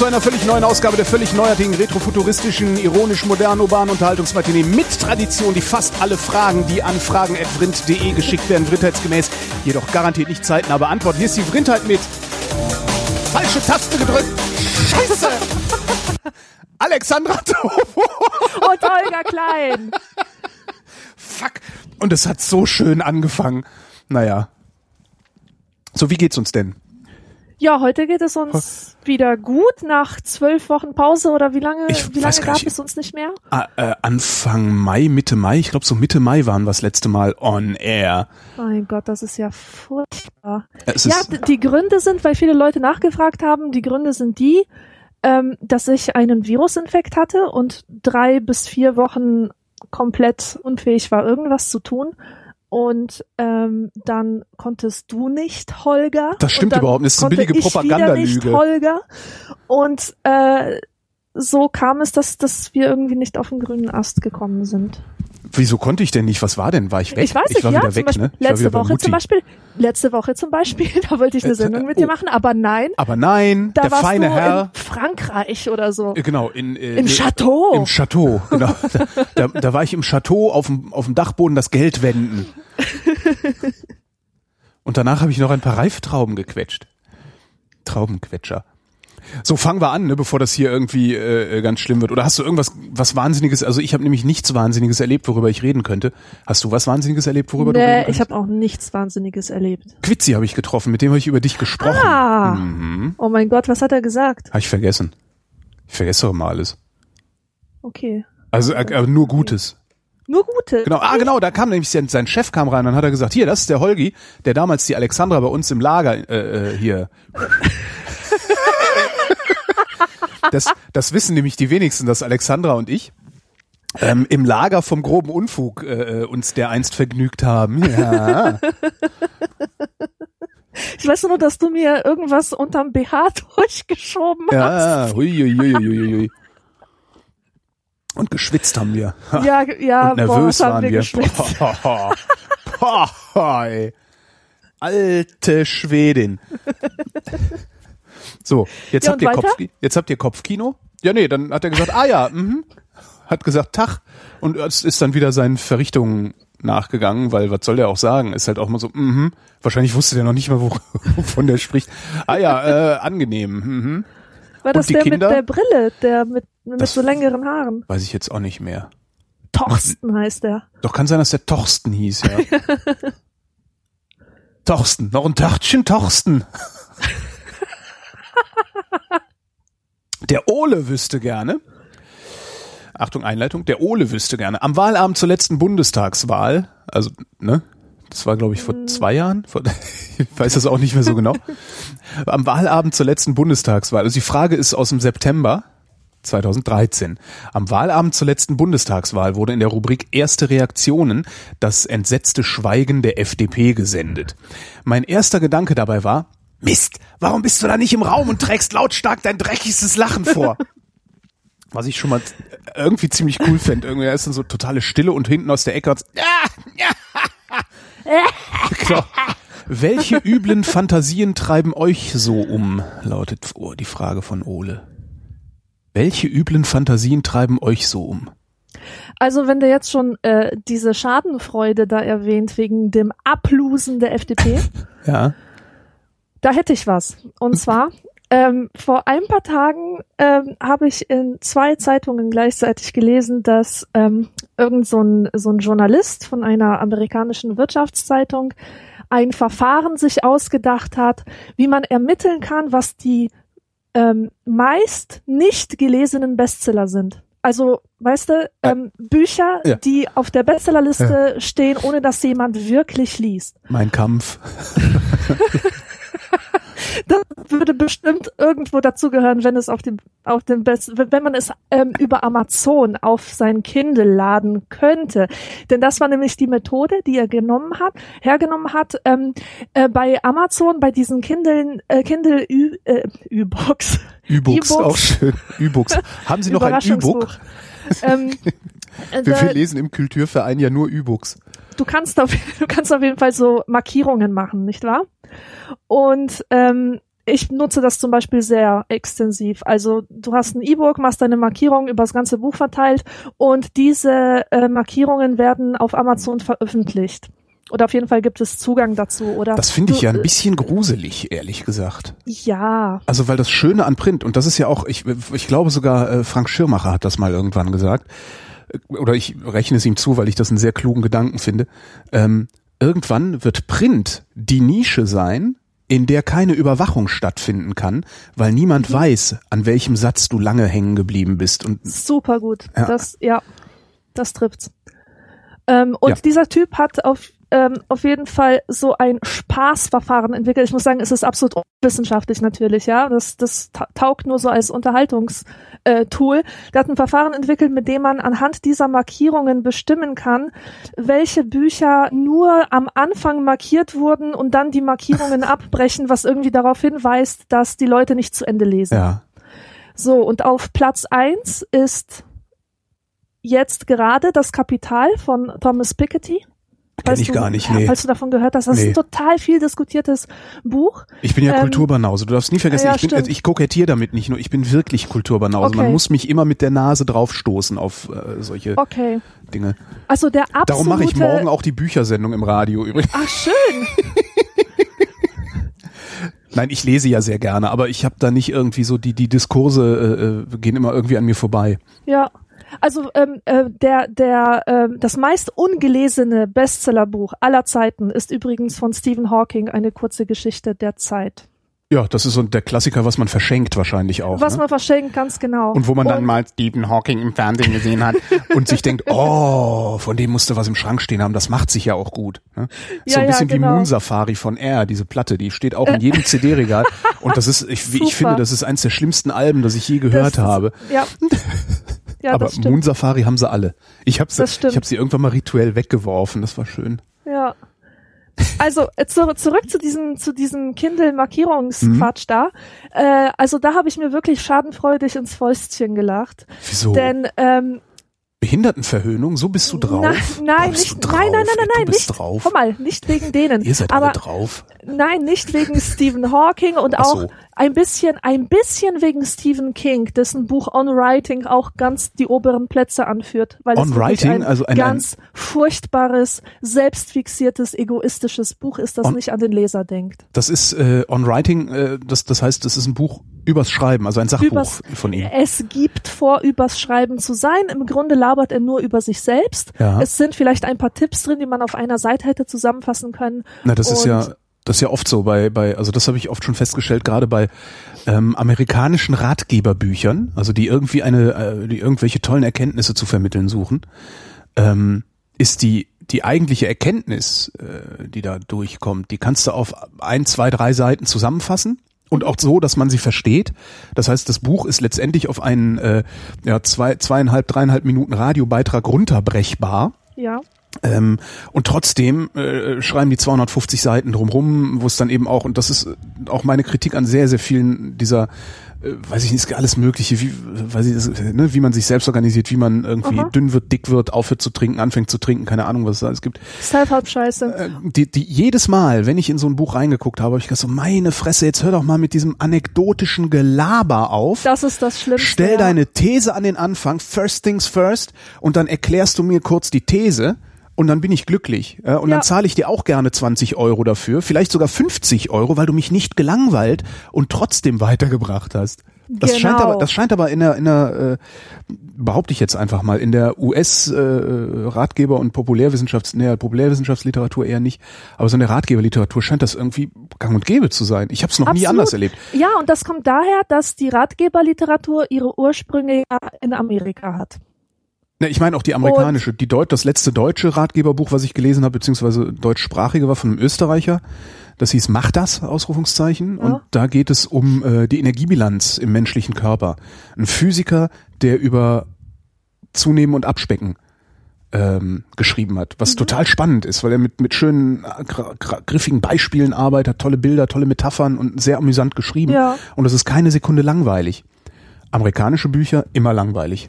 Zu einer völlig neuen Ausgabe der völlig neuartigen, retrofuturistischen, ironisch modernen, urbanen Unterhaltungsmatinee mit Tradition, die fast alle Fragen, die an fragen.vrind.de geschickt werden, vrindheitsgemäß, jedoch garantiert nicht zeitnah beantwortet. Hier ist die Vrindheit mit falsche Taste gedrückt. Scheiße! Alexandra Tovo. Und Holger Klein. Fuck. Und es hat so schön angefangen. Naja. So, wie geht's uns denn? Ja, heute geht es uns wieder gut nach zwölf Wochen Pause oder wie lange, Ich wie lange gab nicht. es uns nicht mehr? Ah, äh, Anfang Mai, Mitte Mai, ich glaube so Mitte Mai waren wir das letzte Mal on air. Mein Gott, das ist ja furchtbar. Es Ja, die Gründe sind, weil viele Leute nachgefragt haben, die Gründe sind die, ähm, dass ich einen Virusinfekt hatte und drei bis vier Wochen komplett unfähig war, irgendwas zu tun. Und ähm, dann konntest du nicht, Holger. Das stimmt überhaupt nicht. Das ist eine billige Propagandalüge. Holger. Und äh, so kam es, dass, dass wir irgendwie nicht auf den grünen Ast gekommen sind. Wieso konnte ich denn nicht? Was war denn? War ich weg? Ich weiß nicht, ich war ja, wieder weg, Beispiel, ne? Ich war letzte Woche zum Beispiel, letzte Woche zum Beispiel, da wollte ich eine Äh, Sendung mit oh. dir machen, aber nein, Aber nein, da der warst feine du Herr. in Frankreich oder so. Äh, Genau, in, äh, Im Chateau. Im Chateau, genau. da, da, da war ich im Chateau auf dem, auf dem Dachboden das Geld wenden. Und danach habe ich noch ein paar Reiftrauben gequetscht. Traubenquetscher. So, fangen wir an, ne, bevor das hier irgendwie äh, äh, ganz schlimm wird. Oder hast du irgendwas was Wahnsinniges? Also ich habe nämlich nichts Wahnsinniges erlebt, worüber ich reden könnte. Hast du was Wahnsinniges erlebt, worüber du reden Nee, könntest? ich habe auch nichts Wahnsinniges erlebt. Quitzi habe ich getroffen, mit dem habe ich über dich gesprochen. Ah, Mhm. oh mein Gott, was hat er gesagt? Habe ich vergessen. Ich vergesse doch immer alles. Okay. Also äh, äh, nur Gutes. Nur Gute. Genau, ah genau, da kam nämlich sein, Chef kam rein und hat er gesagt, hier, das ist der Holgi, der damals die Alexandra bei uns im Lager äh, äh, hier. das, das wissen nämlich die wenigsten, dass Alexandra und ich ähm, im Lager vom groben Unfug äh, uns der einst vergnügt haben. Ja. Ich weiß nur, dass du mir irgendwas unterm BH durchgeschoben hast. Ja, hui, hui, hui, hui, hui. Und geschwitzt haben wir. Ja, ja, Und nervös boah, waren wir wir. Boah, boah. Alte Schwedin. So, jetzt Ja, habt ihr? Kopf, jetzt habt ihr Kopfkino? Ja, nee, dann hat er gesagt, ah ja, mhm. Hat gesagt, Tag. Und ist dann wieder seinen Verrichtungen nachgegangen, weil was soll der auch sagen? Ist halt auch mal so, mhm. Wahrscheinlich wusste der noch nicht mal, wo- wovon der spricht. Ah ja, äh, angenehm. Mhm. War das der Kinder? mit der Brille, der mit, mit Das- so längeren Haaren? Weiß ich jetzt auch nicht mehr. Torsten heißt der. Doch kann sein, dass der Torsten hieß, ja. Torsten, noch ein Törtchen Torsten. Der Ole wüsste gerne. Achtung, Einleitung. Der Ole wüsste gerne. Am Wahlabend zur letzten Bundestagswahl, also, ne? Das war, glaube ich, vor zwei Jahren. Vor, ich weiß das auch nicht mehr so genau. Am Wahlabend zur letzten Bundestagswahl. Also die Frage ist aus dem September 2013. Am Wahlabend zur letzten Bundestagswahl wurde in der Rubrik Erste Reaktionen das entsetzte Schweigen der FDP gesendet. Mein erster Gedanke dabei war, Mist, warum bist du da nicht im Raum und trägst lautstark dein dreckigstes Lachen vor? Was ich schon mal irgendwie ziemlich cool fände. Irgendwie ist dann so totale Stille und hinten aus der Ecke hat's, Genau. Welche üblen Fantasien treiben euch so um? Lautet oh, die Frage von Ole. Welche üblen Fantasien treiben euch so um? Also wenn der jetzt schon äh, diese Schadenfreude da erwähnt wegen dem Ablusen der FDP, Ja. Da hätte ich was. Und zwar ähm, vor ein paar Tagen ähm, habe ich in zwei Zeitungen gleichzeitig gelesen, dass ähm, irgend so ein, so ein Journalist von einer amerikanischen Wirtschaftszeitung ein Verfahren sich ausgedacht hat, wie man ermitteln kann, was die ähm, meist nicht gelesenen Bestseller sind. Also, weißt du, ähm, Bücher, Ja. die auf der Bestsellerliste stehen, ohne dass sie jemand wirklich liest. Mein Kampf. Das würde bestimmt irgendwo dazugehören, wenn es auf dem, auf dem Best, wenn man es ähm, über Amazon auf sein Kindle laden könnte. Denn das war nämlich die Methode, die er genommen hat, hergenommen hat, ähm, äh, bei Amazon, bei diesen Kindle, äh, Kindle Ü, äh, Ü-Box. Ü-Books, auch schön. Ü-Books. Haben Sie noch ein Ü-Book? ähm, wir, wir lesen im Kulturverein ja nur Ü-Books. Du kannst auf, du kannst auf jeden Fall so Markierungen machen, nicht wahr? Und ähm, ich nutze das zum Beispiel sehr extensiv. Also du hast ein E-Book, machst deine Markierungen über das ganze Buch verteilt und diese äh, Markierungen werden auf Amazon veröffentlicht. Oder auf jeden Fall gibt es Zugang dazu. Oder das finde ich ja ein bisschen gruselig, ehrlich gesagt. Ja. Also weil das Schöne an Print, und das ist ja auch, ich, ich glaube sogar äh, Frank Schirmacher hat das mal irgendwann gesagt, äh, oder ich rechne es ihm zu, weil ich das einen sehr klugen Gedanken finde. Ähm, irgendwann wird Print die Nische sein, in der keine Überwachung stattfinden kann, weil niemand mhm. weiß, an welchem Satz du lange hängen geblieben bist. Und super gut. Ja. Das ja, das trifft's. Ähm, und ja. dieser Typ hat auf ähm, auf jeden Fall so ein Spaßverfahren entwickelt. Ich muss sagen, es ist absolut wissenschaftlich natürlich, ja. Das, das taugt nur so als Unterhaltungstool. Äh, Der hat ein Verfahren entwickelt, mit dem man anhand dieser Markierungen bestimmen kann, welche Bücher nur am Anfang markiert wurden und dann die Markierungen abbrechen, was irgendwie darauf hinweist, dass die Leute nicht zu Ende lesen. Ja. So, und auf Platz eins ist jetzt gerade das Kapital von Thomas Piketty. Kenn ich du, gar nicht, nee. Falls du davon gehört hast, das nee. ist ein total viel diskutiertes Buch. Ich bin ja ähm, Kulturbanause. Du darfst nie vergessen, ja, ich, bin, also ich kokettiere damit nicht nur. Ich bin wirklich Kulturbanause. Okay. Man muss mich immer mit der Nase draufstoßen auf äh, solche okay. Dinge. Also der absolute... Darum mache ich morgen auch die Büchersendung im Radio übrigens. Ach, schön. Nein, ich lese ja sehr gerne, aber ich habe da nicht irgendwie so die die Diskurse äh, äh gehen immer irgendwie an mir vorbei. Ja. Also ähm, äh, der der äh, das meist ungelesene Bestsellerbuch aller Zeiten ist übrigens von Stephen Hawking eine kurze Geschichte der Zeit. Ja, das ist so der Klassiker, was man verschenkt wahrscheinlich auch. Was ne? man verschenkt, ganz genau. Und wo man und dann mal Stephen Hawking im Fernsehen gesehen hat und sich denkt, oh, von dem musste was im Schrank stehen haben, das macht sich ja auch gut. Ne? Ja, so ein bisschen ja, genau. wie Moon Safari von Air, diese Platte, die steht auch in jedem CD-Regal. Und das ist, ich, ich finde, das ist eines der schlimmsten Alben, das ich je gehört das habe. ja. Ja, Aber Moon Safari haben sie alle. Ich habe sie, ich hab sie irgendwann mal rituell weggeworfen. Das war schön. Ja. Also äh, zu, zurück zu diesem zu diesem Kindle-Markierungsquatsch mhm. da. Äh, also da habe ich mir wirklich schadenfreudig ins Fäustchen gelacht. Wieso? Denn ähm, Behindertenverhöhnung, so bist du drauf? Na, nein, nicht, nein, nein, nein, nein, nein, nicht. Drauf. Komm mal, nicht wegen denen. Ihr seid aber, alle drauf. Nein, nicht wegen Stephen Hawking und Ach auch so. ein bisschen, ein bisschen wegen Stephen King, dessen Buch On Writing auch ganz die oberen Plätze anführt, weil On es Writing, ein also ein, ganz furchtbares, selbstfixiertes, egoistisches Buch ist, das On, nicht an den Leser denkt. Das ist äh, On Writing, äh, das, das heißt, das ist ein Buch übers Schreiben, also ein Sachbuch übers, von ihm. Es gibt vor, übers Schreiben zu sein. Im Grunde labert er nur über sich selbst. Ja. Es sind vielleicht ein paar Tipps drin, die man auf einer Seite hätte zusammenfassen können. Na, das ist ja das ist ja oft so bei, bei also das habe ich oft schon festgestellt, gerade bei ähm, amerikanischen Ratgeberbüchern, also die irgendwie eine, äh, die irgendwelche tollen Erkenntnisse zu vermitteln suchen, ähm, ist die die eigentliche Erkenntnis, äh, die da durchkommt, die kannst du auf ein, zwei, drei Seiten zusammenfassen und auch so, dass man sie versteht. Das heißt, das Buch ist letztendlich auf einen äh, ja, zwei, zweieinhalb, dreieinhalb Minuten Radiobeitrag runterbrechbar. Ja. Ähm, und trotzdem äh, schreiben die 250 Seiten drumrum, wo es dann eben auch, und das ist auch meine Kritik an sehr, sehr vielen dieser weiß ich nicht, alles Mögliche, wie, weiß ich, ne, wie man sich selbst organisiert, wie man irgendwie Aha. dünn wird, dick wird, aufhört zu trinken, anfängt zu trinken, keine Ahnung, was es da alles gibt. Self-Help-Scheiße. Äh, die, die, jedes Mal, wenn ich in so ein Buch reingeguckt habe, habe ich gedacht so, meine Fresse, jetzt hör doch mal mit diesem anekdotischen Gelaber auf. Das ist das Schlimmste. Stell ja. deine These an den Anfang, first things first, und dann erklärst du mir kurz die These und dann bin ich glücklich. Ja, und Ja. dann zahle ich dir auch gerne 20 Euro dafür, vielleicht sogar 50 Euro, weil du mich nicht gelangweilt und trotzdem weitergebracht hast. Das Genau. scheint aber, das scheint aber in der, in der, äh, behaupte ich jetzt einfach mal, in der US-Ratgeber- und Populärwissenschafts, nee, Populärwissenschaftsliteratur eher nicht, aber so in der Ratgeberliteratur scheint das irgendwie gang und gäbe zu sein. Ich habe es noch nie Absolut. anders erlebt. Ja, und das kommt daher, dass die Ratgeberliteratur ihre Ursprünge ja in Amerika hat. Ne, ich meine auch die amerikanische, die Deut das letzte deutsche Ratgeberbuch, was ich gelesen habe, beziehungsweise deutschsprachige war von einem Österreicher. Das hieß Mach das, Ausrufungszeichen. Ja. Und da geht es um äh, die Energiebilanz im menschlichen Körper. Ein Physiker, der über Zunehmen und Abspecken ähm, geschrieben hat, was total spannend ist, weil er mit, mit schönen, gr gr griffigen Beispielen arbeitet, hat tolle Bilder, tolle Metaphern und sehr amüsant geschrieben. Ja. Und es ist keine Sekunde langweilig. Amerikanische Bücher immer langweilig.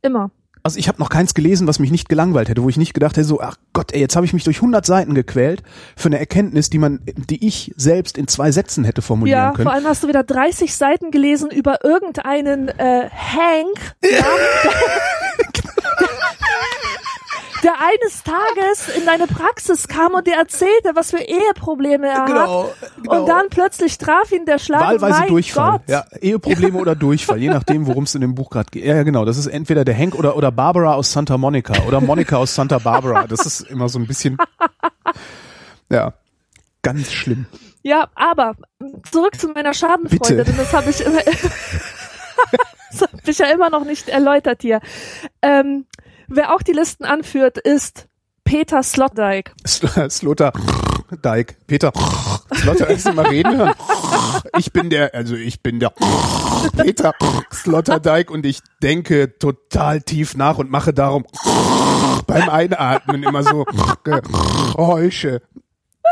Immer. Also ich habe noch keins gelesen, was mich nicht gelangweilt hätte, wo ich nicht gedacht hätte, so, ach Gott, ey, jetzt habe ich mich durch 100 Seiten gequält für eine Erkenntnis, die man, die ich selbst in zwei Sätzen hätte formulieren Ja, können. vor allem hast du wieder 30 Seiten gelesen über irgendeinen äh, Hank, ja, der, eines Tages in deine Praxis kam und dir erzählte, was für Eheprobleme er Genau, hat. genau. Und dann plötzlich traf ihn der Schlag. Wahlweise mein Durchfall. Gott. Ja, Eheprobleme oder Durchfall, je nachdem, worum es in dem Buch gerade geht. Ja, ja, genau. Das ist entweder der Hank oder, oder Barbara aus Santa Monica oder Monica aus Santa Barbara. Das ist immer so ein bisschen, ja, ganz schlimm. Ja, aber zurück zu meiner Schadenfreude, Bitte. denn das habe ich immer, das habe ich ja immer noch nicht erläutert hier. Ähm, wer auch die Listen anführt, ist Peter Sloterdijk. Sl- Slotter Dijk. Peter Slotter, kannst du mal reden hören? Ich bin der, also ich bin der Peter Sloterdijk und ich denke total tief nach und mache darum beim Einatmen immer so Geräusche.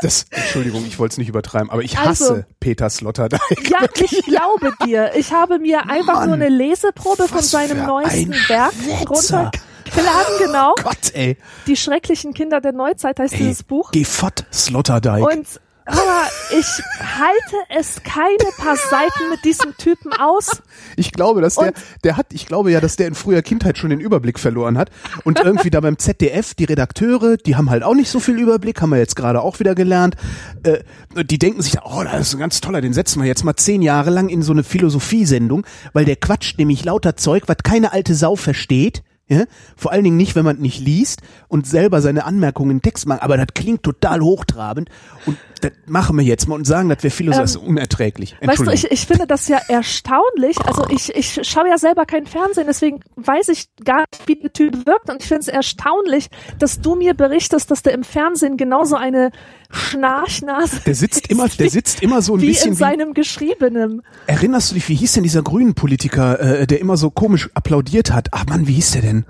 Das, Entschuldigung, ich wollte es nicht übertreiben, aber ich hasse Also- Peter Sloterdijk. Ja, ich glaube dir. Ich habe mir einfach Mann, nur eine Leseprobe von seinem neuesten Werk Schwätzer. Runtergeladen, genau. Gott, ey. Die schrecklichen Kinder der Neuzeit heißt ey dieses Buch. Geh fort, Sloterdijk. Und aber ich halte es keine paar Seiten mit diesem Typen aus. Ich glaube, dass der, Und- der hat, ich glaube ja, dass der in früher Kindheit schon den Überblick verloren hat und irgendwie da beim ZDF die Redakteure, die haben halt auch nicht so viel Überblick, haben wir jetzt gerade auch wieder gelernt. Äh, die denken sich, oh, das ist ein ganz toller, den setzen wir jetzt mal zehn Jahre lang in so eine Philosophiesendung, weil der quatscht nämlich lauter Zeug, was keine alte Sau versteht. Ja? Vor allen Dingen nicht, wenn man nicht liest und selber seine Anmerkungen in Text macht. Aber das klingt total hochtrabend und das machen wir jetzt mal und sagen, das wäre Philosoph, das ist unerträglich. Ähm, Weißt du, ich, ich finde das ja erstaunlich. Also ich, ich schaue ja selber kein Fernsehen, deswegen weiß ich gar nicht, wie der Typ wirkt. Und ich finde es erstaunlich, dass du mir berichtest, dass der im Fernsehen genauso eine Schnarchnase Der sitzt immer, der sitzt immer so ein wie in bisschen wie, seinem Geschriebenen. erinnerst du dich, wie hieß denn dieser grünen Politiker, äh, der immer so komisch applaudiert hat? Ach Mann, wie hieß der denn?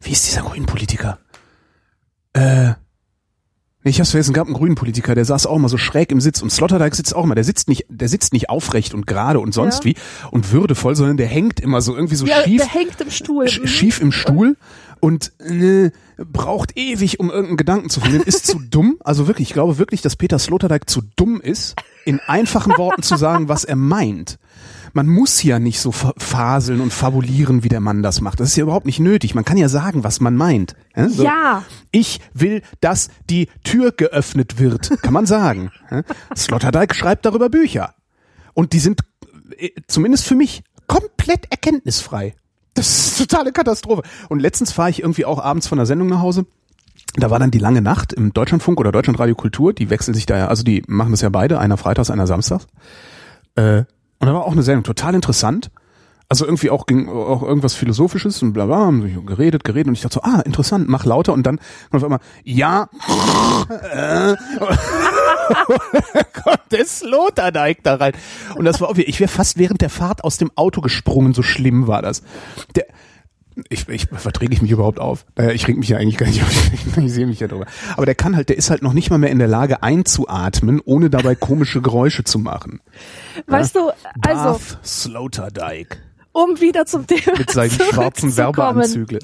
Wie hieß dieser grünen Politiker? Äh, nee, ich hab's vergessen, gab einen grünen Politiker, der saß auch mal so schräg im Sitz und Sloterdijk sitzt auch mal, der sitzt nicht, der sitzt nicht aufrecht und gerade und sonst Ja. wie und würdevoll, sondern der hängt immer so irgendwie so Ja, schief, der hängt im Stuhl. sch- Mhm. schief im Stuhl und äh, braucht ewig, um irgendeinen Gedanken zu finden. Ist zu dumm. Also wirklich, ich glaube wirklich, dass Peter Sloterdijk zu dumm ist, in einfachen Worten zu sagen, was er meint. Man muss ja nicht so fa- faseln und fabulieren, wie der Mann das macht. Das ist ja überhaupt nicht nötig. Man kann ja sagen, was man meint. Ja. So. Ja. Ich will, dass die Tür geöffnet wird. Kann man sagen. Sloterdijk schreibt darüber Bücher. Und die sind, äh, zumindest für mich, komplett erkenntnisfrei. Das ist totale Katastrophe. Und letztens fahre ich irgendwie auch abends von der Sendung nach Hause. Da war dann die lange Nacht im Deutschlandfunk oder Deutschlandradio Kultur. Die wechseln sich da ja, also die machen das ja beide, einer freitags, einer samstags. Äh, und da war auch eine Sendung total interessant. Also irgendwie auch ging auch irgendwas Philosophisches und bla bla, haben sich geredet, geredet und ich dachte so, ah, interessant, mach lauter und dann kommt auf einmal, ja, äh, kommt der Sloterdijk da rein. Und das war auch, ich wäre fast während der Fahrt aus dem Auto gesprungen, so schlimm war das. Der, ich, ich verträge ich mich überhaupt auf. Äh, Ich reg mich ja eigentlich gar nicht auf. Ich sehe mich ja drüber. Aber der kann halt, der ist halt noch nicht mal mehr in der Lage einzuatmen, ohne dabei komische Geräusche zu machen. Weißt du, also, Darth Sloterdijk um wieder zum Thema mit seinen schwarzen. Werbeanzügen.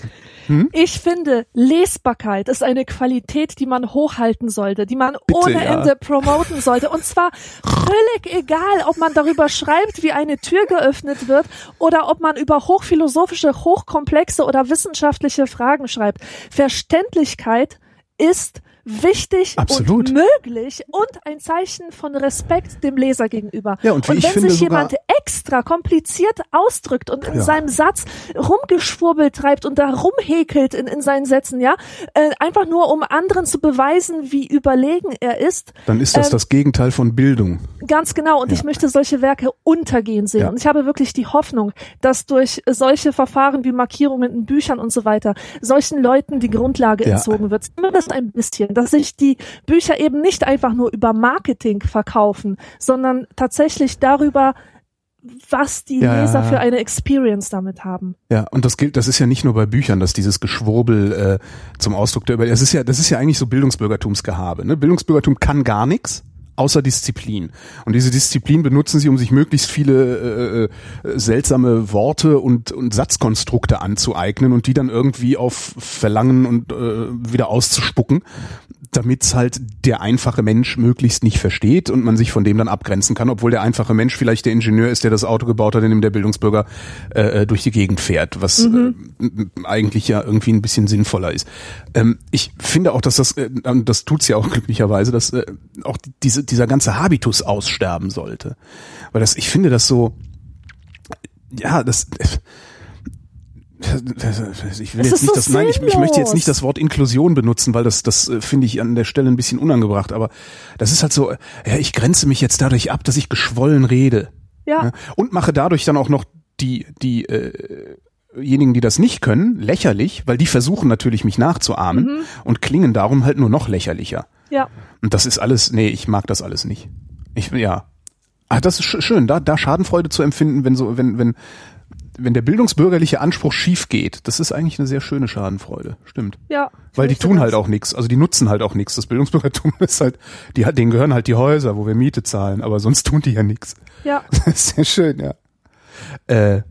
Ich finde, Lesbarkeit ist eine Qualität, die man hochhalten sollte, die man Bitte, ohne ja. Ende promoten sollte. Und zwar völlig egal, ob man darüber schreibt, wie eine Tür geöffnet wird oder ob man über hochphilosophische, hochkomplexe oder wissenschaftliche Fragen schreibt. Verständlichkeit ist wichtig Absolut. und möglich und ein Zeichen von Respekt dem Leser gegenüber. Ja, und ich wenn sich jemand extra kompliziert ausdrückt und in Ja. seinem Satz rumgeschwurbelt treibt und da rumhäkelt in, in seinen Sätzen, ja, äh, einfach nur um anderen zu beweisen, wie überlegen er ist, Dann ist das Ähm, das Gegenteil von Bildung. Ganz genau. Und Ja. ich möchte solche Werke untergehen sehen. Ja. Und ich habe wirklich die Hoffnung, dass durch solche Verfahren wie Markierungen in Büchern und so weiter solchen Leuten die Grundlage entzogen wird. Zumindest ein bisschen. Dass sich die Bücher eben nicht einfach nur über Marketing verkaufen, sondern tatsächlich darüber, was die Ja. Leser für eine Experience damit haben. Ja, und das gilt, das ist ja nicht nur bei Büchern, dass dieses Geschwurbel äh, zum Ausdruck der über das ist ja das ist ja eigentlich so Bildungsbürgertumsgehabe, ne? Bildungsbürgertum kann gar nichts außer Disziplin. Und diese Disziplin benutzen sie, um sich möglichst viele äh, äh, seltsame Worte und, und Satzkonstrukte anzueignen und die dann irgendwie auf Verlangen und äh, wieder auszuspucken, damit's halt der einfache Mensch möglichst nicht versteht und man sich von dem dann abgrenzen kann, obwohl der einfache Mensch vielleicht der Ingenieur ist, der das Auto gebaut hat, in dem der Bildungsbürger äh, äh, durch die Gegend fährt, was äh, eigentlich ja irgendwie ein bisschen sinnvoller ist. Ähm, ich finde auch, dass das, äh, und das tut's ja auch glücklicherweise, dass äh, auch diese, dieser ganze Habitus aussterben sollte. Weil das, ich finde das so, ja, das, ich will Es jetzt nicht so das, nein, ich, ich möchte jetzt nicht das Wort Inklusion benutzen, weil das, das äh, finde ich an der Stelle ein bisschen unangebracht, aber das ist halt so, ja, ich grenze mich jetzt dadurch ab, dass ich geschwollen rede. Ja. Ne? Und mache dadurch dann auch noch die, die, äh, diejenigen, die das nicht können, lächerlich, weil die versuchen natürlich mich nachzuahmen Mhm. und klingen darum halt nur noch lächerlicher. Ja. Und das ist alles, nee, ich mag das alles nicht. Ich, ja. Ah, das ist sch- schön, da, da Schadenfreude zu empfinden, wenn so, wenn, wenn, wenn der bildungsbürgerliche Anspruch schief geht, das ist eigentlich eine sehr schöne Schadenfreude. Stimmt. Ja. Weil die tun halt auch nichts, also die nutzen halt auch nichts. Das Bildungsbürgertum ist halt, die hat, denen gehören halt die Häuser, wo wir Miete zahlen, aber sonst tun die ja nichts. Ja. Das ist sehr schön, ja. Äh,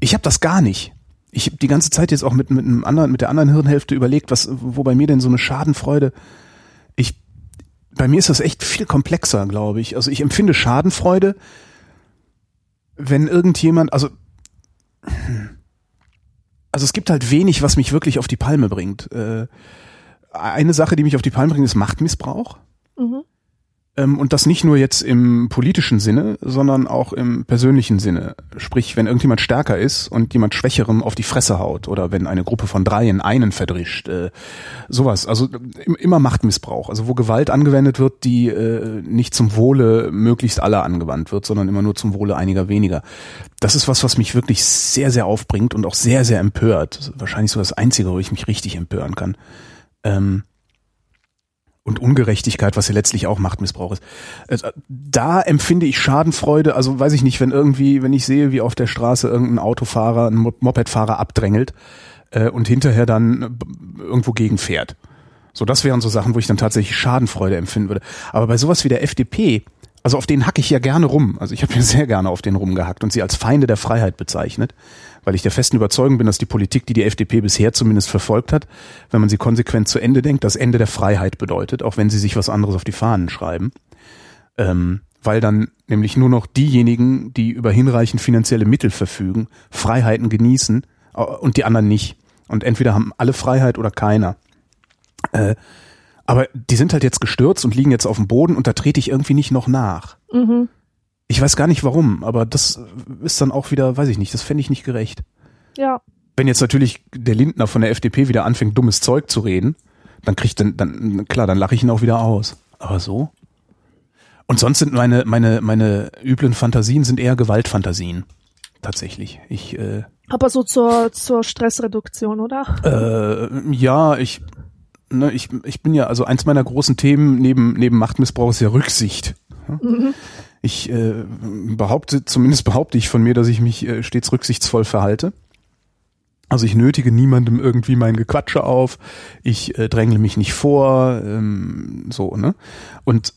ich habe das gar nicht. Ich habe die ganze Zeit jetzt auch mit, mit einem anderen, mit der anderen Hirnhälfte überlegt, was, wo bei mir denn so eine Schadenfreude. Bei mir ist das echt viel komplexer, glaube ich. Also ich empfinde Schadenfreude, wenn irgendjemand, also, also es gibt halt wenig, was mich wirklich auf die Palme bringt. Äh, eine Sache, die mich auf die Palme bringt, ist Machtmissbrauch. Mhm. Ähm, und das nicht nur jetzt im politischen Sinne, sondern auch im persönlichen Sinne. Sprich, wenn irgendjemand stärker ist und jemand Schwächerem auf die Fresse haut oder wenn eine Gruppe von dreien einen verdrischt, äh, sowas. Also im- immer Machtmissbrauch. Also wo Gewalt angewendet wird, die äh, nicht zum Wohle möglichst aller angewandt wird, sondern immer nur zum Wohle einiger weniger. Das ist was, was mich wirklich sehr, sehr aufbringt und auch sehr, sehr empört. Wahrscheinlich so das Einzige, wo ich mich richtig empören kann. Ähm, und Ungerechtigkeit, was ja letztlich auch Machtmissbrauch ist. Also, Da empfinde ich Schadenfreude, also weiß ich nicht, wenn irgendwie, wenn ich sehe, wie auf der Straße irgendein Autofahrer, ein Mo- Mopedfahrer abdrängelt äh, und hinterher dann äh, irgendwo gegenfährt. So, das wären so Sachen, wo ich dann tatsächlich Schadenfreude empfinden würde. Aber bei sowas wie der FDP, also auf den hacke ich ja gerne rum. Also ich habe ja sehr gerne auf den rumgehackt und sie als Feinde der Freiheit bezeichnet, weil ich der festen Überzeugung bin, dass die Politik, die die FDP bisher zumindest verfolgt hat, wenn man sie konsequent zu Ende denkt, das Ende der Freiheit bedeutet, auch wenn sie sich was anderes auf die Fahnen schreiben. Ähm, weil dann nämlich nur noch diejenigen, die über hinreichend finanzielle Mittel verfügen, Freiheiten genießen und die anderen nicht. Und entweder haben alle Freiheit oder keiner. Äh, aber die sind halt jetzt gestürzt und liegen jetzt auf dem Boden und da trete ich irgendwie nicht noch nach. Mhm. Ich weiß gar nicht warum, aber das ist dann auch wieder, weiß ich nicht, das fände ich nicht gerecht. Ja. Wenn jetzt natürlich der Lindner von der FDP wieder anfängt, dummes Zeug zu reden, dann kriegt dann, dann klar, dann lache ich ihn auch wieder aus. Aber so? Und sonst sind meine, meine, meine üblen Fantasien sind eher Gewaltfantasien. Tatsächlich. Ich, äh, Aber so zur, zur Stressreduktion, oder? äh, ja, ich, ne, ich, ich bin ja, also eins meiner großen Themen neben, neben Machtmissbrauch ist ja Rücksicht. Ich äh, behaupte, zumindest behaupte ich von mir, dass ich mich äh, stets rücksichtsvoll verhalte. Also ich nötige niemandem irgendwie mein Gequatsche auf, ich äh, drängle mich nicht vor, ähm, so, ne? Und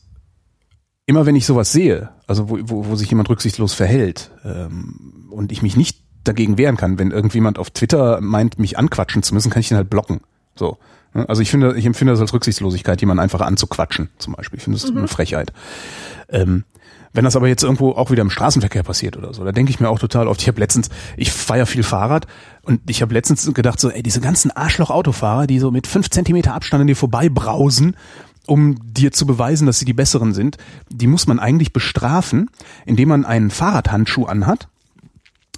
immer wenn ich sowas sehe, also wo, wo, wo sich jemand rücksichtslos verhält ähm, und ich mich nicht dagegen wehren kann, wenn irgendjemand auf Twitter meint, mich anquatschen zu müssen, kann ich den halt blocken. So. ne? Also ich finde, ich empfinde das als Rücksichtslosigkeit, jemanden einfach anzuquatschen, zum Beispiel. Ich finde das eine Frechheit. Ähm, wenn das aber jetzt irgendwo auch wieder im Straßenverkehr passiert oder so, da denke ich mir auch total oft, ich habe letztens, ich feier viel Fahrrad und ich habe letztens gedacht so, ey, diese ganzen Arschloch-Autofahrer, die so mit fünf Zentimeter Abstand an dir vorbei brausen um dir zu beweisen, dass sie die besseren sind, die muss man eigentlich bestrafen, indem man einen Fahrradhandschuh anhat,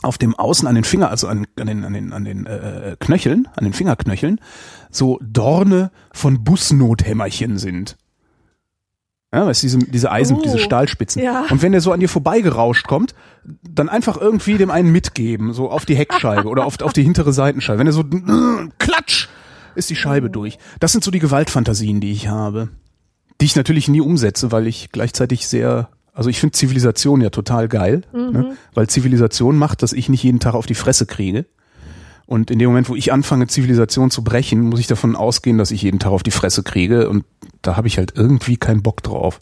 auf dem Außen an den Finger, also an, an den, an den, an den äh, Knöcheln, an den Fingerknöcheln, so Dorne von Busnothämmerchen sind. Ja, weißt du, diese, diese Eisen, Oh, diese Stahlspitzen. ja. Und wenn der so an dir vorbeigerauscht kommt, dann einfach irgendwie dem einen mitgeben, so auf die Heckscheibe oder auf, auf die hintere Seitenscheibe. Wenn er so äh, klatsch, ist die Scheibe durch. Das sind so die Gewaltfantasien, die ich habe. Die ich natürlich nie umsetze, weil ich gleichzeitig sehr, also ich finde Zivilisation ja total geil, ne? weil Zivilisation macht, dass ich nicht jeden Tag auf die Fresse kriege. Und in dem Moment, wo ich anfange, Zivilisation zu brechen, muss ich davon ausgehen, dass ich jeden Tag auf die Fresse kriege. Und da habe ich halt irgendwie keinen Bock drauf.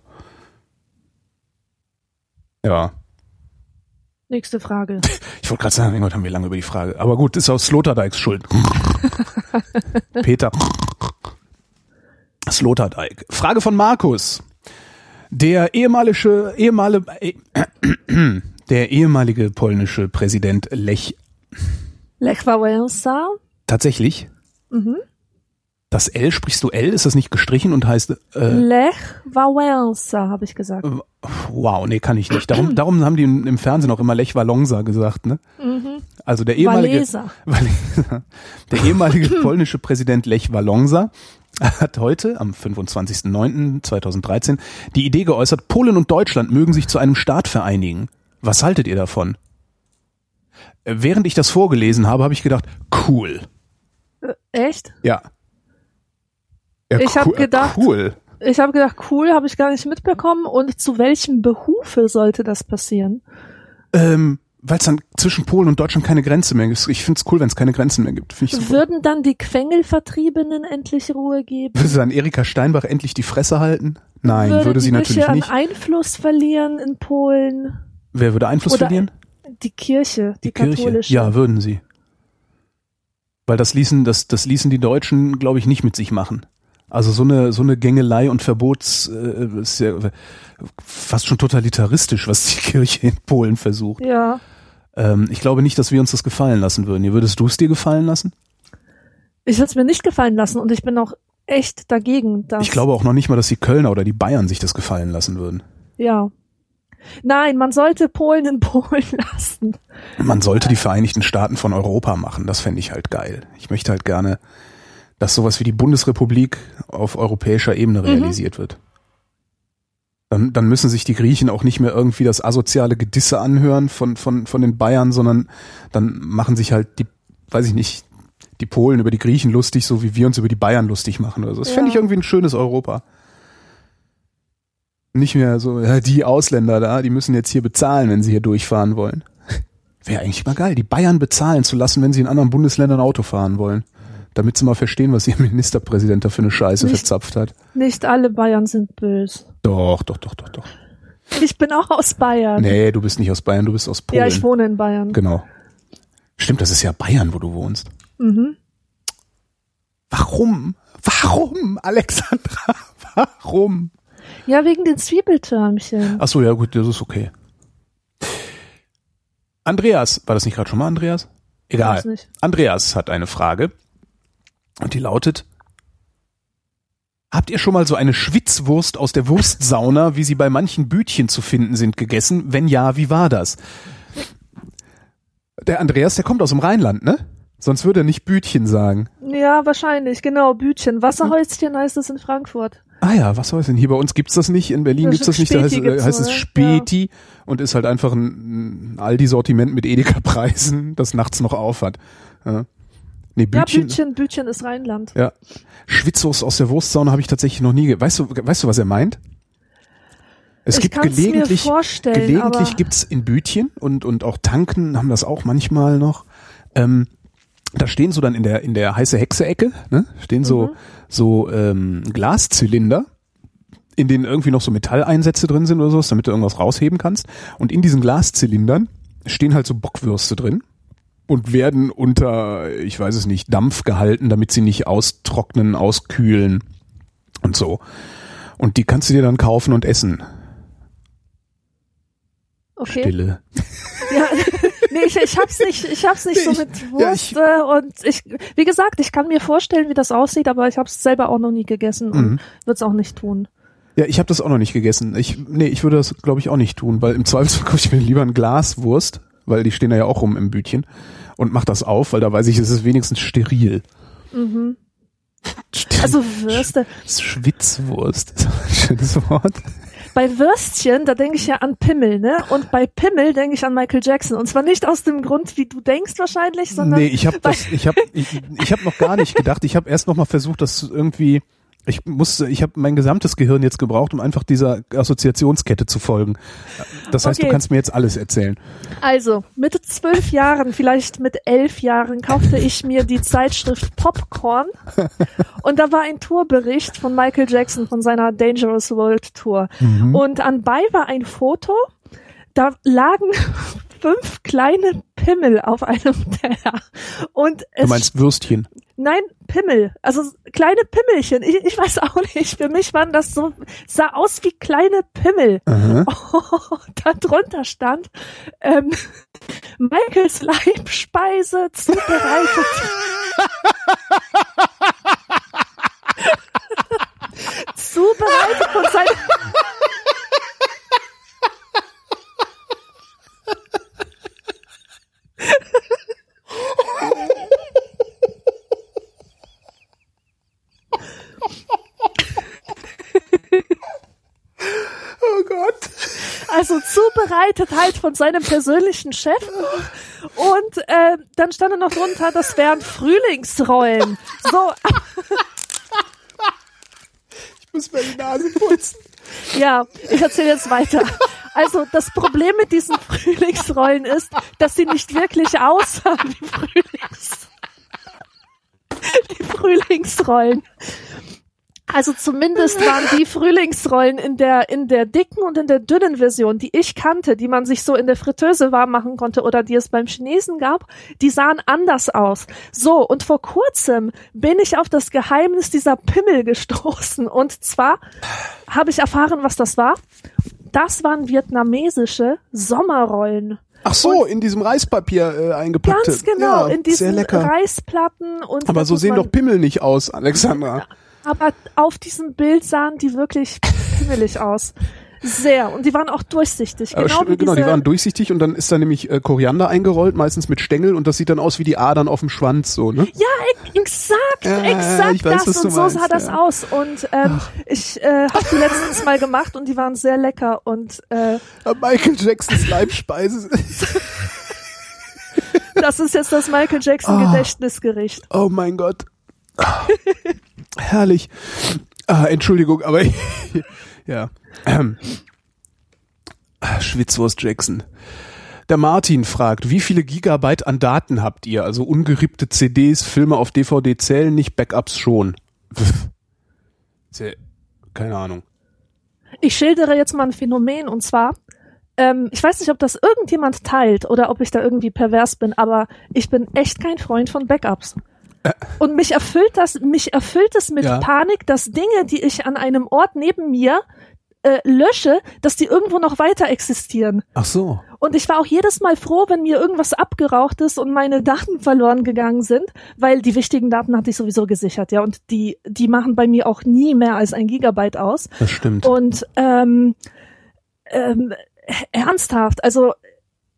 Ja. Nächste Frage. Ich wollte gerade sagen, heute haben wir lange über die Frage. Aber gut, ist aus Sloterdijks Schuld. Peter. Sloterdijk. Frage von Markus. Der ehemalige, ehemalige, eh, der ehemalige polnische Präsident Lech, Lech Wałęsa. tatsächlich, Mhm. das L sprichst du L, ist das nicht gestrichen und heißt, äh, Lech Wałęsa, habe ich gesagt. wow, nee, kann ich nicht. Darum, darum haben die im, Fernsehen auch immer Lech Walonsa gesagt, ne? Also der ehemalige, Waleser. Waleser. Der ehemalige polnische Präsident Lech Walonsa hat heute, am 25.09.2013, die Idee geäußert, Polen und Deutschland mögen sich zu einem Staat vereinigen. Was haltet ihr davon? Äh, Während ich das vorgelesen habe, habe ich gedacht, cool. Äh, echt? Ja. ja Ich hab cool, gedacht- Cool. Ich habe gedacht, cool, habe ich gar nicht mitbekommen. Und zu welchem Behufe sollte das passieren? Ähm, Weil es dann zwischen Polen und Deutschland keine Grenze mehr gibt. Ich finde es cool, wenn es keine Grenzen mehr gibt. Würden dann die Quengelvertriebenen endlich Ruhe geben? Würde dann Erika Steinbach endlich die Fresse halten? Nein, würde, die sie natürlich nicht. an Einfluss verlieren in Polen? Wer würde Einfluss Oder verlieren? Die Kirche, die, Die Kirche. katholische. Ja, würden sie. Weil das ließen, das, das ließen die Deutschen, glaube ich, nicht mit sich machen. Also so eine, so eine Gängelei und Verbots, äh, ist ja fast schon totalitaristisch, was die Kirche in Polen versucht. Ja. Ähm, ich glaube nicht, dass wir uns das gefallen lassen würden. Würdest du es dir gefallen lassen? Ich würde es mir nicht gefallen lassen und ich bin auch echt dagegen. Dass, Ich glaube auch noch nicht mal, dass die Kölner oder die Bayern sich das gefallen lassen würden. Ja. Nein, man sollte Polen in Polen lassen. Man sollte die Vereinigten Staaten von Europa machen. Das fände ich halt geil. Ich möchte halt gerne, dass sowas wie die Bundesrepublik auf europäischer Ebene realisiert wird. Dann, dann müssen sich die Griechen auch nicht mehr irgendwie das asoziale Gedisse anhören von, von, von den Bayern, sondern dann machen sich halt die, weiß ich nicht, die Polen über die Griechen lustig, so wie wir uns über die Bayern lustig machen oder so. Das Ja. fände ich irgendwie ein schönes Europa. Nicht mehr so, ja, die Ausländer da, die müssen jetzt hier bezahlen, wenn sie hier durchfahren wollen. Wäre eigentlich mal geil, die Bayern bezahlen zu lassen, wenn sie in anderen Bundesländern Auto fahren wollen. Damit sie mal verstehen, was ihr Ministerpräsident da für eine Scheiße Nicht- verzapft hat. Nicht alle Bayern sind böse. Doch, doch, doch, doch, doch. Ich bin auch aus Bayern. Nee, du bist nicht aus Bayern, du bist aus Polen. ja, ich wohne in Bayern. Genau. Stimmt, das ist ja Bayern, wo du wohnst. Mhm. Warum? Warum, Alexandra? Warum? Ja, wegen den Zwiebeltürmchen. Ach so, ja gut, das ist okay. Andreas, war das nicht gerade schon mal Andreas? Egal. Andreas hat eine Frage und die lautet: Habt ihr schon mal so eine Schwitzwurst aus der Wurstsauna, wie sie bei manchen Bütchen zu finden sind, gegessen? Wenn ja, wie war das? Der Andreas, der kommt aus dem Rheinland, ne? Sonst würde er nicht Bütchen sagen. Ja, wahrscheinlich, genau, Bütchen. Wasserhäuschen heißt es in Frankfurt. Ah ja, was es denn? Hier bei uns gibt's das nicht, in Berlin Ja, gibt's das nicht, da heißt, äh, heißt es ne? Späti und ist halt einfach ein, ein Aldi-Sortiment mit Edeka-Preisen, das nachts noch auf hat. Ja. Nee, Ja, Bütchen. Bütchen, Bütchen ist Rheinland. Ja. Schwitzwurst aus der Wurstsauna habe ich tatsächlich noch nie. Ge weißt du, weißt du, was er meint? Es Ich gibt gelegentlich, vorstellen, gelegentlich gibt's in Bütchen und und auch Tanken haben das auch manchmal noch. Ähm, da stehen so dann in der in der heiße Hexe-Ecke, ne, stehen so Mhm. so ähm, Glaszylinder, in denen irgendwie noch so Metalleinsätze drin sind oder sowas, damit du irgendwas rausheben kannst. Und in diesen Glaszylindern stehen halt so Bockwürste drin und werden unter, ich weiß es nicht, Dampf gehalten, damit sie nicht austrocknen, auskühlen und so. Und die kannst du dir dann kaufen und essen. Okay. Stille. Ja, nee, ich, ich hab's nicht, ich hab's nicht Nee, so mit ja, Wurst ich- äh, und ich, wie gesagt, ich kann mir vorstellen, wie das aussieht, aber ich hab's selber auch noch nie gegessen Mhm. und würd's auch nicht tun. Ja, ich habe das auch noch nicht gegessen. Ich, nee, ich würde das, glaube ich, auch nicht tun, weil im Zweifelsfall kaufe ich mir lieber ein Glas Wurst, weil die stehen da ja auch rum im Bütchen und mach das auf, weil da weiß ich, es ist wenigstens steril. Mhm. Steril. Also Würste. Schwitzwurst ist ein schönes Wort. Bei Würstchen, da denke ich ja an Pimmel, ne? Und bei Pimmel denke ich an Michael Jackson. Und zwar nicht aus dem Grund, wie du denkst wahrscheinlich, sondern Nee, ich habe das, ich habe, ich, ich habe noch gar nicht gedacht. Ich habe erst noch mal versucht, das irgendwie. Ich musste, ich habe mein gesamtes Gehirn jetzt gebraucht, um einfach dieser Assoziationskette zu folgen. Das heißt, Okay. du kannst mir jetzt alles erzählen. Also, mit zwölf Jahren, vielleicht mit elf Jahren, kaufte ich mir die Zeitschrift Popcorn. Und da war ein Tourbericht von Michael Jackson von seiner Dangerous World Tour. Und anbei war ein Foto, da lagen fünf kleine Pimmel auf einem Teller. Und Du es meinst Würstchen. Nein, Pimmel. Also kleine Pimmelchen. Ich, ich weiß auch nicht. Für mich waren das so, sah aus wie kleine Pimmel. Oh, da drunter stand ähm, Michaels Leibspeise zubereitet. zubereitet von seinem Oh Gott. Also zubereitet halt von seinem persönlichen Chef. Und äh, dann stand da noch drunter, das wären Frühlingsrollen. So, Ich muss mir die Nase putzen. ja, ich erzähle jetzt weiter. Also das Problem mit diesen Frühlingsrollen ist, dass sie nicht wirklich aussahen wie Frühlings wie Frühlingsrollen. Also zumindest waren die Frühlingsrollen in der, in der dicken und in der dünnen Version, die ich kannte, die man sich so in der Fritteuse warm machen konnte oder die es beim Chinesen gab, die sahen anders aus. So, und vor kurzem bin ich auf das Geheimnis dieser Pimmel gestoßen. Und zwar habe ich erfahren, was das war. Das waren vietnamesische Sommerrollen. Ach so, in diesem Reispapier äh, eingepackte. Ganz genau, ja, in diesen. Reisplatten und Aber so sehen doch Pimmel nicht aus, Alexandra. Aber auf diesem Bild sahen die wirklich pimmelig aus. Sehr. Und die waren auch durchsichtig. Aber Genau, st- wie genau, die waren durchsichtig und dann ist da nämlich äh, Koriander eingerollt, meistens mit Stängel und das sieht dann aus wie die Adern auf dem Schwanz, so, ne? Ja, ex- exakt, Ja, exakt ich weiß, das. Und so meinst, sah das ja. aus. Und ähm, ich äh, habe die letztens mal gemacht und die waren sehr lecker. Und äh, Michael Jacksons Leibspeise. das ist jetzt das Michael Jackson Ah. Gedächtnisgericht. Oh mein Gott. Herrlich. Ah, Entschuldigung, aber ja. Ähm. Schwitzwurst Jackson. Der Martin fragt, wie viele Gigabyte an Daten habt ihr? Also ungerippte CDs, Filme auf DVD zählen nicht, Backups schon. Keine Ahnung. Ich schildere jetzt mal ein Phänomen und zwar, ähm, ich weiß nicht, ob das irgendjemand teilt oder ob ich da irgendwie pervers bin, aber ich bin echt kein Freund von Backups. Und mich erfüllt das, mich erfüllt es mit Ja. Panik, dass Dinge, die ich an einem Ort neben mir äh, lösche, dass die irgendwo noch weiter existieren. Ach so. Und ich war auch jedes Mal froh, wenn mir irgendwas abgeraucht ist und meine Daten verloren gegangen sind, weil die wichtigen Daten hatte ich sowieso gesichert, ja. Und die, die machen bei mir auch nie mehr als ein Gigabyte aus. Das stimmt. Und ähm, ähm, ernsthaft, also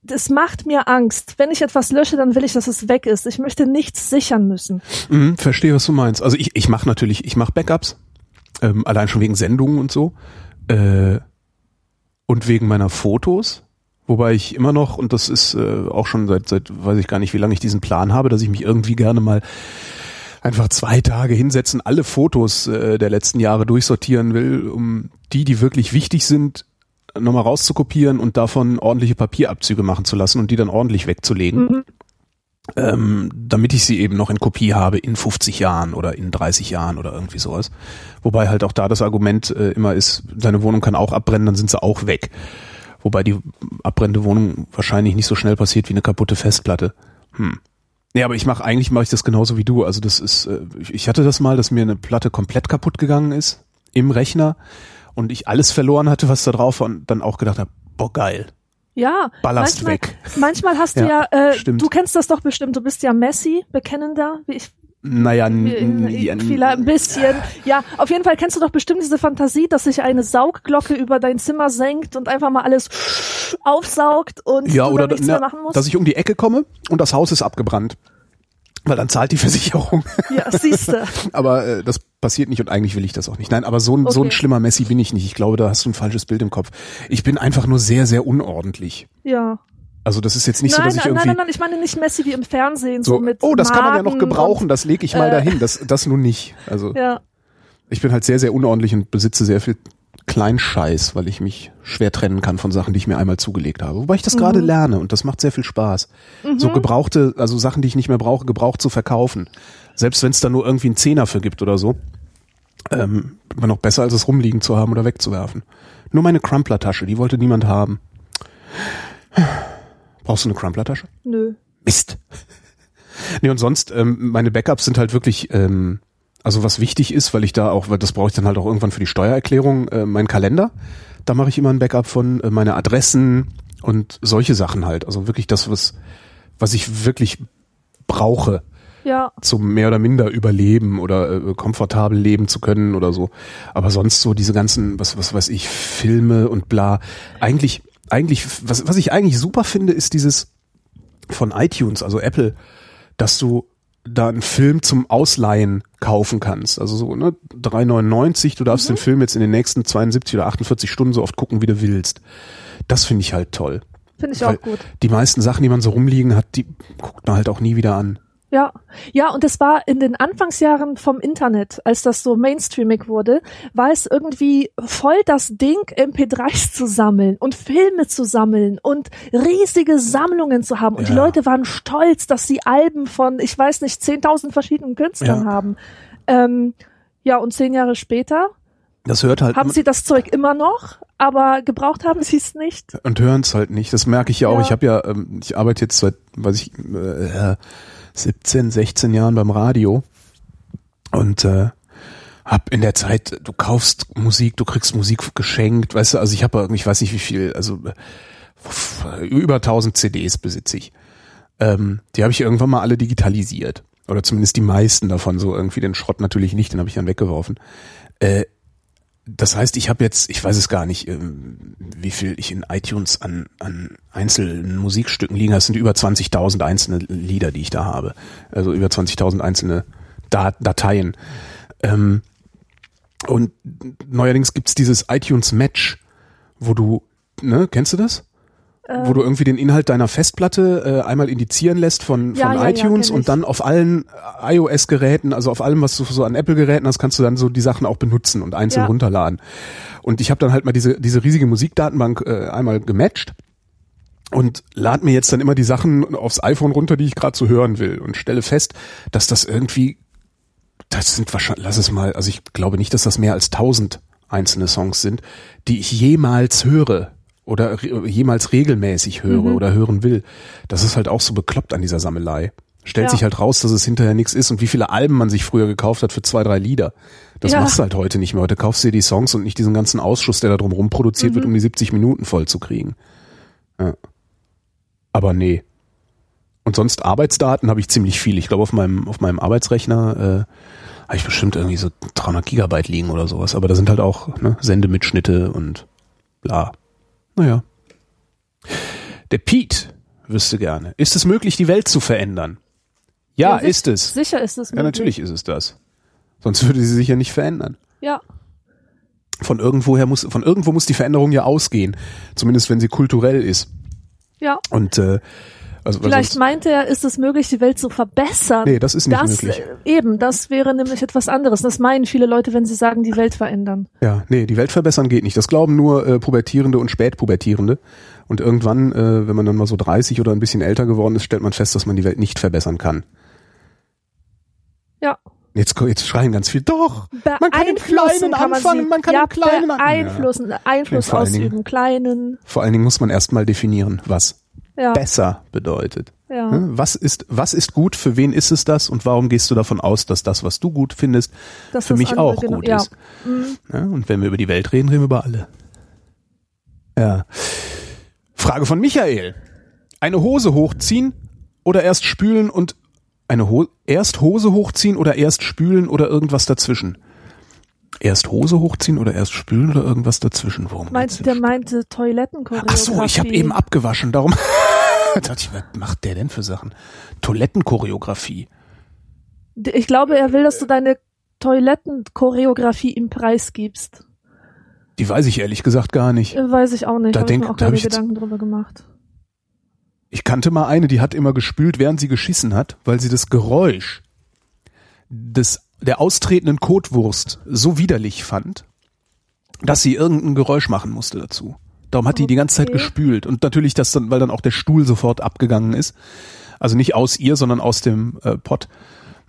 das macht mir Angst. Wenn ich etwas lösche, dann will ich, dass es weg ist. Ich möchte nichts sichern müssen. Mhm, verstehe, was du meinst. Also ich, ich mache natürlich, ich mache Backups, ähm, allein schon wegen Sendungen und so. Äh, und wegen meiner Fotos. Wobei ich immer noch, und das ist äh, auch schon seit, seit, weiß ich gar nicht, wie lange ich diesen Plan habe, dass ich mich irgendwie gerne mal einfach zwei Tage hinsetzen, alle Fotos äh, der letzten Jahre durchsortieren will, um die, die wirklich wichtig sind, nochmal rauszukopieren und davon ordentliche Papierabzüge machen zu lassen und die dann ordentlich wegzulegen ähm, damit ich sie eben noch in Kopie habe in 50 Jahren oder in 30 Jahren oder irgendwie sowas. Wobei halt auch da das Argument äh, immer ist, deine Wohnung kann auch abbrennen, dann sind sie auch weg. Wobei die abbrennende Wohnung wahrscheinlich nicht so schnell passiert wie eine kaputte Festplatte. Hm. Nee, aber ich mache eigentlich mache ich das genauso wie du. Also das ist, äh, ich ich hatte das mal, dass mir eine Platte komplett kaputt gegangen ist im Rechner und ich alles verloren hatte, was da drauf war und dann auch gedacht habe, boah geil, Ja, ballerst manchmal, weg. manchmal hast du Ja, ja, äh, stimmt. du kennst das doch bestimmt, du bist ja Messi, bekennender, wie ich Naja, Vielleicht ein bisschen. Ja, auf jeden Fall kennst du doch bestimmt diese Fantasie, dass sich eine Saugglocke über dein Zimmer senkt und einfach mal alles aufsaugt und ja, du oder nichts na, mehr machen musst. dass ich um die Ecke komme und das Haus ist abgebrannt. Weil dann zahlt die Versicherung. ja, siehste. aber äh, das passiert nicht und eigentlich will ich das auch nicht. Nein, aber so ein, so ein Okay. schlimmer Messi bin ich nicht. Ich glaube, da hast du ein falsches Bild im Kopf. Ich bin einfach nur sehr, sehr unordentlich. Ja. Also das ist jetzt nicht so, nein, dass ich nein, irgendwie nein, nein, ich meine nicht Messi wie im Fernsehen, so, so, mit oh, das kann man ja noch Magen gebrauchen, das lege ich mal äh, dahin. Das, das nun nicht. Also ja, ich bin halt sehr, sehr unordentlich und besitze sehr viel Kleinscheiß, weil ich mich schwer trennen kann von Sachen, die ich mir einmal zugelegt habe. Wobei ich das gerade Mhm. lerne und das macht sehr viel Spaß. So gebrauchte, also Sachen, die ich nicht mehr brauche, gebraucht zu verkaufen. Selbst wenn es da nur irgendwie einen Zehner für gibt oder so. Ähm, immer noch besser, als es rumliegen zu haben oder wegzuwerfen. Nur meine Crumpler-Tasche, die wollte niemand haben. Brauchst du eine Crumpler-Tasche? nö. Mist. Nee, und sonst, ähm, meine Backups sind halt wirklich, ähm, also was wichtig ist, weil ich da auch, weil das brauche ich dann halt auch irgendwann für die Steuererklärung, äh, mein Kalender. Da mache ich immer ein Backup von äh, meine Adressen und solche Sachen halt. Also wirklich das, was, was ich wirklich brauche, Ja, zum mehr oder minder überleben oder äh, komfortabel leben zu können oder so. Aber sonst so diese ganzen, was, was weiß ich, Filme und bla. Eigentlich, eigentlich, was, was ich eigentlich super finde, ist dieses von iTunes, also Apple, dass du da einen Film zum Ausleihen kaufen kannst. Also so, ne, 3,99, du darfst den Film jetzt in den nächsten 72 oder 48 Stunden so oft gucken, wie du willst. Das finde ich halt toll. finde ich Weil auch gut. Die meisten Sachen, die man so rumliegen hat, die guckt man halt auch nie wieder an. Ja, ja, und es war in den Anfangsjahren vom Internet, als das so mainstreamig wurde, war es irgendwie voll das Ding, MP3s zu sammeln und Filme zu sammeln und riesige Sammlungen zu haben. Und die Ja. Leute waren stolz, dass sie Alben von, ich weiß nicht, 10.000 verschiedenen Künstlern Ja. haben. Ähm, ja, und zehn Jahre später Das hört halt haben sie das Zeug immer noch, aber gebraucht haben sie es nicht. und hören es halt nicht. Das merke ich ja auch. Ja. Ich habe ja, ähm, ich arbeite jetzt seit, weiß ich, äh, 17, 16 Jahren beim Radio und äh, hab in der Zeit, du kaufst Musik, du kriegst Musik geschenkt, weißt du, also ich habe, ich weiß nicht wie viel, also äh, über 1000 CDs besitze ich. Ähm, die habe ich irgendwann mal alle digitalisiert. Oder zumindest die meisten davon, so irgendwie den Schrott natürlich nicht, den habe ich dann weggeworfen. Äh, das heißt, ich habe jetzt, ich weiß es gar nicht, ähm, wie viel ich in iTunes an, an einzelnen Musikstücken liegen habe. Es sind über 20.000 einzelne Lieder, die ich da habe. Also über 20.000 einzelne Dat Dateien. Ähm, und neuerdings gibt's dieses iTunes Match, wo du, ne, kennst du das? Wo du irgendwie den Inhalt deiner Festplatte äh, einmal indizieren lässt von, Ja, von ja, ja, iTunes kenn und dann auf allen äh, iOS-Geräten, also auf allem, was du so an Apple-Geräten hast, kannst du dann so die Sachen auch benutzen und einzeln Ja. runterladen. Und ich habe dann halt mal diese, diese riesige Musikdatenbank äh, einmal gematcht und lad mir jetzt dann immer die Sachen aufs iPhone runter, die ich gerade so hören will und stelle fest, dass das irgendwie, das sind wahrscheinlich, lass es mal, also ich glaube nicht, dass das mehr als tausend einzelne Songs sind, die ich jemals höre oder re jemals regelmäßig höre Mhm. oder hören will. Das ist halt auch so bekloppt an dieser Sammelei. Stellt Ja. sich halt raus, dass es hinterher nichts ist und wie viele Alben man sich früher gekauft hat für zwei, drei Lieder. Das Ja. machst du halt heute nicht mehr. Heute kaufst du dir die Songs und nicht diesen ganzen Ausschuss, der da drumherum produziert Mhm. wird, um die 70 Minuten voll zu kriegen. Ja. Aber nee. Und sonst Arbeitsdaten habe ich ziemlich viel. Ich glaube, auf meinem, auf meinem Arbeitsrechner äh, habe ich bestimmt irgendwie so 300 Gigabyte liegen oder sowas. Aber da sind halt auch ne, Sendemitschnitte und bla. Naja. Der Pete wüsste gerne. Ist es möglich, die Welt zu verändern? Ja, sich- ist es. Sicher ist es Ja, möglich. natürlich ist es das. Sonst würde sie sich ja nicht verändern. Ja, Von irgendwoher muss, von irgendwo muss die Veränderung ja ausgehen. Zumindest wenn sie kulturell ist. ja. Und äh, also Vielleicht meinte er, ist es möglich, die Welt zu verbessern. Nee, das ist nicht das, möglich. äh, Eben, das wäre nämlich etwas anderes. Das meinen viele Leute, wenn sie sagen, die Welt verändern. Ja, nee, die Welt verbessern geht nicht. Das glauben nur äh, Pubertierende und Spätpubertierende. Und irgendwann, äh, wenn man dann mal so 30 oder ein bisschen älter geworden ist, stellt man fest, dass man die Welt nicht verbessern kann. Ja. Jetzt, jetzt schreien ganz viel, doch, man kann im Kleinen kann man anfangen, sie. man kann ja, im Kleinen an- beeinflussen, Einfluss Dingen- ausüben, kleinen. Vor allen Dingen muss man erstmal definieren, was Ja, besser bedeutet. ja. Ne? Was ist, was ist gut, für wen ist es das und warum gehst du davon aus, dass das, was du gut findest, Dass für mich auch genau- gut ja. ist? Ja, und wenn wir über die Welt reden, reden wir über alle. Ja. Frage von Michael. Eine Hose hochziehen oder erst spülen und eine Ho erst Hose hochziehen oder erst spülen oder irgendwas dazwischen? Erst Hose hochziehen oder erst spülen oder irgendwas dazwischen? Worum geht's Meint, denn? der meinte Toilettenchoreografie. Ach so, ich habe eben abgewaschen, darum dachte ich, was macht der denn für Sachen? Toilettenchoreografie. Ich glaube, er will, dass du deine Toilettenchoreografie im Preis gibst. Die weiß ich ehrlich gesagt gar nicht. Äh, Weiß ich auch nicht. Da Hab denk- ich mir auch da keine Gedanken drüber gemacht. Ich kannte mal eine, die hat immer gespült, während sie geschissen hat, weil sie das Geräusch des, der austretenden Kotwurst so widerlich fand, dass sie irgendein Geräusch machen musste dazu. Darum hat die die ganze Zeit Okay. gespült. Und natürlich das dann, weil dann auch der Stuhl sofort abgegangen ist. Also nicht aus ihr, sondern aus dem äh, Pott.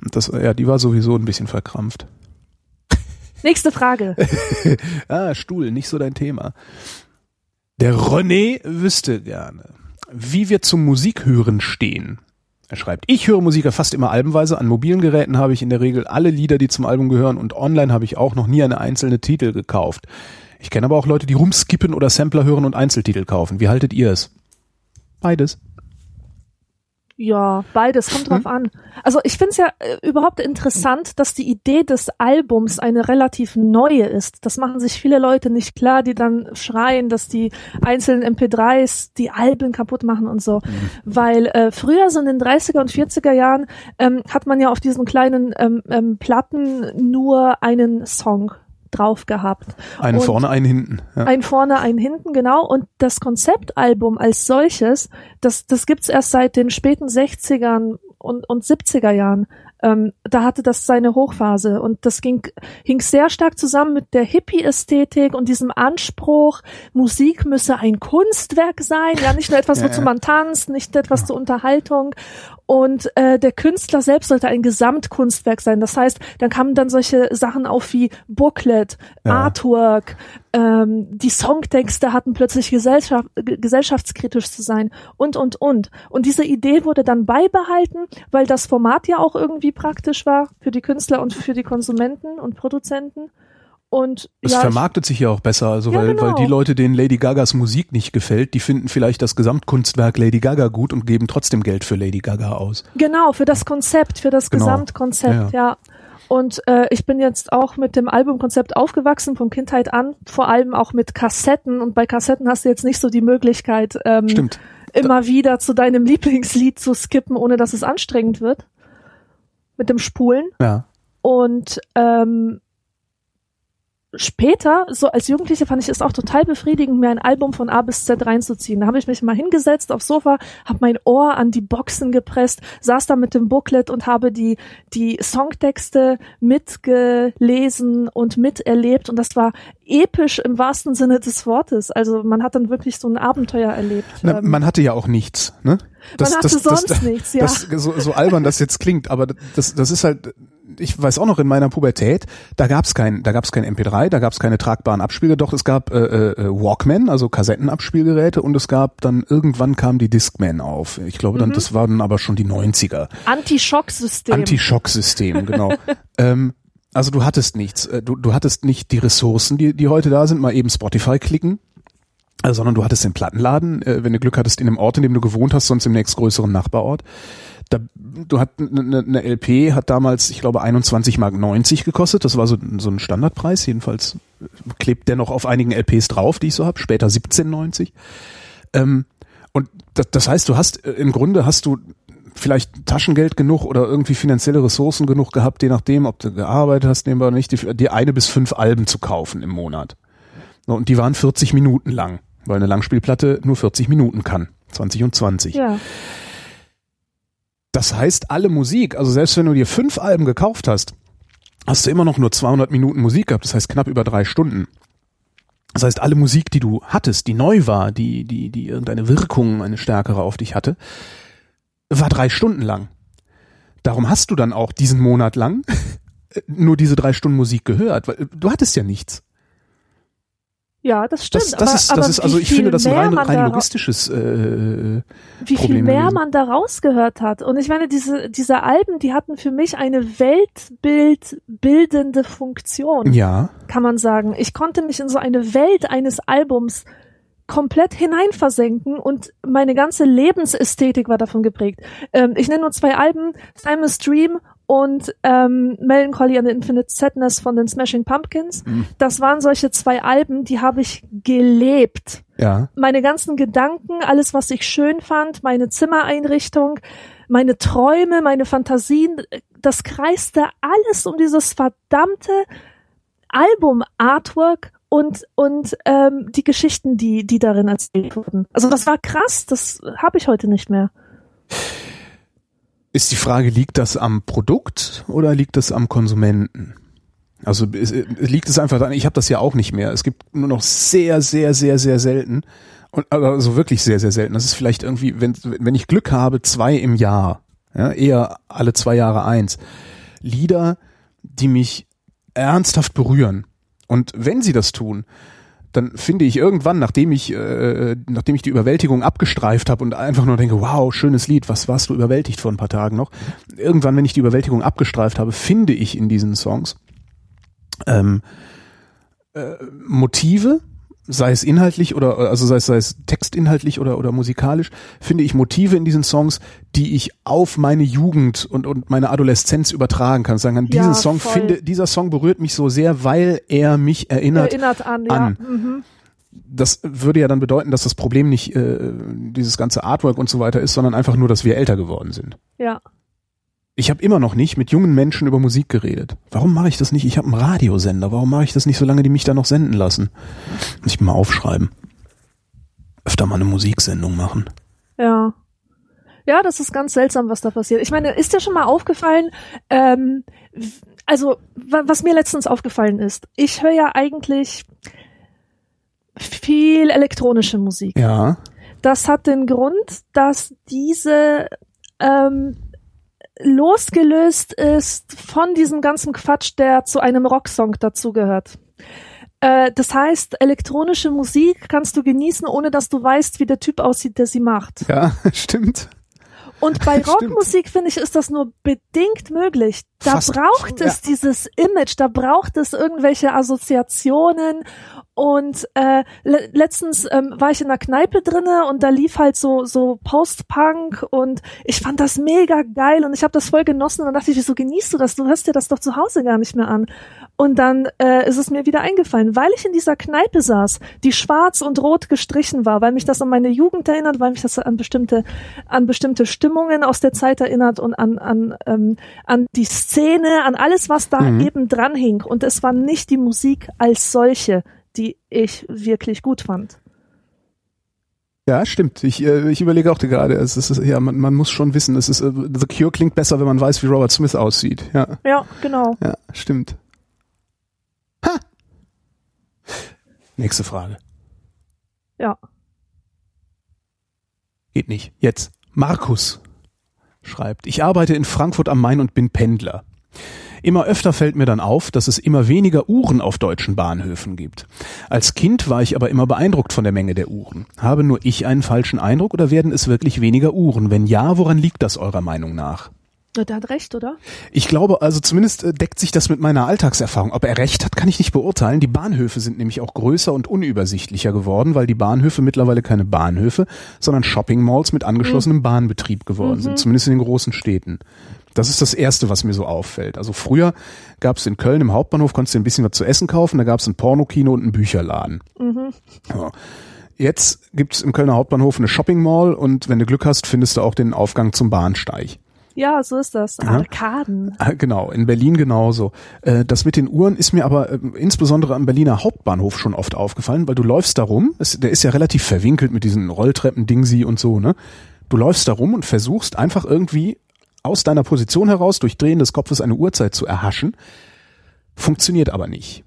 Und das, ja, die war sowieso ein bisschen verkrampft. Nächste Frage. Ah, Stuhl, nicht so dein Thema. Der René wüsste gerne, wie wir zum Musikhören stehen. Er schreibt, ich höre Musik ja fast immer albenweise. An mobilen Geräten habe ich in der Regel alle Lieder, die zum Album gehören und online habe ich auch noch nie eine einzelne Titel gekauft. Ich kenne aber auch Leute, die rumskippen oder Sampler hören und Einzeltitel kaufen. Wie haltet ihr es? Beides. Ja, beides, kommt Hm? drauf an. Also ich finde es ja äh, überhaupt interessant, dass die Idee des Albums eine relativ neue ist. Das machen sich viele Leute nicht klar, die dann schreien, dass die einzelnen MP3s die Alben kaputt machen und so. Weil äh, früher, so in den 30er und 40er Jahren, ähm, hat man ja auf diesen kleinen ähm, ähm, Platten nur einen Song drauf gehabt. Einen Und- vorne, einen hinten. Ja. ein vorne, ein hinten, genau. Und das Konzeptalbum als solches, das, das gibt's erst seit den späten 60ern und, und 70er Jahren. Ähm, da hatte das seine Hochphase und das ging, hing sehr stark zusammen mit der Hippie-Ästhetik und diesem Anspruch, Musik müsse ein Kunstwerk sein, ja, nicht nur etwas, Ja, wozu man tanzt, nicht etwas zur Unterhaltung. Und äh, der Künstler selbst sollte ein Gesamtkunstwerk sein. Das heißt, dann kamen dann solche Sachen auf wie Booklet, Ja. Artwork, ähm, die Songtexte hatten plötzlich Gesellschaft, ge- gesellschaftskritisch zu sein und, und, und. Und diese Idee wurde dann beibehalten, weil das Format ja auch irgendwie praktisch war für die Künstler und für die Konsumenten und Produzenten. Und Es ja, vermarktet sich ja auch besser, also Ja, weil, genau. weil die Leute, denen Lady Gagas Musik nicht gefällt, die finden vielleicht das Gesamtkunstwerk Lady Gaga gut und geben trotzdem Geld für Lady Gaga aus. Genau, für das Konzept, für das Genau. Gesamtkonzept, ja. Und äh, ich bin jetzt auch mit dem Albumkonzept aufgewachsen, von Kindheit an, vor allem auch mit Kassetten. Und bei Kassetten hast du jetzt nicht so die Möglichkeit, ähm, Stimmt. immer wieder zu deinem Lieblingslied zu skippen, ohne dass es anstrengend wird. Mit dem Spulen. Ja. Und ähm, später, so als Jugendliche, fand ich es auch total befriedigend, mir ein Album von A bis Z reinzuziehen. Da habe ich mich mal hingesetzt aufs Sofa, habe mein Ohr an die Boxen gepresst, saß da mit dem Booklet und habe die, die Songtexte mitgelesen und miterlebt. Und das war episch im wahrsten Sinne des Wortes. Also man hat dann wirklich so ein Abenteuer erlebt. Na, Ähm, man hatte ja auch nichts, ne? man hatte sonst nichts, ja. Das, so, so albern das jetzt klingt, aber das, das ist halt, ich weiß auch noch in meiner Pubertät, da gab's kein, da gab's kein MP3, da gab's keine tragbaren Abspielgeräte, doch es gab äh, äh, Walkman, also Kassettenabspielgeräte und es gab dann irgendwann kam die Discman auf. Ich glaube Mhm. dann, das waren aber schon die 90er. Anti-Schock-System. Anti-Schock-System, genau. ähm, also du hattest nichts, äh, du, du hattest nicht die Ressourcen, die, die heute da sind, mal eben Spotify klicken, äh, sondern du hattest den Plattenladen, äh, wenn du Glück hattest, in dem Ort, in dem du gewohnt hast, sonst im nächstgrößeren Nachbarort. Da, du hat eine, eine LP hat damals, ich glaube, 21 Mark 90 gekostet. Das war so, so ein Standardpreis. Jedenfalls äh, klebt der noch auf einigen LPs drauf, die ich so hab. Später 17,90. Ähm, und das, das heißt, du hast äh, im Grunde hast du vielleicht Taschengeld genug oder irgendwie finanzielle Ressourcen genug gehabt, je nachdem, ob du gearbeitet hast, nebenbei oder nicht, die, die eine bis fünf Alben zu kaufen im Monat. Und die waren 40 Minuten lang, weil eine Langspielplatte nur 40 Minuten kann. 20 und 20. Ja. Das heißt, alle Musik, also selbst wenn du dir fünf Alben gekauft hast, hast du immer noch nur 200 Minuten Musik gehabt, das heißt knapp über drei Stunden. Das heißt, alle Musik, die du hattest, die neu war, die, die, die irgendeine Wirkung, eine stärkere auf dich hatte, war drei Stunden lang. Darum hast du dann auch diesen Monat lang nur diese drei Stunden Musik gehört, weil du hattest ja nichts. Ja, das stimmt. Das, das aber, ist, aber das ist, wie also ich viel finde das ein mehr rein, rein logistisches, äh, wie viel Problem mehr gewesen. man da rausgehört hat. Und ich meine, diese, diese Alben, die hatten für mich eine weltbildbildende Funktion, ja, kann man sagen. Ich konnte mich in so eine Welt eines Albums komplett hineinversenken und meine ganze Lebensästhetik war davon geprägt. Ähm, ich nenne nur zwei Alben, Simon's Dream und ähm, Melancholy and Infinite Sadness von den Smashing Pumpkins. Mhm. Das waren solche zwei Alben, die habe ich gelebt. Ja. Meine ganzen Gedanken, alles, was ich schön fand, meine Zimmereinrichtung, meine Träume, meine Fantasien, das kreiste alles um dieses verdammte Album-Artwork und und ähm, die Geschichten, die die darin erzählt wurden. Also das war krass, das habe ich heute nicht mehr. Ist die Frage, liegt das am Produkt oder liegt das am Konsumenten? Also ist, liegt es einfach daran, ich habe das ja auch nicht mehr. Es gibt nur noch sehr, sehr, sehr, sehr selten. Und also wirklich sehr, sehr selten. Das ist vielleicht irgendwie, wenn, wenn ich Glück habe, zwei im Jahr. Ja, eher alle zwei Jahre eins. Lieder, die mich ernsthaft berühren. Und wenn sie das tun, dann finde ich irgendwann, nachdem ich, äh, nachdem ich die Überwältigung abgestreift habe und einfach nur denke, wow, schönes Lied, was warst du überwältigt vor ein paar Tagen noch? Irgendwann, wenn ich die Überwältigung abgestreift habe, finde ich in diesen Songs ähm, äh, Motive, sei es inhaltlich oder also sei es, sei es textinhaltlich oder oder musikalisch, finde ich Motive in diesen Songs, die ich auf meine Jugend und und meine Adoleszenz übertragen kann. Sagen kann, diesen Ja, Song voll. finde, dieser Song berührt mich so sehr, weil er mich erinnert. Erinnert an, ja. an. Mhm. Das würde ja dann bedeuten, dass das Problem nicht äh, dieses ganze Artwork und so weiter ist, sondern einfach nur, dass wir älter geworden sind. Ja. Ich habe immer noch nicht mit jungen Menschen über Musik geredet. Warum mache ich das nicht? Ich habe einen Radiosender. Warum mache ich das nicht, solange die mich da noch senden lassen? Muss ich mal aufschreiben. Öfter mal eine Musiksendung machen. Ja. Ja, das ist ganz seltsam, was da passiert. Ich meine, ist dir schon mal aufgefallen, ähm, also wa was mir letztens aufgefallen ist, ich höre ja eigentlich viel elektronische Musik. Ja. Das hat den Grund, dass diese ähm, losgelöst ist von diesem ganzen Quatsch, der zu einem Rocksong dazugehört. Äh, das heißt, elektronische Musik kannst du genießen, ohne dass du weißt, wie der Typ aussieht, der sie macht. Ja, stimmt. Und bei. Rockmusik finde ich, ist das nur bedingt möglich. Da Fast- braucht es dieses Image, da braucht es irgendwelche Assoziationen. Und äh, le letztens ähm, war ich in einer Kneipe drinne und da lief halt so so Post-Punk und ich fand das mega geil und ich habe das voll genossen und dann dachte ich, wieso genießt du das? Du hörst dir das doch zu Hause gar nicht mehr an. Und dann äh, ist es mir wieder eingefallen, weil ich in dieser Kneipe saß, die schwarz und rot gestrichen war, weil mich das an meine Jugend erinnert, weil mich das an bestimmte an bestimmte Stimmungen aus der Zeit erinnert und an an ähm, an die Szene, an alles, was da Mhm. eben dran hing. Und es war nicht die Musik als solche, die ich wirklich gut fand. Ja, stimmt. Ich, äh, ich überlege auch gerade, es ist, ja, man, man muss schon wissen, es ist, äh, The Cure klingt besser, wenn man weiß, wie Robert Smith aussieht. Ja, Ja, genau. ja, stimmt. Ha! Nächste Frage. Ja. Geht nicht. Jetzt. Markus schreibt, ich arbeite in Frankfurt am Main und bin Pendler. Immer öfter fällt mir dann auf, dass es immer weniger Uhren auf deutschen Bahnhöfen gibt. Als Kind war ich aber immer beeindruckt von der Menge der Uhren. Habe nur ich einen falschen Eindruck oder werden es wirklich weniger Uhren? Wenn ja, woran liegt das eurer Meinung nach? Der hat recht, oder? Ich glaube, also zumindest äh, deckt sich das mit meiner Alltagserfahrung. Ob er recht hat, kann ich nicht beurteilen. Die Bahnhöfe sind nämlich auch größer und unübersichtlicher geworden, weil die Bahnhöfe mittlerweile keine Bahnhöfe, sondern Shopping Malls mit angeschlossenem Bahnbetrieb geworden sind, zumindest in den großen Städten. Das ist das Erste, was mir so auffällt. Also früher gab es in Köln im Hauptbahnhof, konntest du ein bisschen was zu essen kaufen, da gab es ein Pornokino und einen Bücherladen. Ja. Jetzt gibt es im Kölner Hauptbahnhof eine Shopping Mall und wenn du Glück hast, findest du auch den Aufgang zum Bahnsteig. Ja, so ist das. Ja. Arkaden. Ah, Genau, in Berlin genauso. Äh, Das mit den Uhren ist mir aber äh, insbesondere am Berliner Hauptbahnhof schon oft aufgefallen, weil du läufst da rum, der ist ja relativ verwinkelt mit diesen Rolltreppen, Dingsi und so, ne? Du läufst da rum und versuchst einfach irgendwie aus deiner Position heraus durch Drehen des Kopfes eine Uhrzeit zu erhaschen. Funktioniert aber nicht.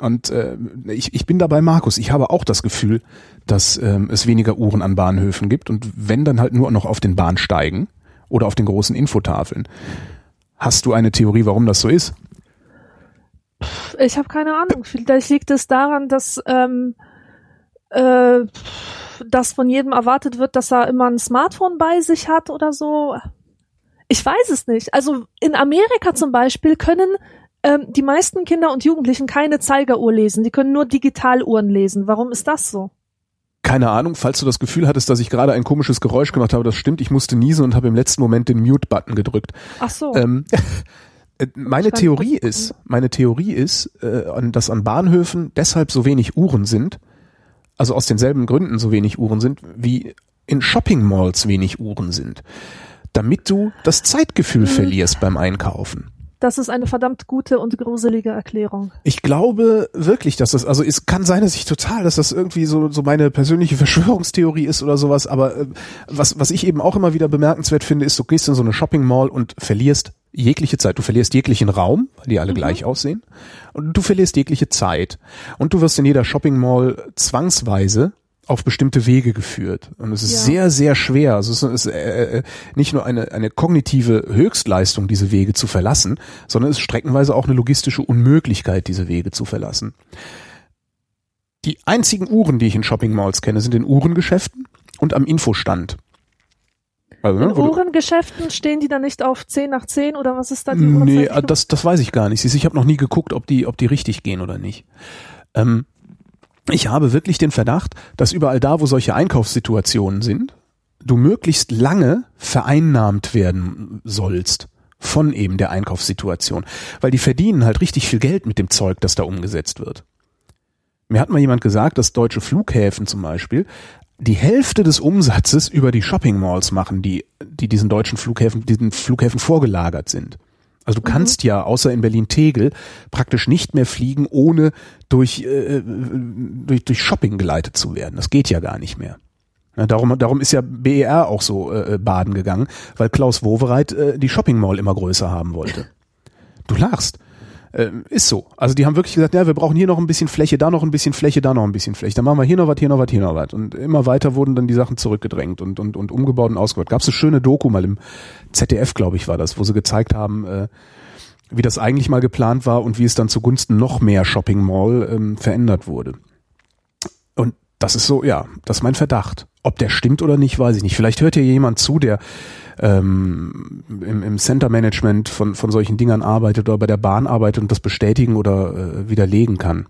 Und äh, ich, ich bin dabei Markus. Ich habe auch das Gefühl, dass ähm, es weniger Uhren an Bahnhöfen gibt und wenn dann halt nur noch auf den Bahnsteigen oder auf den großen Infotafeln. Hast du eine Theorie, warum das so ist? Ich habe keine Ahnung. Vielleicht liegt es daran, dass ähm, äh, dass von jedem erwartet wird, dass er immer ein Smartphone bei sich hat oder so. Ich weiß es nicht. Also in Amerika zum Beispiel können ähm, die meisten Kinder und Jugendlichen keine Zeigeruhr lesen. Die können nur Digitaluhren lesen. Warum ist das so? Keine Ahnung, falls du das Gefühl hattest, dass ich gerade ein komisches Geräusch gemacht habe, das stimmt, ich musste niesen und habe im letzten Moment den Mute-Button gedrückt. Ach so. Ähm, äh, meine kann Theorie ist, meine Theorie ist, äh, dass an Bahnhöfen deshalb so wenig Uhren sind, also aus denselben Gründen so wenig Uhren sind, wie in Shopping Malls wenig Uhren sind. Damit du das Zeitgefühl verlierst beim Einkaufen. Das ist eine verdammt gute und gruselige Erklärung. Ich glaube wirklich, dass das, also es kann sein, dass ich total, dass das irgendwie so, so meine persönliche Verschwörungstheorie ist oder sowas, aber äh, was, was ich eben auch immer wieder bemerkenswert finde, ist, du gehst in so eine Shopping Mall und verlierst jegliche Zeit. Du verlierst jeglichen Raum, weil die alle gleich aussehen. Und du verlierst jegliche Zeit. Und du wirst in jeder Shopping Mall zwangsweise auf bestimmte Wege geführt. Und es ist Ja. sehr, sehr schwer. Also es ist äh, äh, nicht nur eine, eine kognitive Höchstleistung, diese Wege zu verlassen, sondern es ist streckenweise auch eine logistische Unmöglichkeit, diese Wege zu verlassen. Die einzigen Uhren, die ich in Shopping Malls kenne, sind in Uhrengeschäften und am Infostand. Also, In ne, du- Uhrengeschäften stehen die dann nicht auf 10 nach 10 oder was ist da die Nee, äh, das, das weiß ich gar nicht. Ich habe noch nie geguckt, ob die, ob die richtig gehen oder nicht. Ähm, ich habe wirklich den Verdacht, dass überall da, wo solche Einkaufssituationen sind, du möglichst lange vereinnahmt werden sollst von eben der Einkaufssituation. Weil die verdienen halt richtig viel Geld mit dem Zeug, das da umgesetzt wird. Mir hat mal jemand gesagt, dass deutsche Flughäfen zum Beispiel die Hälfte des Umsatzes über die Shopping Malls machen, die, die diesen deutschen Flughäfen, diesen Flughäfen vorgelagert sind. Also du kannst ja außer in Berlin-Tegel praktisch nicht mehr fliegen, ohne durch, äh, durch, durch Shopping geleitet zu werden. Das geht ja gar nicht mehr. Ja, darum, darum ist ja BER auch so äh, baden gegangen, weil Klaus Wowereit äh, die Shopping Mall immer größer haben wollte. Du lachst. Ähm, ist so. Also die haben wirklich gesagt, ja, wir brauchen hier noch ein bisschen Fläche, da noch ein bisschen Fläche, da noch ein bisschen Fläche. Dann machen wir hier noch was, hier noch was, hier noch was. Und immer weiter wurden dann die Sachen zurückgedrängt und, und, und umgebaut und ausgebaut. Gab es eine schöne Doku mal im ZDF, glaube ich, war das, wo sie gezeigt haben, äh, wie das eigentlich mal geplant war und wie es dann zugunsten noch mehr Shopping Mall ähm, verändert wurde. Und das ist so, ja, das ist mein Verdacht. Ob der stimmt oder nicht, weiß ich nicht. Vielleicht hört hier jemand zu, der ähm, im, im Center Management von, von solchen Dingern arbeitet oder bei der Bahn arbeitet und das bestätigen oder äh, widerlegen kann.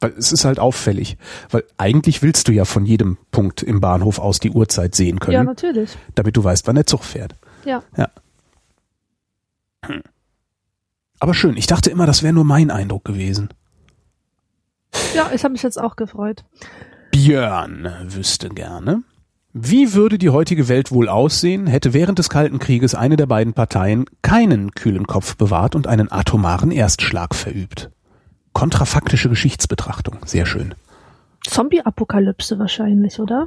Weil es ist halt auffällig. Weil eigentlich willst du ja von jedem Punkt im Bahnhof aus die Uhrzeit sehen können, Ja, natürlich. damit du weißt, wann der Zug fährt. Ja. Ja. Aber schön, ich dachte immer, das wäre nur mein Eindruck gewesen. Ja, ich habe mich jetzt auch gefreut. Björn wüsste gerne. Wie würde die heutige Welt wohl aussehen, hätte während des Kalten Krieges eine der beiden Parteien keinen kühlen Kopf bewahrt und einen atomaren Erstschlag verübt? Kontrafaktische Geschichtsbetrachtung. Sehr schön. Zombie-Apokalypse wahrscheinlich, oder?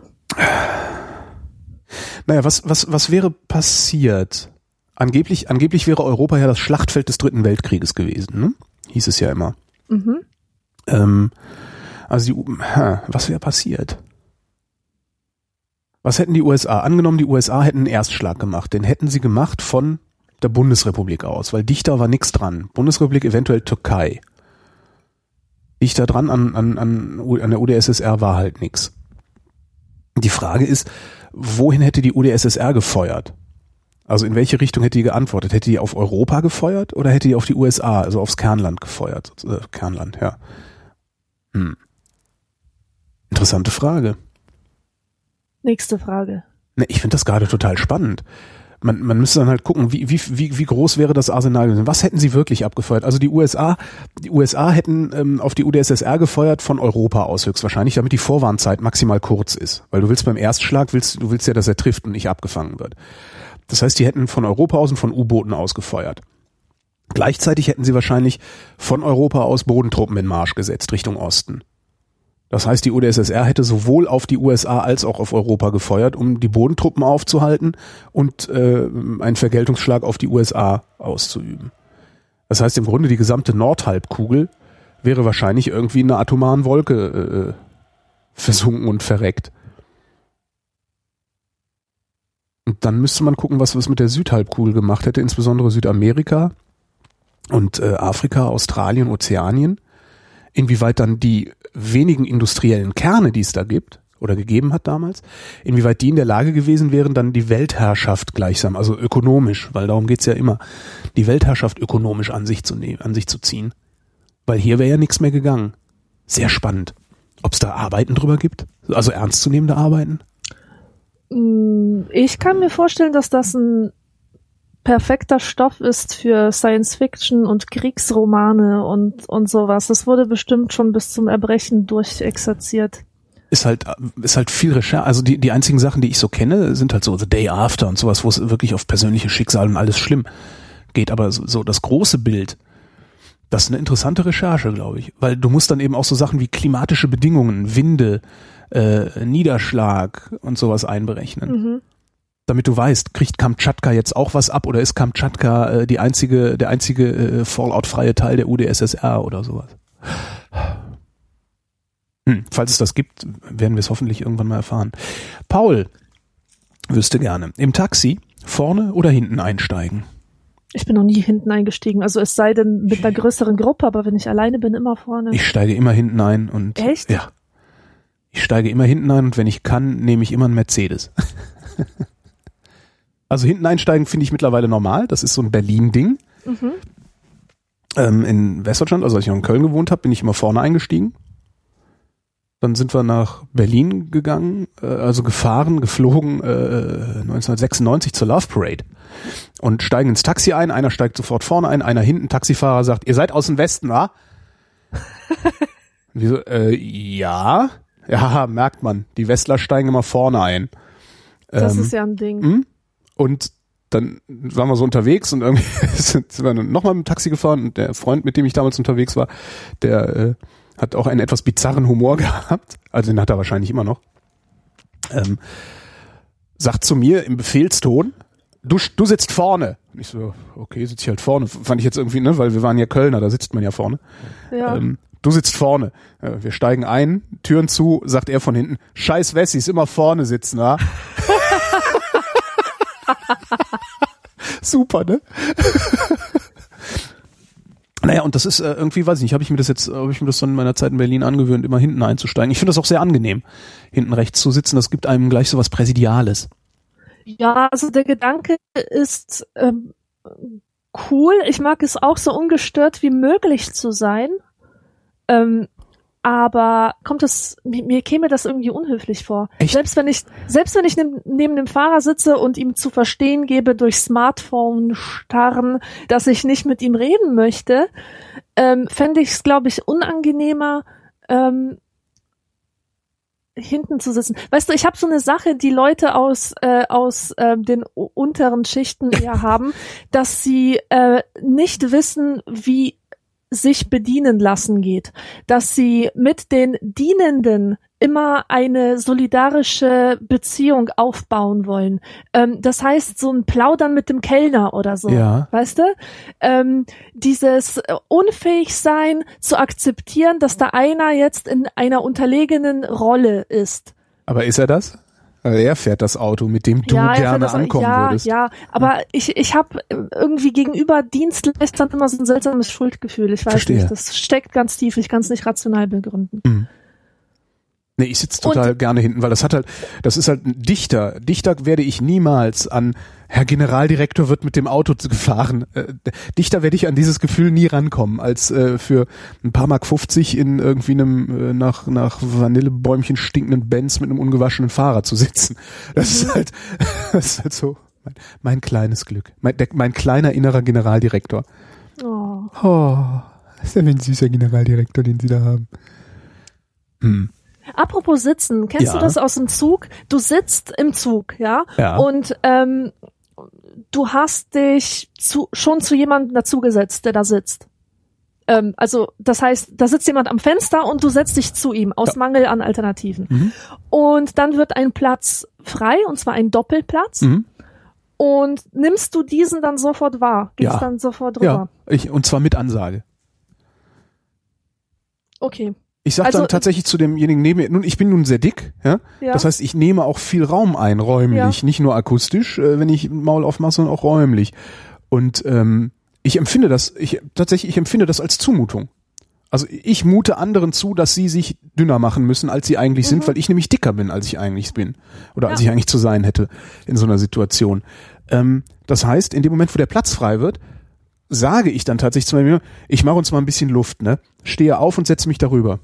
Naja, was, was, was wäre passiert? Angeblich, angeblich wäre Europa ja das Schlachtfeld des Dritten Weltkrieges gewesen, ne? Hieß es ja immer. Mhm. Ähm, also die, was wäre passiert? Was hätten die USA? Angenommen, die USA hätten einen Erstschlag gemacht. Den hätten sie gemacht von der Bundesrepublik aus, weil dichter war nix dran. Bundesrepublik, eventuell Türkei. Dichter dran an, an, an, an der UdSSR war halt nix. Die Frage ist, wohin hätte die UdSSR gefeuert? Also in welche Richtung hätte die geantwortet? Hätte die auf Europa gefeuert oder hätte die auf die USA, also aufs Kernland gefeuert? Äh, Kernland, ja. Hm. Interessante Frage. Nächste Frage. Ne, ich finde das gerade total spannend. Man, man müsste dann halt gucken, wie, wie, wie, wie groß wäre das Arsenal gewesen? Was hätten sie wirklich abgefeuert? Also die USA, die USA hätten ähm, auf die UdSSR gefeuert von Europa aus höchstwahrscheinlich, damit die Vorwarnzeit maximal kurz ist. Weil du willst beim Erstschlag, willst, du willst ja, dass er trifft und nicht abgefangen wird. Das heißt, die hätten von Europa aus und von U-Booten aus gefeuert. Gleichzeitig hätten sie wahrscheinlich von Europa aus Bodentruppen in Marsch gesetzt, Richtung Osten. Das heißt, die UdSSR hätte sowohl auf die USA als auch auf Europa gefeuert, um die Bodentruppen aufzuhalten und äh, einen Vergeltungsschlag auf die USA auszuüben. Das heißt, im Grunde die gesamte Nordhalbkugel wäre wahrscheinlich irgendwie in einer atomaren Wolke äh, versunken und verreckt. Und dann müsste man gucken, was was mit der Südhalbkugel gemacht hätte, insbesondere Südamerika und äh, Afrika, Australien, Ozeanien. Inwieweit dann die wenigen industriellen Kerne, die es da gibt oder gegeben hat damals, inwieweit die in der Lage gewesen wären, dann die Weltherrschaft gleichsam, also ökonomisch, weil darum geht's ja immer, die Weltherrschaft ökonomisch an sich zu nehmen, an sich zu ziehen. Weil hier wäre ja nichts mehr gegangen. Sehr spannend. Ob es da Arbeiten drüber gibt? Also ernstzunehmende Arbeiten? Ich kann mir vorstellen, dass das ein perfekter Stoff ist für Science Fiction und Kriegsromane und, und sowas. Das wurde bestimmt schon bis zum Erbrechen durchexerziert. ist halt ist halt viel Recherche. Also die die einzigen Sachen, die ich so kenne, sind halt so The Day After und sowas, wo es wirklich auf persönliche Schicksal und alles schlimm geht. Aber so, so das große Bild, das ist eine interessante Recherche, glaube ich, weil du musst dann eben auch so Sachen wie klimatische Bedingungen, Winde, äh, Niederschlag und sowas einberechnen, Mhm. Damit du weißt, kriegt Kamtschatka jetzt auch was ab oder ist Kamtschatka äh, die einzige der einzige äh, Fallout-freie Teil der UdSSR oder sowas. Hm, falls es das gibt, werden wir es hoffentlich irgendwann mal erfahren. Paul wüsste gerne, im Taxi vorne oder hinten einsteigen? Ich bin noch nie hinten eingestiegen. Also es sei denn mit einer größeren Gruppe, aber wenn ich alleine bin, immer vorne. Ich steige immer hinten ein und Echt? ja. Ich steige immer hinten ein und wenn ich kann, nehme ich immer einen Mercedes. also hinten einsteigen finde ich mittlerweile normal. Das ist so ein Berlin-Ding. Mhm. Ähm, in Westdeutschland, also als ich noch in Köln gewohnt habe, bin ich immer vorne eingestiegen. Dann sind wir nach Berlin gegangen, äh, also gefahren, geflogen, äh, 1996 zur Love Parade. Und steigen ins Taxi ein, einer steigt sofort vorne ein, einer hinten, Taxifahrer sagt, ihr seid aus dem Westen, wa? Und wir so, äh, ja. Ja, merkt man, die Westler steigen immer vorne ein. Das Ähm, ist ja ein Ding. hm? Und dann waren wir so unterwegs und irgendwie sind wir nochmal mit dem Taxi gefahren und der Freund, mit dem ich damals unterwegs war, der äh, hat auch einen etwas bizarren Humor gehabt. Also den hat er wahrscheinlich immer noch. Ähm, sagt zu mir im Befehlston, du, du sitzt vorne. Und ich so, okay, sitze ich halt vorne. Fand ich jetzt irgendwie, ne, weil wir waren ja Kölner, da sitzt man ja vorne. Ja. Ähm, du sitzt vorne. Äh, wir steigen ein, Türen zu, sagt er von hinten, scheiß Wessis, immer vorne sitzen, wa? Super, ne? naja, und das ist äh, irgendwie, weiß ich nicht, habe ich mir das jetzt, habe ich mir das dann in meiner Zeit in Berlin angewöhnt, immer hinten einzusteigen. Ich finde das auch sehr angenehm, hinten rechts zu sitzen. Das gibt einem gleich so was Präsidiales. Ja, also der Gedanke ist ähm, cool. Ich mag es auch so ungestört wie möglich zu sein. Ähm, aber kommt es, mir, mir käme das irgendwie unhöflich vor. Echt? Selbst wenn ich, selbst wenn ich neben, neben dem Fahrer sitze und ihm zu verstehen gebe durch Smartphone starren, dass ich nicht mit ihm reden möchte, ähm, fände ich es, glaube ich, unangenehmer, ähm, hinten zu sitzen. Weißt du, ich habe so eine Sache, die Leute aus äh, aus äh, den unteren Schichten eher haben, dass sie äh, nicht wissen, wie sich bedienen lassen geht, dass sie mit den Dienenden immer eine solidarische Beziehung aufbauen wollen. Ähm, das heißt, so ein Plaudern mit dem Kellner oder so. Ja. Weißt du? Ähm, dieses äh, unfähig sein zu akzeptieren, dass da einer jetzt in einer unterlegenen Rolle ist. Aber ist er das? Also er fährt das Auto, mit dem du ja, er gerne das- ankommen ja, würdest. Ja, aber ich, ich habe irgendwie gegenüber Dienstleistern immer so ein seltsames Schuldgefühl. Ich weiß Verstehe. nicht, das steckt ganz tief. Ich kann es nicht rational begründen. Nee, ich sitze total gerne hinten, weil das hat halt, das ist halt ein Dichter. Dichter werde ich niemals an Herr Generaldirektor wird mit dem Auto gefahren. Äh, Dichter werde ich an dieses Gefühl nie rankommen, als äh, für ein paar Mark 50 in irgendwie einem äh, nach, nach Vanillebäumchen stinkenden Benz mit einem ungewaschenen Fahrer zu sitzen. Das ist halt, das ist halt so mein, mein kleines Glück. Mein, der, mein kleiner innerer Generaldirektor. Oh. Oh, das ist ja ein süßer Generaldirektor, den Sie da haben. Hm. Apropos Sitzen, kennst Ja. du das aus dem Zug? Du sitzt im Zug, ja, Ja. und ähm, du hast dich zu, schon zu jemandem dazugesetzt, der da sitzt. Ähm, also das heißt, da sitzt jemand am Fenster und du setzt dich zu ihm aus Ja. Mangel an Alternativen. Mhm. Und dann wird ein Platz frei, und zwar ein Doppelplatz. Mhm. Und nimmst du diesen dann sofort wahr? Gehst Ja. dann sofort Ja, drüber? ich, und zwar mit Ansage. Okay. Ich sag Also, dann tatsächlich zu demjenigen neben mir, nun, ich bin nun sehr dick, ja? Ja. Das heißt, ich nehme auch viel Raum ein, räumlich, Ja. nicht nur akustisch, äh, wenn ich Maul aufmache, sondern auch räumlich. Und ähm, ich empfinde das, ich tatsächlich, ich empfinde das als Zumutung. Also ich mute anderen zu, dass sie sich dünner machen müssen, als sie eigentlich sind, weil ich nämlich dicker bin, als ich eigentlich bin. Oder als Mhm. Ja. ich eigentlich zu sein hätte in so einer Situation. Ähm, das heißt, in dem Moment, wo der Platz frei wird, sage ich dann tatsächlich zu mir, ich mache uns mal ein bisschen Luft, ne? Stehe auf und setze mich darüber.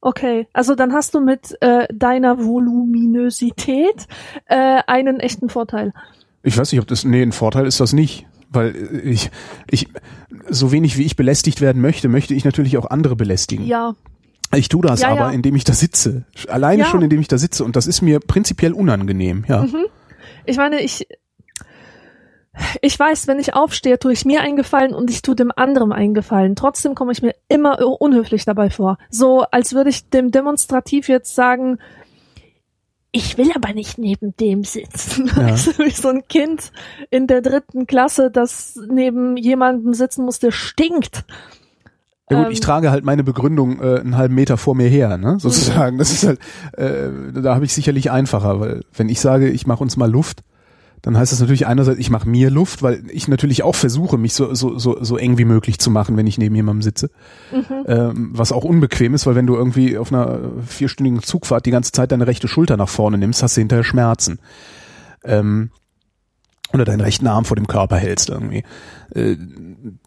Okay, also dann hast du mit äh, deiner Voluminosität äh, einen echten Vorteil. Ich weiß nicht, ob das, nee, ein Vorteil ist das nicht. Weil ich, ich, so wenig wie ich belästigt werden möchte, möchte ich natürlich auch andere belästigen. Ja. Ich tue das Ja, aber, ja. indem ich da sitze. Alleine Ja. schon, indem ich da sitze. Und das ist mir prinzipiell unangenehm, ja. Mhm. Ich meine, ich ich weiß, wenn ich aufstehe, tue ich mir einen Gefallen und ich tue dem anderen einen Gefallen. Trotzdem komme ich mir immer unhöflich dabei vor. So, als würde ich dem demonstrativ jetzt sagen, ich will aber nicht neben dem sitzen. Ja. Also wie so ein Kind in der dritten Klasse, das neben jemandem sitzen muss, der stinkt. Ja gut, Ähm, ich trage halt meine Begründung äh, einen halben Meter vor mir her, ne? Sozusagen. Das ist halt, äh, da habe ich sicherlich einfacher, weil wenn ich sage, ich mache uns mal Luft, dann heißt das natürlich einerseits, ich mache mir Luft, weil ich natürlich auch versuche, mich so, so, so, so eng wie möglich zu machen, wenn ich neben jemandem sitze. Ähm, was auch unbequem ist, weil wenn du irgendwie auf einer vierstündigen Zugfahrt die ganze Zeit deine rechte Schulter nach vorne nimmst, hast du hinterher Schmerzen. Ähm, oder deinen rechten Arm vor dem Körper hältst irgendwie. Äh,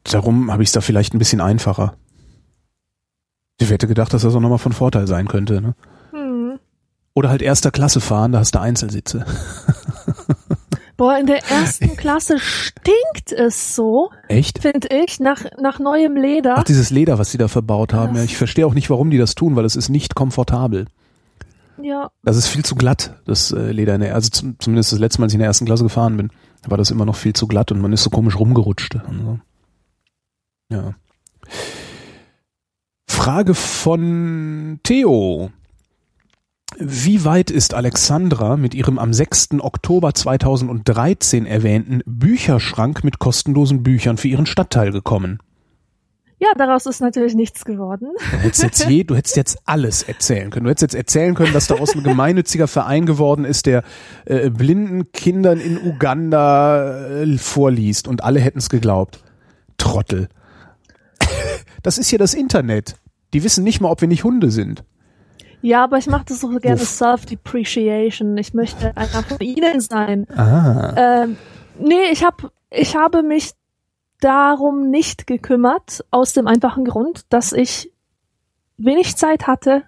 darum habe ich es da vielleicht ein bisschen einfacher. Ich hätte gedacht, dass das auch nochmal von Vorteil sein könnte. Ne? Hm. Oder halt erster Klasse fahren, da hast du Einzelsitze. Boah, in der ersten Klasse stinkt es so, Echt? finde ich, nach, nach neuem Leder. Ach, dieses Leder, was sie da verbaut haben. Ja, ich verstehe auch nicht, warum die das tun, weil es ist nicht komfortabel. ja, Das ist viel zu glatt, das äh, Leder. In der, also zum, zumindest das letzte Mal, als ich in der ersten Klasse gefahren bin, war das immer noch viel zu glatt und man ist so komisch rumgerutscht. So. Ja. Frage von Theo. Wie weit ist Alexandra mit ihrem am 6. Oktober 2013 erwähnten Bücherschrank mit kostenlosen Büchern für ihren Stadtteil gekommen? ja, daraus ist natürlich nichts geworden. Du hättest jetzt je, du hättest jetzt alles erzählen können. Du hättest jetzt erzählen können, dass daraus ein gemeinnütziger Verein geworden ist, der äh, blinden Kindern in Uganda äh, vorliest und alle hätten es geglaubt. Trottel. Das ist ja das Internet. Die wissen nicht mal, ob wir nicht Hunde sind. Ja, aber ich mache das so gerne. Self-Depreciation. Ich möchte einer von ihnen sein. Ah. Ähm, nee, ich hab, ich habe mich darum nicht gekümmert, aus dem einfachen Grund, dass ich wenig Zeit hatte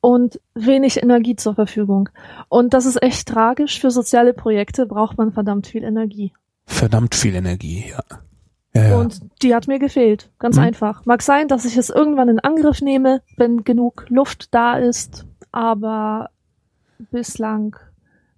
und wenig Energie zur Verfügung. Und das ist echt tragisch. Für soziale Projekte braucht man verdammt viel Energie. Verdammt viel Energie, ja. Ja, ja. Und die hat mir gefehlt. Ganz Mhm. einfach. Mag sein, dass ich es irgendwann in Angriff nehme, wenn genug Luft da ist, aber bislang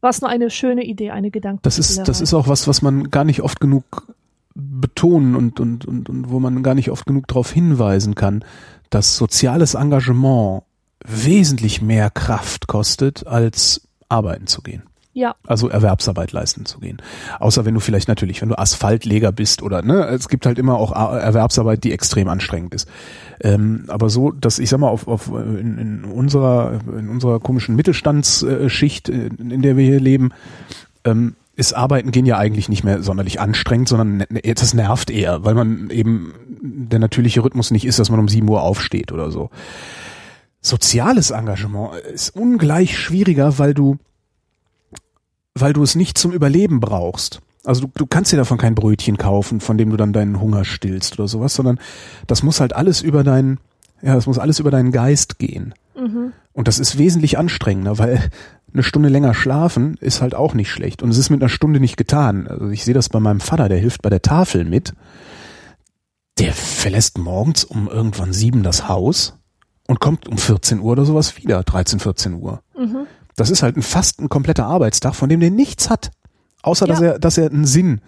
war es nur eine schöne Idee, eine Gedanke. Das ist, das ist auch was, was man gar nicht oft genug betonen und, und, und, und wo man gar nicht oft genug darauf hinweisen kann, dass soziales Engagement wesentlich mehr Kraft kostet, als arbeiten zu gehen. Ja, Also Erwerbsarbeit leisten zu gehen. Außer wenn du vielleicht natürlich, wenn du Asphaltleger bist oder ne, es gibt halt immer auch Erwerbsarbeit, die extrem anstrengend ist. Ähm, aber so, dass ich sag mal, auf, auf in, in unserer in unserer komischen Mittelstandsschicht, äh, in der wir hier leben, ähm, ist Arbeiten gehen ja eigentlich nicht mehr sonderlich anstrengend, sondern ne- ne- das nervt eher, weil man eben der natürliche Rhythmus nicht ist, dass man um 7 Uhr aufsteht oder so. Soziales Engagement ist ungleich schwieriger, weil du weil du es nicht zum Überleben brauchst. Also du, du kannst dir davon kein Brötchen kaufen, von dem du dann deinen Hunger stillst oder sowas, sondern das muss halt alles über deinen, ja, das muss alles über deinen Geist gehen. mhm. Und das ist wesentlich anstrengender, weil eine Stunde länger schlafen ist halt auch nicht schlecht. Und es ist mit einer Stunde nicht getan. Also ich sehe das bei meinem Vater, der hilft bei der Tafel mit. Der verlässt morgens um irgendwann sieben das Haus und kommt um 14 Uhr oder sowas wieder, 13, 14 Uhr. Mhm. Das ist halt ein fast ein kompletter Arbeitstag, von dem der nichts hat. Außer dass Ja. er, dass er einen Sinn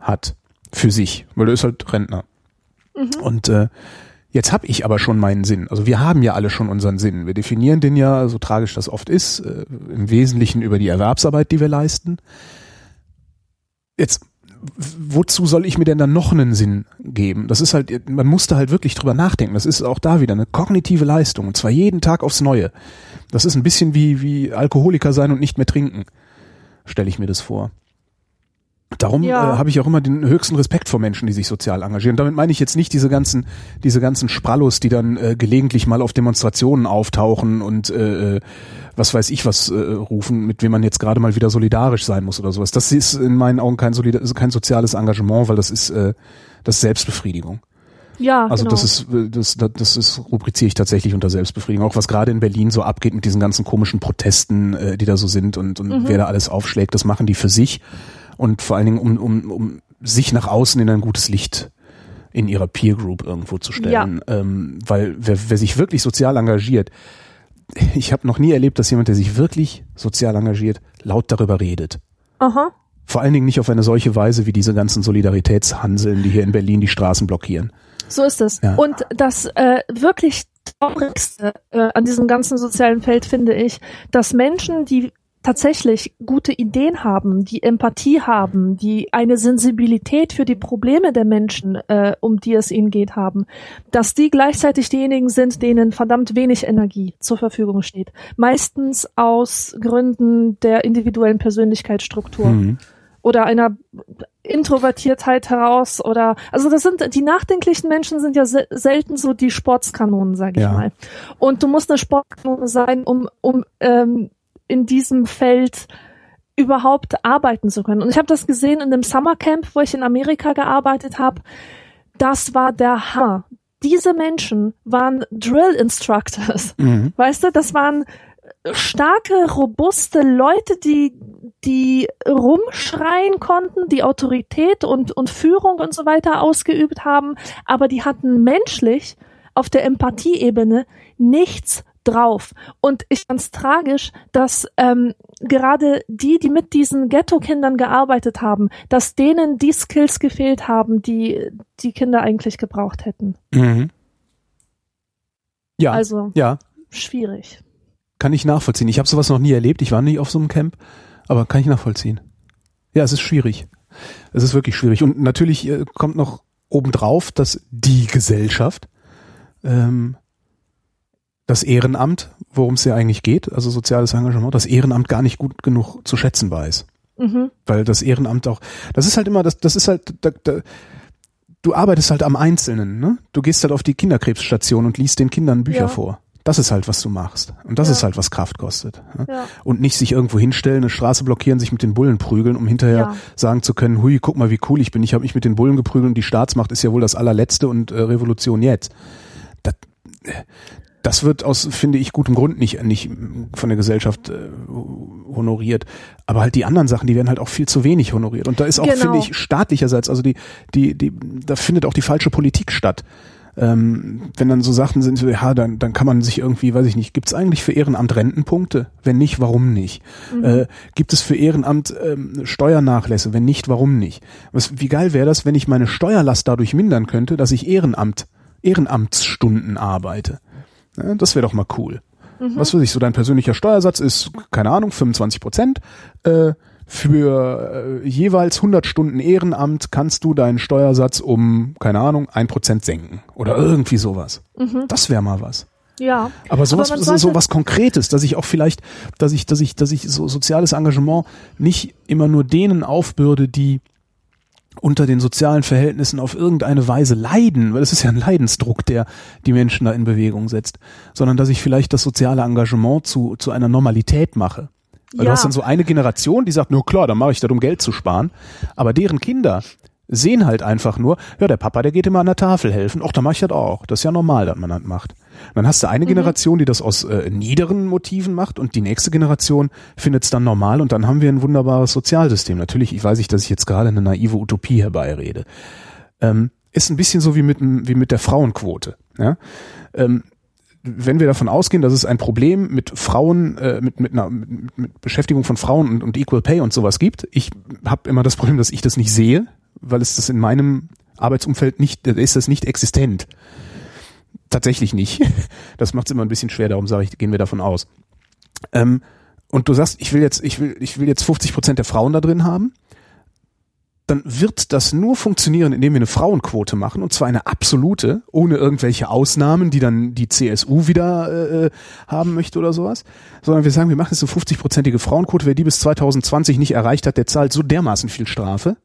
hat für sich, weil er ist halt Rentner. Und äh, jetzt habe ich aber schon meinen Sinn. Also wir haben ja alle schon unseren Sinn. Wir definieren den ja, so tragisch das oft ist, äh, im Wesentlichen über die Erwerbsarbeit, die wir leisten. Jetzt, wozu soll ich mir denn dann noch einen Sinn geben? Das ist halt, man musste halt wirklich drüber nachdenken. Das ist auch da wieder eine kognitive Leistung, und zwar jeden Tag aufs Neue. Das ist ein bisschen wie, wie Alkoholiker sein und nicht mehr trinken, stelle ich mir das vor. Darum Ja. äh, habe ich auch immer den höchsten Respekt vor Menschen, die sich sozial engagieren. Damit meine ich jetzt nicht diese ganzen, diese ganzen Sprallos, die dann äh, gelegentlich mal auf Demonstrationen auftauchen und äh, äh, was weiß ich was äh, rufen, mit wem man jetzt gerade mal wieder solidarisch sein muss oder sowas. Das ist in meinen Augen kein, solida kein soziales Engagement, weil das ist, äh, das ist Selbstbefriedigung. Ja, Also genau. das ist, äh, das, das, das ist, rubriziere ich tatsächlich unter Selbstbefriedigung. Auch was gerade in Berlin so abgeht mit diesen ganzen komischen Protesten, äh, die da so sind und, und Mhm. wer da alles aufschlägt, das machen die für sich und vor allen Dingen, um, um, um sich nach außen in ein gutes Licht in ihrer Peer Group irgendwo zu stellen. Ähm, weil wer, wer sich wirklich sozial engagiert, ich habe noch nie erlebt, dass jemand, der sich wirklich sozial engagiert, laut darüber redet. Aha. Vor allen Dingen nicht auf eine solche Weise wie diese ganzen Solidaritätshanseln, die hier in Berlin die Straßen blockieren. So ist es. Ja. Und das äh, wirklich Traurigste äh, an diesem ganzen sozialen Feld finde ich, dass Menschen, die tatsächlich gute Ideen haben, die Empathie haben, die eine Sensibilität für die Probleme der Menschen, äh, um die es ihnen geht, haben, dass die gleichzeitig diejenigen sind, denen verdammt wenig Energie zur Verfügung steht. Meistens aus Gründen der individuellen Persönlichkeitsstruktur Mhm. Oder einer Introvertiertheit heraus oder also das sind die nachdenklichen Menschen sind ja se selten so die Sportskanonen, sage ich Ja. mal. Und du musst eine Sportkanone sein, um um ähm, in diesem Feld überhaupt arbeiten zu können. Und ich habe das gesehen in dem Summercamp, wo ich in Amerika gearbeitet habe. Das war der Hammer. Diese Menschen waren Drill Instructors. Mhm. Weißt du, das waren starke, robuste Leute, die, die rumschreien konnten, die Autorität und, und Führung und so weiter ausgeübt haben, aber die hatten menschlich auf der Empathieebene nichts drauf. Und ich fand's tragisch, dass ähm, gerade die, die mit diesen Ghetto-Kindern gearbeitet haben, dass denen die Skills gefehlt haben, die die Kinder eigentlich gebraucht hätten. Mhm. Ja, Also ja, schwierig. Kann ich nachvollziehen. Ich habe sowas noch nie erlebt. Ich war nie auf so einem Camp, aber kann ich nachvollziehen. Ja, es ist schwierig. Es ist wirklich schwierig. Und natürlich äh, kommt noch obendrauf, dass die Gesellschaft, ähm, das Ehrenamt, worum es ja eigentlich geht, also soziales Engagement, das Ehrenamt gar nicht gut genug zu schätzen weiß. Mhm. Weil das Ehrenamt auch, das ist halt immer, das, das ist halt, da, da, du arbeitest halt am Einzelnen, ne? Du gehst halt auf die Kinderkrebsstation und liest den Kindern Bücher Ja. vor. Das ist halt, was du machst. Und das Ja. ist halt, was Kraft kostet. Ja. Und nicht sich irgendwo hinstellen, eine Straße blockieren, sich mit den Bullen prügeln, um hinterher Ja. sagen zu können, hui, guck mal, wie cool ich bin. Ich habe mich mit den Bullen geprügelt und die Staatsmacht ist ja wohl das allerletzte und äh, Revolution jetzt. Das, das wird aus, finde ich, gutem Grund nicht, nicht von der Gesellschaft äh, honoriert. Aber halt die anderen Sachen, die werden halt auch viel zu wenig honoriert. Und da ist auch, Genau. finde ich, staatlicherseits, also die, die, die, da findet auch die falsche Politik statt. Ähm, wenn dann so Sachen sind, so, ja, dann, dann kann man sich irgendwie, weiß ich nicht, gibt es eigentlich für Ehrenamt Rentenpunkte? Wenn nicht, warum nicht? Äh, gibt es für Ehrenamt ähm, Steuernachlässe? Wenn nicht, warum nicht? Was, wie geil wäre das, wenn ich meine Steuerlast dadurch mindern könnte, dass ich Ehrenamt, Ehrenamtsstunden arbeite? Ja, das wäre doch mal cool. Was weiß ich, so dein persönlicher Steuersatz ist, keine Ahnung, 25 Prozent. Äh, für äh, jeweils 100 Stunden Ehrenamt kannst du deinen Steuersatz um, keine Ahnung, ein Prozent senken. Oder irgendwie sowas. Das wäre mal was. Ja. Aber sowas, man so, so was Konkretes, dass ich auch vielleicht, dass ich, dass ich, dass ich so soziales Engagement nicht immer nur denen aufbürde, die unter den sozialen Verhältnissen auf irgendeine Weise leiden, weil es ist ja ein Leidensdruck, der die Menschen da in Bewegung setzt, sondern dass ich vielleicht das soziale Engagement zu, zu einer Normalität mache. Weil du Ja. hast dann so eine Generation, die sagt, nur klar, dann mache ich das, um Geld zu sparen. Aber deren Kinder sehen halt einfach nur, ja, der Papa, der geht immer an der Tafel helfen. Ach, da mache ich das auch. Das ist ja normal, dass man das macht. Und dann hast du eine Generation, die das aus äh, niederen Motiven macht und die nächste Generation findet es dann normal und dann haben wir ein wunderbares Sozialsystem. Natürlich, ich weiß nicht, dass ich jetzt gerade eine naive Utopie herbeirede. Ähm, ist ein bisschen so wie mit, wie mit der Frauenquote. Ja? Ähm, wenn wir davon ausgehen, dass es ein Problem mit Frauen, äh, mit, mit, einer, mit, mit Beschäftigung von Frauen und, und Equal Pay und sowas gibt, ich habe immer das Problem, dass ich das nicht sehe, weil es das in meinem Arbeitsumfeld nicht, ist das nicht existent. Tatsächlich nicht. Das macht es immer ein bisschen schwer, darum sage ich, gehen wir davon aus. Ähm, und du sagst, ich will jetzt, ich will, ich will jetzt 50 Prozent der Frauen da drin haben, dann wird das nur funktionieren, indem wir eine Frauenquote machen, und zwar eine absolute, ohne irgendwelche Ausnahmen, die dann die CSU wieder äh, haben möchte oder sowas, sondern wir sagen, wir machen jetzt eine 50-prozentige Frauenquote, wer die bis 2020 nicht erreicht hat, der zahlt so dermaßen viel Strafe,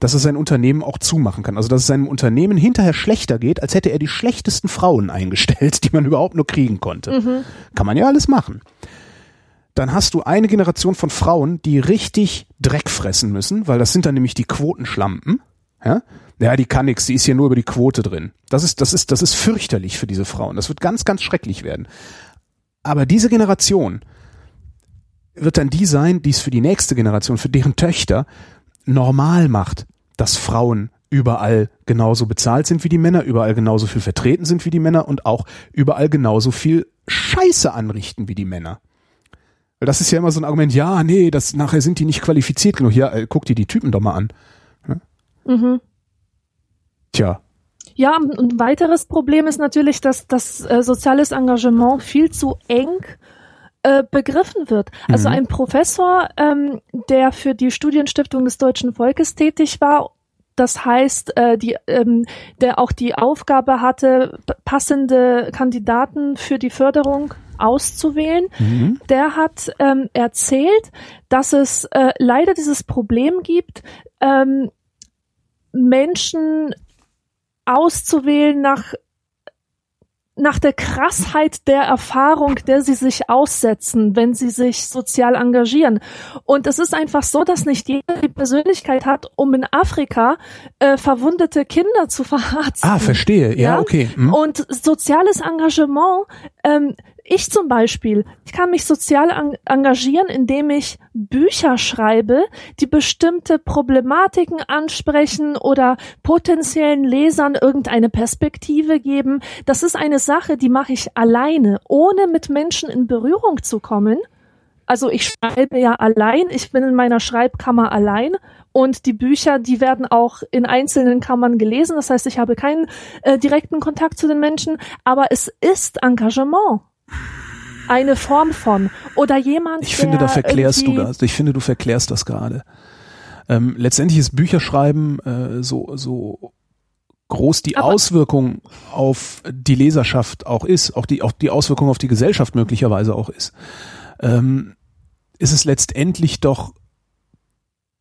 dass er sein Unternehmen auch zumachen kann. Also dass es seinem Unternehmen hinterher schlechter geht, als hätte er die schlechtesten Frauen eingestellt, die man überhaupt nur kriegen konnte. Kann man ja alles machen dann hast du eine Generation von Frauen, die richtig Dreck fressen müssen, weil das sind dann nämlich die Quotenschlampen. Ja? Ja, die kann nix, die ist hier nur über die Quote drin. Das ist, das ist, das ist fürchterlich für diese Frauen. Das wird ganz, ganz schrecklich werden. Aber diese Generation wird dann die sein, die es für die nächste Generation, für deren Töchter normal macht, dass Frauen überall genauso bezahlt sind wie die Männer, überall genauso viel vertreten sind wie die Männer und auch überall genauso viel Scheiße anrichten wie die Männer. Weil das ist ja immer so ein Argument, ja, nee, das nachher sind die nicht qualifiziert genug. Ja, äh, guck dir die Typen doch mal an. Mhm. Tja, Ja, und ein weiteres Problem ist natürlich, dass das äh, soziales Engagement viel zu eng äh, begriffen wird. Also Mhm. ein Professor, ähm, der für die Studienstiftung des deutschen Volkes tätig war, das heißt, äh, die, ähm, der auch die Aufgabe hatte, passende Kandidaten für die Förderung auszuwählen, mhm. der hat ähm, erzählt, dass es äh, leider dieses Problem gibt, ähm, Menschen auszuwählen nach nach der Krassheit der Erfahrung, der sie sich aussetzen, wenn sie sich sozial engagieren. Und es ist einfach so, dass nicht jeder die Persönlichkeit hat, um in Afrika äh, verwundete Kinder zu verarzten. ah, verstehe. Ja, Ja? okay. Hm. Und soziales Engagement, ähm, ich zum Beispiel, ich kann mich sozial en engagieren, indem ich Bücher schreibe, die bestimmte Problematiken ansprechen oder potenziellen Lesern irgendeine Perspektive geben. Das ist eine Sache, die mache ich alleine, ohne mit Menschen in Berührung zu kommen. Also ich schreibe ja allein, ich bin in meiner Schreibkammer allein und die Bücher, die werden auch in einzelnen Kammern gelesen. Das heißt, ich habe keinen äh, direkten Kontakt zu den Menschen, aber es ist Engagement. Eine Form von. Oder jemand, Ich finde, da verklärst du das. Ich finde, du verklärst das gerade. Ähm, letztendlich ist Bücherschreiben äh, so, so groß die Aber- Auswirkung auf die Leserschaft auch ist, auch die, auch die Auswirkung auf die Gesellschaft möglicherweise auch ist, ähm, ist es letztendlich doch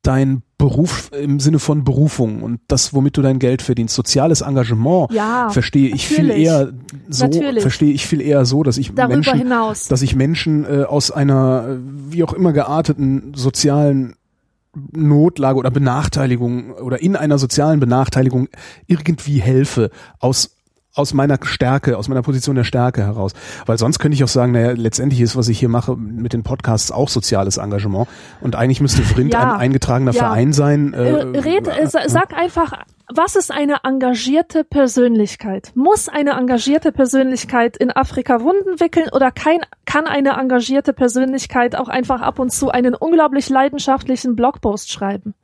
dein Beruf im Sinne von Berufung und das, womit du dein Geld verdienst. Soziales Engagement Ja, verstehe ich viel eher so, Natürlich. verstehe ich viel eher so, dass ich darüber Menschen hinaus. dass ich Menschen äh, aus einer äh, wie auch immer gearteten sozialen Notlage oder Benachteiligung oder in einer sozialen Benachteiligung irgendwie helfe aus aus meiner Stärke, aus meiner Position der Stärke heraus. Weil sonst könnte ich auch sagen, naja, letztendlich ist, was ich hier mache mit den Podcasts auch soziales Engagement. Und eigentlich müsste Vrind Ja. ein eingetragener Ja. Verein sein. Äh, red, äh, sa- sag einfach, was ist eine engagierte Persönlichkeit? Muss eine engagierte Persönlichkeit in Afrika Wunden wickeln oder kein, kann eine engagierte Persönlichkeit auch einfach ab und zu einen unglaublich leidenschaftlichen Blogpost schreiben?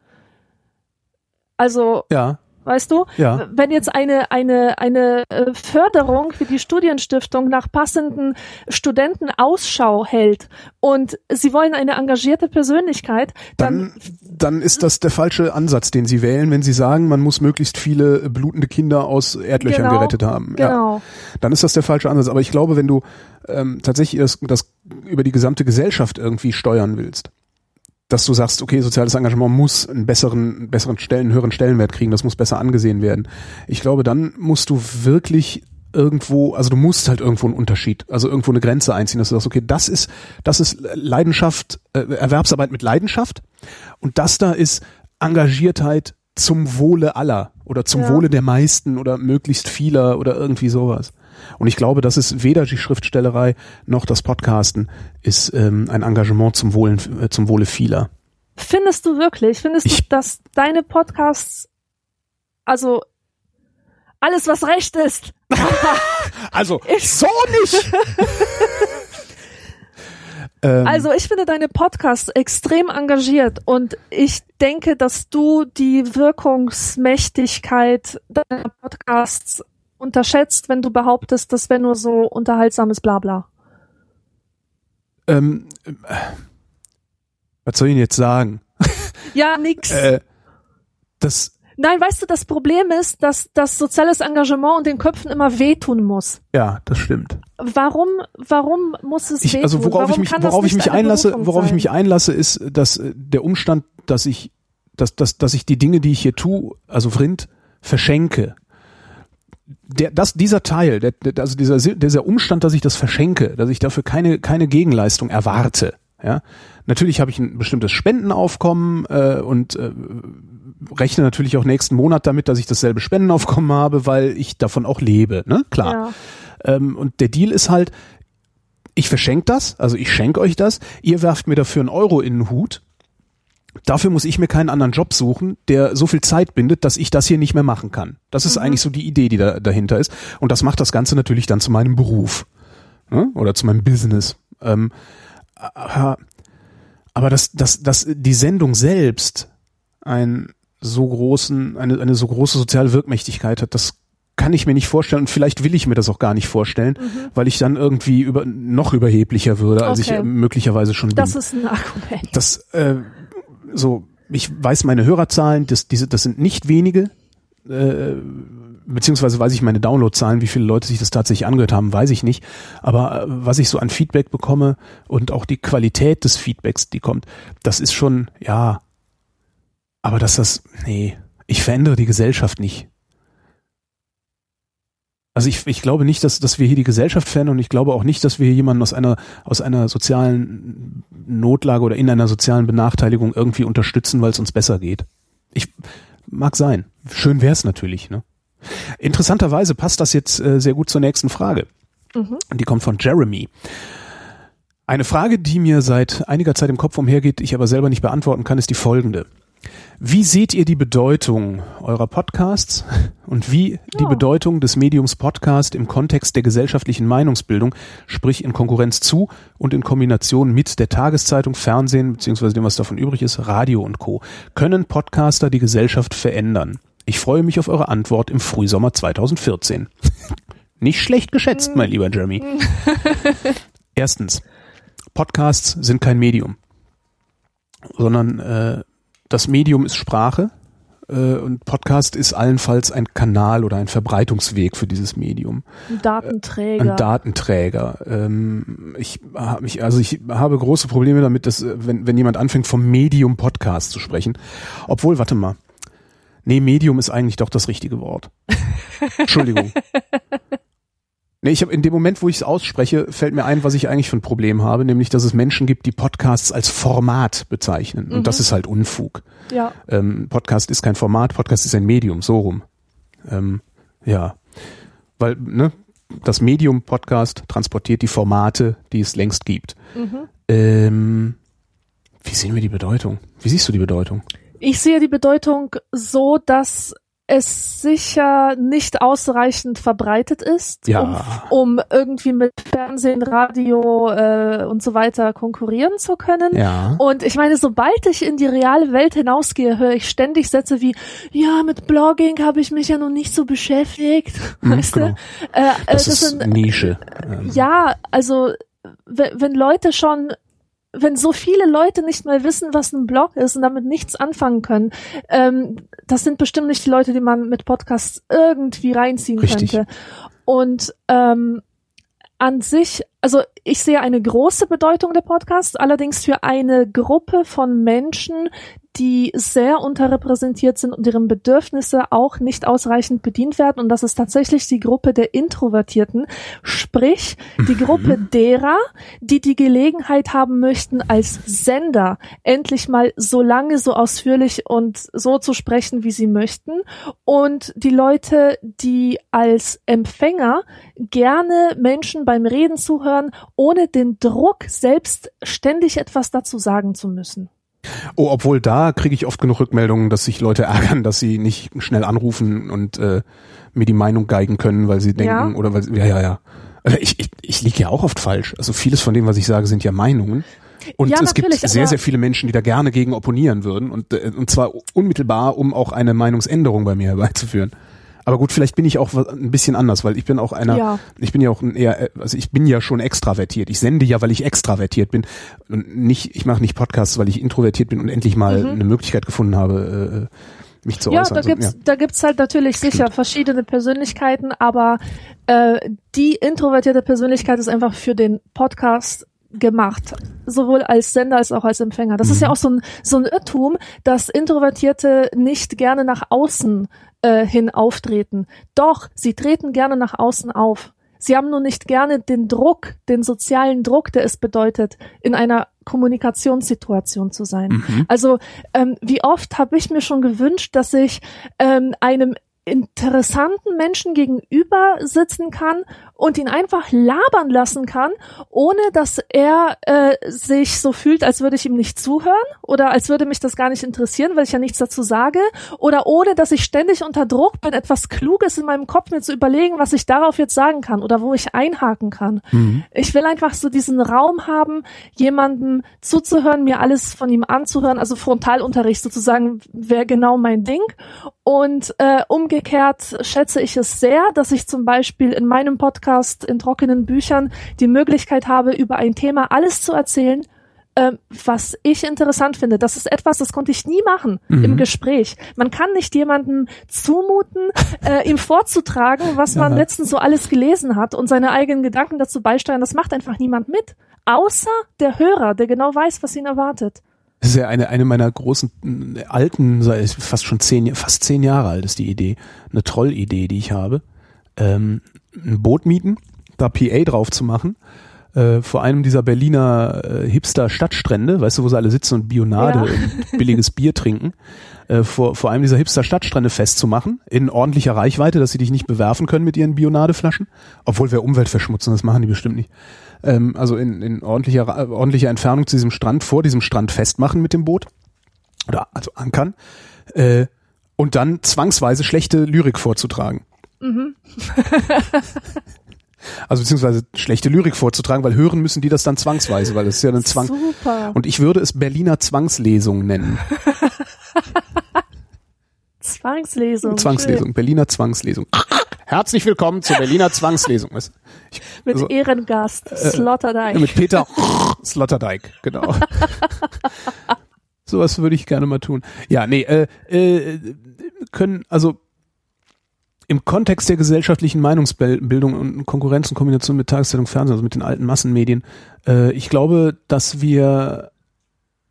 Also, ja, weißt du, ja. wenn jetzt eine, eine, eine äh, Förderung für die Studienstiftung nach passenden Studenten Ausschau hält und sie wollen eine engagierte Persönlichkeit, dann, Dann, dann ist das der falsche Ansatz, den Sie wählen, wenn Sie sagen, man muss möglichst viele blutende Kinder aus Erdlöchern Genau, gerettet haben. Ja. genau. dann ist das der falsche Ansatz. Aber ich glaube, wenn du ähm, tatsächlich das, das über die gesamte Gesellschaft irgendwie steuern willst, dass du sagst, okay, soziales Engagement muss einen besseren, einen besseren Stellen, einen höheren Stellenwert kriegen, das muss besser angesehen werden. Ich glaube, dann musst du wirklich irgendwo, also du musst halt irgendwo einen Unterschied, also irgendwo eine Grenze einziehen, dass du sagst, okay, das ist, das ist Leidenschaft, äh, Erwerbsarbeit mit Leidenschaft und das da ist Engagiertheit zum Wohle aller oder zum Ja. Wohle der meisten oder möglichst vieler oder irgendwie sowas. Und ich glaube, das ist weder die Schriftstellerei noch das Podcasten ist ähm, ein Engagement zum Wohle, äh, zum Wohle vieler. Findest du wirklich? Findest Ich- du, dass deine Podcasts, also alles, was recht ist, Also Ich- so nicht. ähm, Also ich finde deine Podcasts extrem engagiert und ich denke, dass du die Wirkungsmächtigkeit deiner Podcasts unterschätzt, wenn du behauptest, das wäre nur so unterhaltsames Blabla. ähm, äh, was soll ich denn jetzt sagen? Ja, nix. Äh, das, Nein, weißt du, das Problem ist, dass das soziales Engagement und den Köpfen immer wehtun muss. ja, das stimmt. Warum, warum muss es Ich, wehtun? also worauf warum ich mich, worauf ich mich einlasse, Berufung worauf ich sein? mich einlasse, ist, dass äh, der Umstand, dass ich, dass, dass, dass ich die Dinge, die ich hier tue, also Vrind, verschenke. Der, das, dieser Teil, der, der, also dieser, dieser Umstand, dass ich das verschenke, dass ich dafür keine, keine Gegenleistung erwarte, ja. Natürlich habe ich ein bestimmtes Spendenaufkommen äh, und äh, rechne natürlich auch nächsten Monat damit, dass ich dasselbe Spendenaufkommen habe, weil ich davon auch lebe, ne? Klar. Ja. Ähm, und der Deal ist halt, ich verschenke das, also ich schenke euch das, ihr werft mir dafür einen Euro in den Hut. Dafür muss ich mir keinen anderen Job suchen, der so viel Zeit bindet, dass ich das hier nicht mehr machen kann. Das ist eigentlich so die Idee, die da dahinter ist. Und das macht das Ganze natürlich dann zu meinem Beruf ne? oder zu meinem Business. Ähm, aber aber dass, dass, dass die Sendung selbst einen so großen, eine, eine so große soziale Wirkmächtigkeit hat, das kann ich mir nicht vorstellen und vielleicht will ich mir das auch gar nicht vorstellen, weil ich dann irgendwie über, noch überheblicher würde, als ich Okay. äh, möglicherweise schon bin. Das ist ein Argument. das äh, so, ich weiß meine Hörerzahlen, das, diese, das sind nicht wenige, äh, beziehungsweise weiß ich meine Downloadzahlen, wie viele Leute sich das tatsächlich angehört haben, weiß ich nicht. Aber äh, was ich so an Feedback bekomme und auch die Qualität des Feedbacks, die kommt, das ist schon, ja, aber dass das, nee, ich verändere die Gesellschaft nicht. Also ich, ich glaube nicht, dass, dass wir hier die Gesellschaft verändern und ich glaube auch nicht, dass wir hier jemanden aus einer, aus einer sozialen Notlage oder in einer sozialen Benachteiligung irgendwie unterstützen, weil es uns besser geht. Ich mag sein. Schön wär's natürlich, ne? Interessanterweise passt das jetzt äh, sehr gut zur nächsten Frage. Die kommt von Jeremy. Eine Frage, die mir seit einiger Zeit im Kopf umhergeht, ich aber selber nicht beantworten kann, ist die folgende. Wie seht ihr die Bedeutung eurer Podcasts und wie die Ja. Bedeutung des Mediums Podcast im Kontext der gesellschaftlichen Meinungsbildung, sprich in Konkurrenz zu und in Kombination mit der Tageszeitung, Fernsehen beziehungsweise dem, was davon übrig ist, Radio und Co. Können Podcaster die Gesellschaft verändern? Ich freue mich auf eure Antwort im Frühsommer 2014. Nicht schlecht geschätzt, mein lieber Jeremy. Erstens, Podcasts sind kein Medium, sondern äh, das Medium ist Sprache äh, und Podcast ist allenfalls ein Kanal oder ein Verbreitungsweg für dieses Medium, Ein Datenträger. ein Datenträger. Ähm, ich habe mich, also ich habe große Probleme damit, dass äh, wenn, wenn jemand anfängt vom Medium Podcast zu sprechen, obwohl, warte mal, nee, Medium ist eigentlich doch das richtige Wort. Entschuldigung. Nee, ich habe in dem Moment, wo ich es ausspreche, fällt mir ein, was ich eigentlich für ein Problem habe, nämlich, dass es Menschen gibt, die Podcasts als Format bezeichnen. Und das ist halt Unfug. ja. Ähm, Podcast ist kein Format, Podcast ist ein Medium, so rum. Ähm, ja. Weil, ne, das Medium Podcast transportiert die Formate, die es längst gibt. Ähm, wie sehen wir die Bedeutung? Wie siehst du die Bedeutung? Ich sehe die Bedeutung so, dass es sicher nicht ausreichend verbreitet ist, Ja. um, um irgendwie mit Fernsehen, Radio äh, und so weiter konkurrieren zu können. Ja. Und ich meine, sobald ich in die reale Welt hinausgehe, höre ich ständig Sätze wie, ja, mit Blogging habe ich mich ja noch nicht so beschäftigt. Mhm, weißt genau. du? Äh, äh, Das, ist sind, Nische. Ähm, ja, also wenn Leute schon, wenn so viele Leute nicht mal wissen, was ein Blog ist und damit nichts anfangen können, ähm, das sind bestimmt nicht die Leute, die man mit Podcasts irgendwie reinziehen Richtig. könnte. Und ähm, an sich, also ich sehe eine große Bedeutung der Podcasts, allerdings für eine Gruppe von Menschen, die sehr unterrepräsentiert sind und deren Bedürfnisse auch nicht ausreichend bedient werden. Und das ist tatsächlich die Gruppe der Introvertierten, sprich die Gruppe derer, die die Gelegenheit haben möchten, als Sender endlich mal so lange, so ausführlich und so zu sprechen, wie sie möchten. Und die Leute, die als Empfänger gerne Menschen beim Reden zuhören, ohne den Druck, selbst ständig etwas dazu sagen zu müssen. Oh, obwohl da kriege ich oft genug Rückmeldungen, dass sich Leute ärgern, dass sie nicht schnell anrufen und äh, mir die Meinung geigen können, weil sie denken Ja? oder weil sie, ja ja ja. Also Ich, ich, ich liege ja auch oft falsch. Also vieles von dem, was ich sage, sind ja Meinungen. Und Ja, es gibt sehr, sehr viele Menschen, die da gerne gegen opponieren würden und, äh, und zwar unmittelbar, um auch eine Meinungsänderung bei mir herbeizuführen. Aber gut, vielleicht bin ich auch ein bisschen anders, weil ich bin auch einer, Ja. ich bin ja auch ein eher, äh, also ich bin ja schon extravertiert. Ich sende ja, weil ich extravertiert bin und nicht, ich mache nicht Podcasts, weil ich introvertiert bin und endlich mal eine Möglichkeit gefunden habe, äh, mich zu Mhm. Ja, äußern. da Also, gibt's, da gibt's halt natürlich sicher verschiedene Persönlichkeiten, aber äh, die introvertierte Persönlichkeit ist einfach für den Podcast gemacht, sowohl als Sender als auch als Empfänger. Das ist Mhm. ja auch so ein so ein Irrtum, dass Introvertierte nicht gerne nach außen äh, hin auftreten. Doch, sie treten gerne nach außen auf. Sie haben nur nicht gerne den Druck, den sozialen Druck, der es bedeutet, in einer Kommunikationssituation zu sein. Mhm. Also ähm, wie oft habe ich mir schon gewünscht, dass ich ähm, einem interessanten Menschen gegenüber sitzen kann und ihn einfach labern lassen kann, ohne dass er äh, sich so fühlt, als würde ich ihm nicht zuhören oder als würde mich das gar nicht interessieren, weil ich ja nichts dazu sage oder ohne dass ich ständig unter Druck bin, etwas Kluges in meinem Kopf mir zu überlegen, was ich darauf jetzt sagen kann oder wo ich einhaken kann. Mhm. Ich will einfach so diesen Raum haben, jemandem zuzuhören, mir alles von ihm anzuhören, also Frontalunterricht sozusagen wäre genau mein Ding. Und äh, umgekehrt schätze ich es sehr, dass ich zum Beispiel in meinem Podcast in trockenen Büchern die Möglichkeit habe, über ein Thema alles zu erzählen, äh, was ich interessant finde. Das ist etwas, das konnte ich nie machen Mhm. im Gespräch. Man kann nicht jemandem zumuten, äh, ihm vorzutragen, was man Ja. letztens so alles gelesen hat und seine eigenen Gedanken dazu beisteuern. Das macht einfach niemand mit. Außer der Hörer, der genau weiß, was ihn erwartet. Das ist ja eine, eine meiner großen äh, alten, fast schon zehn, fast zehn Jahre alt ist die Idee. Eine Trollidee, die ich habe. Ähm, ein Boot mieten, da PA drauf zu machen. Äh, vor einem dieser Berliner äh, Hipster-Stadtstrände, weißt du, wo sie alle sitzen und Bionade Ja. und billiges Bier trinken, äh, vor, vor einem dieser Hipster-Stadtstrände festzumachen, in ordentlicher Reichweite, dass sie dich nicht bewerfen können mit ihren Bionadeflaschen. Obwohl wir Umwelt verschmutzen, das machen die bestimmt nicht. Ähm, also in, in ordentlicher, ordentlicher Entfernung zu diesem Strand, vor diesem Strand festmachen mit dem Boot. Oder also ankern. Äh, und dann zwangsweise schlechte Lyrik vorzutragen. Also beziehungsweise schlechte Lyrik vorzutragen, weil hören müssen die das dann zwangsweise, weil es ist ja ein Zwang. Super. Und ich würde es Berliner Zwangslesung nennen. Zwangslesung. Zwangslesung, Berliner Zwangslesung. Herzlich willkommen zur Berliner Zwangslesung. Ich, Schön. Mit also, Ehrengast, Sloterdijk. mit Peter Sloterdijk, genau. Sowas würde ich gerne mal tun. Ja, nee, äh, äh, können, also im Kontext der gesellschaftlichen Meinungsbildung und Konkurrenz und Kombination mit Tageszeitung, Fernsehen, also mit den alten Massenmedien, äh, ich glaube, dass wir,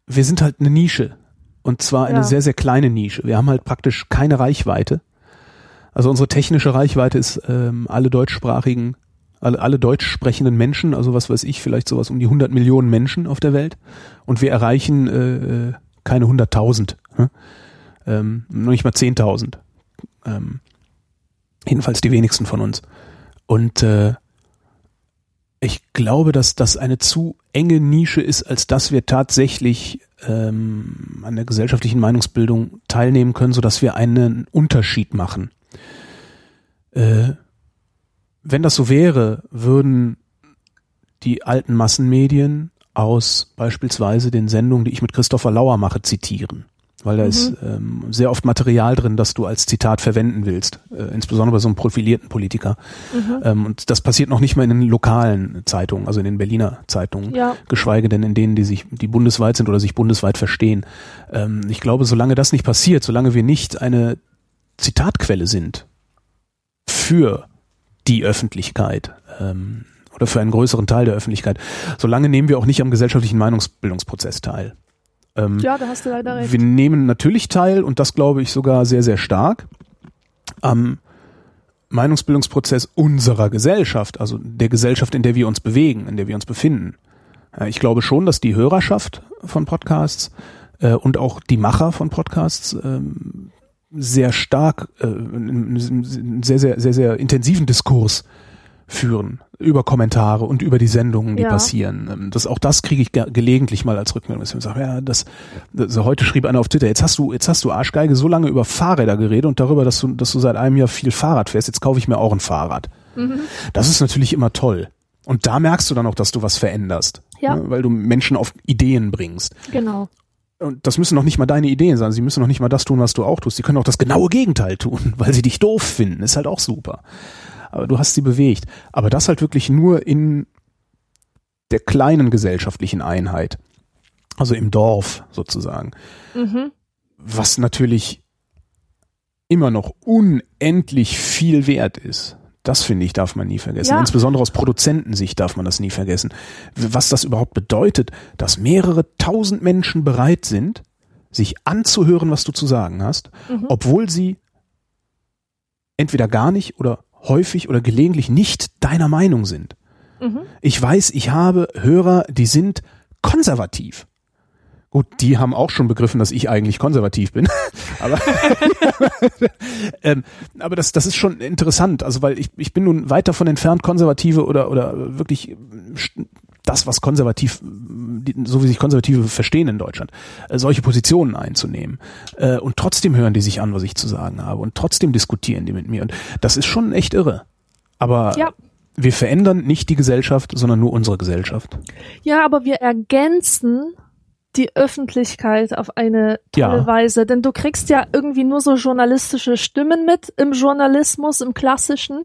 wir sind halt eine Nische. Und zwar eine Ja. sehr, sehr kleine Nische. Wir haben halt praktisch keine Reichweite. Also unsere technische Reichweite ist ähm, alle deutschsprachigen, alle, alle deutsch sprechenden Menschen, also was weiß ich, vielleicht sowas um die 100 Millionen Menschen auf der Welt. Und wir erreichen äh, äh, keine 100.000. Ne? Ähm, noch nicht mal 10.000. Ähm, jedenfalls die wenigsten von uns. Und äh, ich glaube, dass das eine zu enge Nische ist, als dass wir tatsächlich ähm, an der gesellschaftlichen Meinungsbildung teilnehmen können, sodass wir einen Unterschied machen. Äh, wenn das so wäre, würden die alten Massenmedien aus beispielsweise den Sendungen, die ich mit Christopher Lauer mache, zitieren. Weil da Mhm. ist ähm, sehr oft Material drin, das du als Zitat verwenden willst, äh, insbesondere bei so einem profilierten Politiker. Mhm. Ähm, und das passiert noch nicht mal in den lokalen Zeitungen, also in den Berliner Zeitungen, Ja. geschweige denn in denen, die sich, die bundesweit sind oder sich bundesweit verstehen. Ähm, ich glaube, solange das nicht passiert, solange wir nicht eine Zitatquelle sind für die Öffentlichkeit ähm, oder für einen größeren Teil der Öffentlichkeit, solange nehmen wir auch nicht am gesellschaftlichen Meinungsbildungsprozess teil. Ähm, ja, da hast du leider recht. wir nehmen natürlich teil, und das glaube ich sogar sehr, sehr stark, am Meinungsbildungsprozess unserer Gesellschaft, also der Gesellschaft, in der wir uns bewegen, in der wir uns befinden. Ich glaube schon, dass die Hörerschaft von Podcasts äh, und auch die Macher von Podcasts ähm, sehr stark, äh, einen sehr, sehr, sehr, sehr intensiven Diskurs führen über Kommentare und über die Sendungen, die Ja. passieren. Ähm, Das, auch das kriege ich ge gelegentlich mal als Rückmeldung, dass ich sage, ja, das, das, heute schrieb einer auf Twitter, jetzt hast du, jetzt hast du Arschgeige so lange über Fahrräder geredet und darüber, dass du, dass du seit einem Jahr viel Fahrrad fährst, jetzt kaufe ich mir auch ein Fahrrad. Mhm. Das ist natürlich immer toll. Und da merkst du dann auch, dass du was veränderst. Ja. Ne, Weil du Menschen auf Ideen bringst. Genau. Und das müssen noch nicht mal deine Ideen sein. Sie müssen noch nicht mal das tun, was du auch tust. Sie können auch das genaue Gegenteil tun, weil sie dich doof finden. Ist halt auch super. Aber du hast sie bewegt. Aber das halt wirklich nur in der kleinen gesellschaftlichen Einheit. Also im Dorf sozusagen. Mhm. Was natürlich immer noch unendlich viel wert ist. Das finde ich, darf man nie vergessen. Ja. Insbesondere aus Produzentensicht darf man das nie vergessen. Was das überhaupt bedeutet, dass mehrere tausend Menschen bereit sind, sich anzuhören, was du zu sagen hast, Mhm. obwohl sie entweder gar nicht oder häufig oder gelegentlich nicht deiner Meinung sind. Mhm. Ich weiß, ich habe Hörer, die sind konservativ. Gut, die haben auch schon begriffen, dass ich eigentlich konservativ bin. aber ähm, aber das, das ist schon interessant. Also weil ich, ich bin nun weit davon entfernt, Konservative oder, oder wirklich das, was konservativ, so wie sich Konservative verstehen in Deutschland, äh, solche Positionen einzunehmen. Äh, und trotzdem hören die sich an, was ich zu sagen habe. Und trotzdem diskutieren die mit mir. Und das ist schon echt irre. Aber Ja. wir verändern nicht die Gesellschaft, sondern nur unsere Gesellschaft. Ja, aber wir ergänzen die Öffentlichkeit auf eine tolle Ja. Weise, denn du kriegst ja irgendwie nur so journalistische Stimmen mit im Journalismus, im klassischen.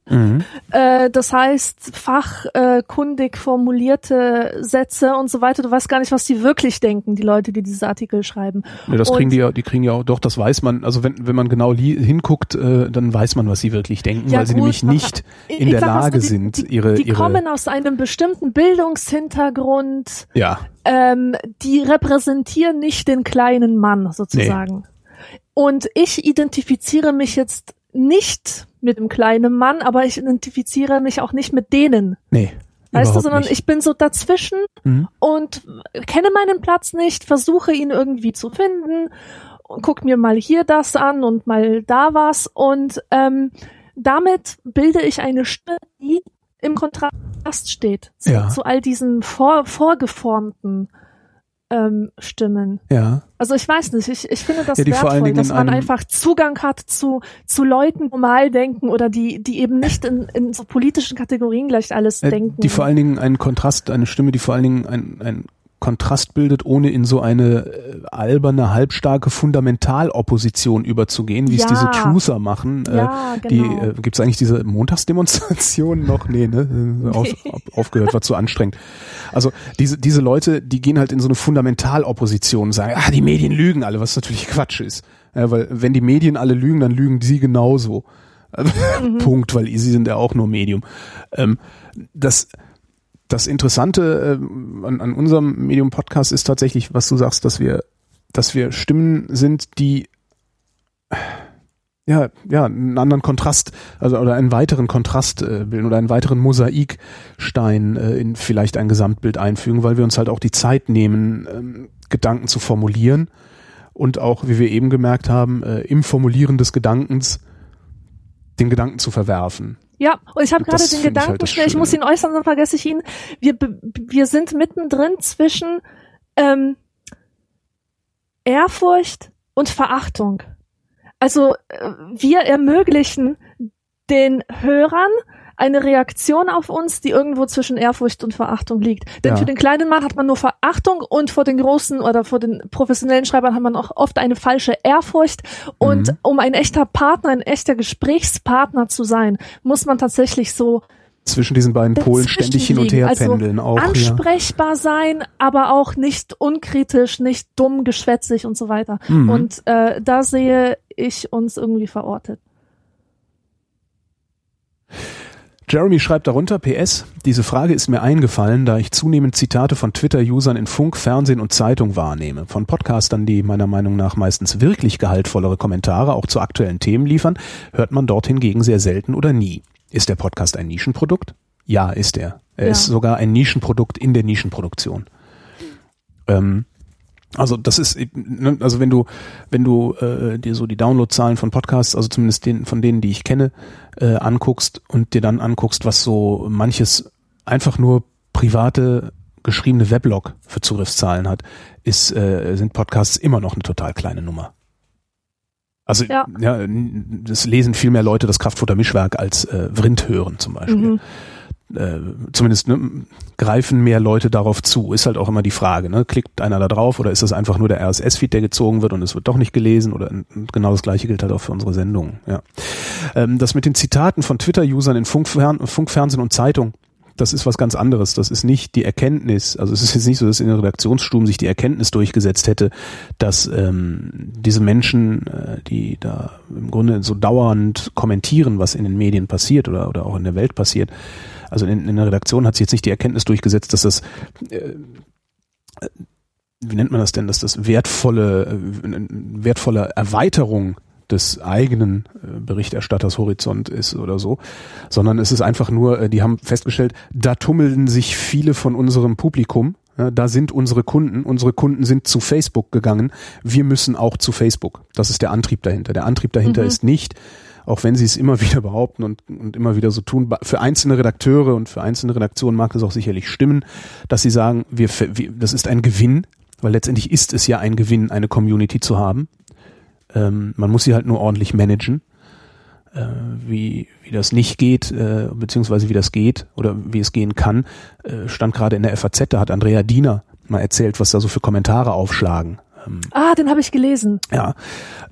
Äh, das heißt, fachkundig formulierte Sätze und so weiter. Du weißt gar nicht, was die wirklich denken, die Leute, die diese Artikel schreiben. Ja, das Und- kriegen die ja, die kriegen ja auch, doch, das weiß man. Also wenn, wenn man genau hinguckt, äh, dann weiß man, was sie wirklich denken, Ja, weil sie gut, nämlich aber nicht ich- in ich der sag was, Lage die- sind, die, ihre, die ihre, kommen aus einem bestimmten Bildungshintergrund, ja, ähm, die repräsentieren nicht den kleinen Mann sozusagen. Und ich identifiziere mich jetzt nicht mit dem kleinen Mann, aber ich identifiziere mich auch nicht mit denen. nee. Weißt du, sondern nicht. ich bin so dazwischen Mhm. und kenne meinen Platz nicht, versuche ihn irgendwie zu finden, und guck mir mal hier das an und mal da was und ähm, damit bilde ich eine Stimme, die im Kontrast steht zu, Ja. zu all diesen vor, vorgeformten ähm, Stimmen. Ja. Also ich weiß nicht, ich, ich finde das Ja, wertvoll, dass man einfach Zugang hat zu, zu Leuten, die normal denken oder die, die eben nicht in, in so politischen Kategorien gleich alles Äh, denken. Die vor allen Dingen einen Kontrast, eine Stimme, die vor allen Dingen ein, ein Kontrast bildet, ohne in so eine äh, alberne, halbstarke Fundamentalopposition überzugehen, wie es Ja. diese Truther machen. Ja, äh, genau. Die äh, gibt es eigentlich diese Montagsdemonstrationen noch? Nee, ne? Äh, auf, aufgehört, war zu anstrengend. Also diese, diese Leute, die gehen halt in so eine Fundamentalopposition und sagen, ah, die Medien lügen alle, was natürlich Quatsch ist. Ja, weil wenn die Medien alle lügen, dann lügen sie genauso. Mhm. Punkt, weil sie sind ja auch nur Medium. Ähm, das, das Interessante ähm, an, an unserem Medium-Podcast ist tatsächlich, was du sagst, dass wir, dass wir Stimmen sind, die ja, ja, einen anderen Kontrast, also oder einen weiteren Kontrast äh, bilden oder einen weiteren Mosaikstein äh, in vielleicht ein Gesamtbild einfügen, weil wir uns halt auch die Zeit nehmen, ähm, Gedanken zu formulieren und auch, wie wir eben gemerkt haben, äh, im Formulieren des Gedankens den Gedanken zu verwerfen. Ja, und ich habe gerade den finde ich Gedanken halt schnell, ich muss ihn äußern, sonst vergesse ich ihn. Wir, wir sind mittendrin zwischen ähm, Ehrfurcht und Verachtung. Also äh, wir ermöglichen den Hörern eine Reaktion auf uns, die irgendwo zwischen Ehrfurcht und Verachtung liegt. Denn Ja. für den kleinen Mann hat man nur Verachtung und vor den großen oder vor den professionellen Schreibern hat man auch oft eine falsche Ehrfurcht. Und Mhm. um ein echter Partner, ein echter Gesprächspartner zu sein, muss man tatsächlich so Zwischen diesen beiden Polen ständig hin und her also pendeln auch. Ja. ansprechbar sein, aber auch nicht unkritisch, nicht dumm, geschwätzig und so weiter. Mhm. Und äh, da sehe ich uns irgendwie verortet. Jeremy schreibt darunter, PS, diese Frage ist mir eingefallen, da ich zunehmend Zitate von Twitter-Usern in Funk, Fernsehen und Zeitung wahrnehme. Von Podcastern, die meiner Meinung nach meistens wirklich gehaltvollere Kommentare auch zu aktuellen Themen liefern, hört man dort hingegen sehr selten oder nie. Ist der Podcast ein Nischenprodukt? Ja, ist er. Er Ja. ist sogar ein Nischenprodukt in der Nischenproduktion. Ähm, also das ist, ne, also wenn du, wenn du äh, dir so die Downloadzahlen von Podcasts, also zumindest den, von denen, die ich kenne, äh, anguckst und dir dann anguckst, was so manches einfach nur private geschriebene Weblog für Zugriffszahlen hat, ist, äh, sind Podcasts immer noch eine total kleine Nummer. Also ja, Ja. das lesen viel mehr Leute das Kraftfutter-Mischwerk als äh, Vrind hören zum Beispiel Mhm. Äh, zumindest ne, greifen mehr Leute darauf zu. Ist halt auch immer die Frage, ne? Klickt einer da drauf oder ist das einfach nur der RSS-Feed, der gezogen wird und es wird doch nicht gelesen? Oder genau das gleiche gilt halt auch für unsere Sendungen. Ja. Ähm, das mit den Zitaten von Twitter-Usern in Funk, Fern, Funk, Fernsehen und Zeitung, das ist was ganz anderes. Das ist nicht die Erkenntnis, also es ist jetzt nicht so, dass in den Redaktionsstuben sich die Erkenntnis durchgesetzt hätte, dass ähm, diese Menschen, äh, die da im Grunde so dauernd kommentieren, was in den Medien passiert oder, oder auch in der Welt passiert, also in, in der Redaktion hat sich jetzt nicht die Erkenntnis durchgesetzt, dass das äh, wie nennt man das denn, dass das wertvolle, äh, wertvolle Erweiterung des eigenen äh, Berichterstatters Horizont ist oder so, sondern es ist einfach nur, äh, die haben festgestellt, da tummeln sich viele von unserem Publikum, da sind unsere Kunden, unsere Kunden sind zu Facebook gegangen, wir müssen auch zu Facebook. Das ist der Antrieb dahinter. Der Antrieb dahinter Mhm. ist nicht, auch wenn sie es immer wieder behaupten und, und immer wieder so tun, für einzelne Redakteure und für einzelne Redaktionen mag das auch sicherlich stimmen, dass sie sagen, wir, wir das ist ein Gewinn, weil letztendlich ist es ja ein Gewinn, eine Community zu haben. Ähm, man muss sie halt nur ordentlich managen. Äh, wie, wie das nicht geht, äh, beziehungsweise wie das geht oder wie es gehen kann, äh, stand gerade in der FAZ, da hat Andrea Diener mal erzählt, was da so für Kommentare aufschlagen. Ähm, Ah, den habe ich gelesen. ja,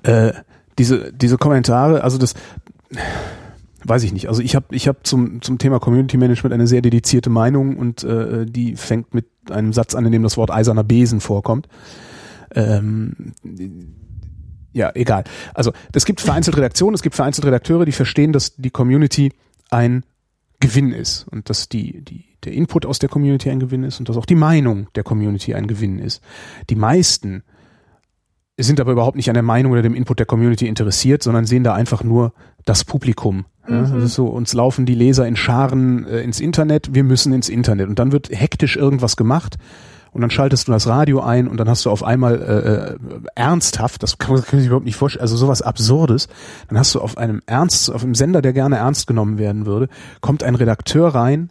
äh, diese, diese Kommentare, also das weiß ich nicht. Also ich habe ich hab zum, zum Thema Community Management eine sehr dedizierte Meinung und äh, die fängt mit einem Satz an, in dem das Wort eiserner Besen vorkommt. Ähm, ja, egal. Also es gibt vereinzelt Redaktionen, es gibt vereinzelt Redakteure, die verstehen, dass die Community ein Gewinn ist und dass die, die, der Input aus der Community ein Gewinn ist und dass auch die Meinung der Community ein Gewinn ist. Die meisten sind aber überhaupt nicht an der Meinung oder dem Input der Community interessiert, sondern sehen da einfach nur das Publikum. Ja, Mhm. das ist so, uns laufen die Leser in Scharen äh, ins Internet, wir müssen ins Internet. Und dann wird hektisch irgendwas gemacht und dann schaltest du das Radio ein und dann hast du auf einmal äh, äh, ernsthaft, das kann man kann man sich überhaupt nicht vorstellen, also sowas Absurdes, dann hast du auf einem Ernst, auf einem Sender, der gerne ernst genommen werden würde, kommt ein Redakteur rein,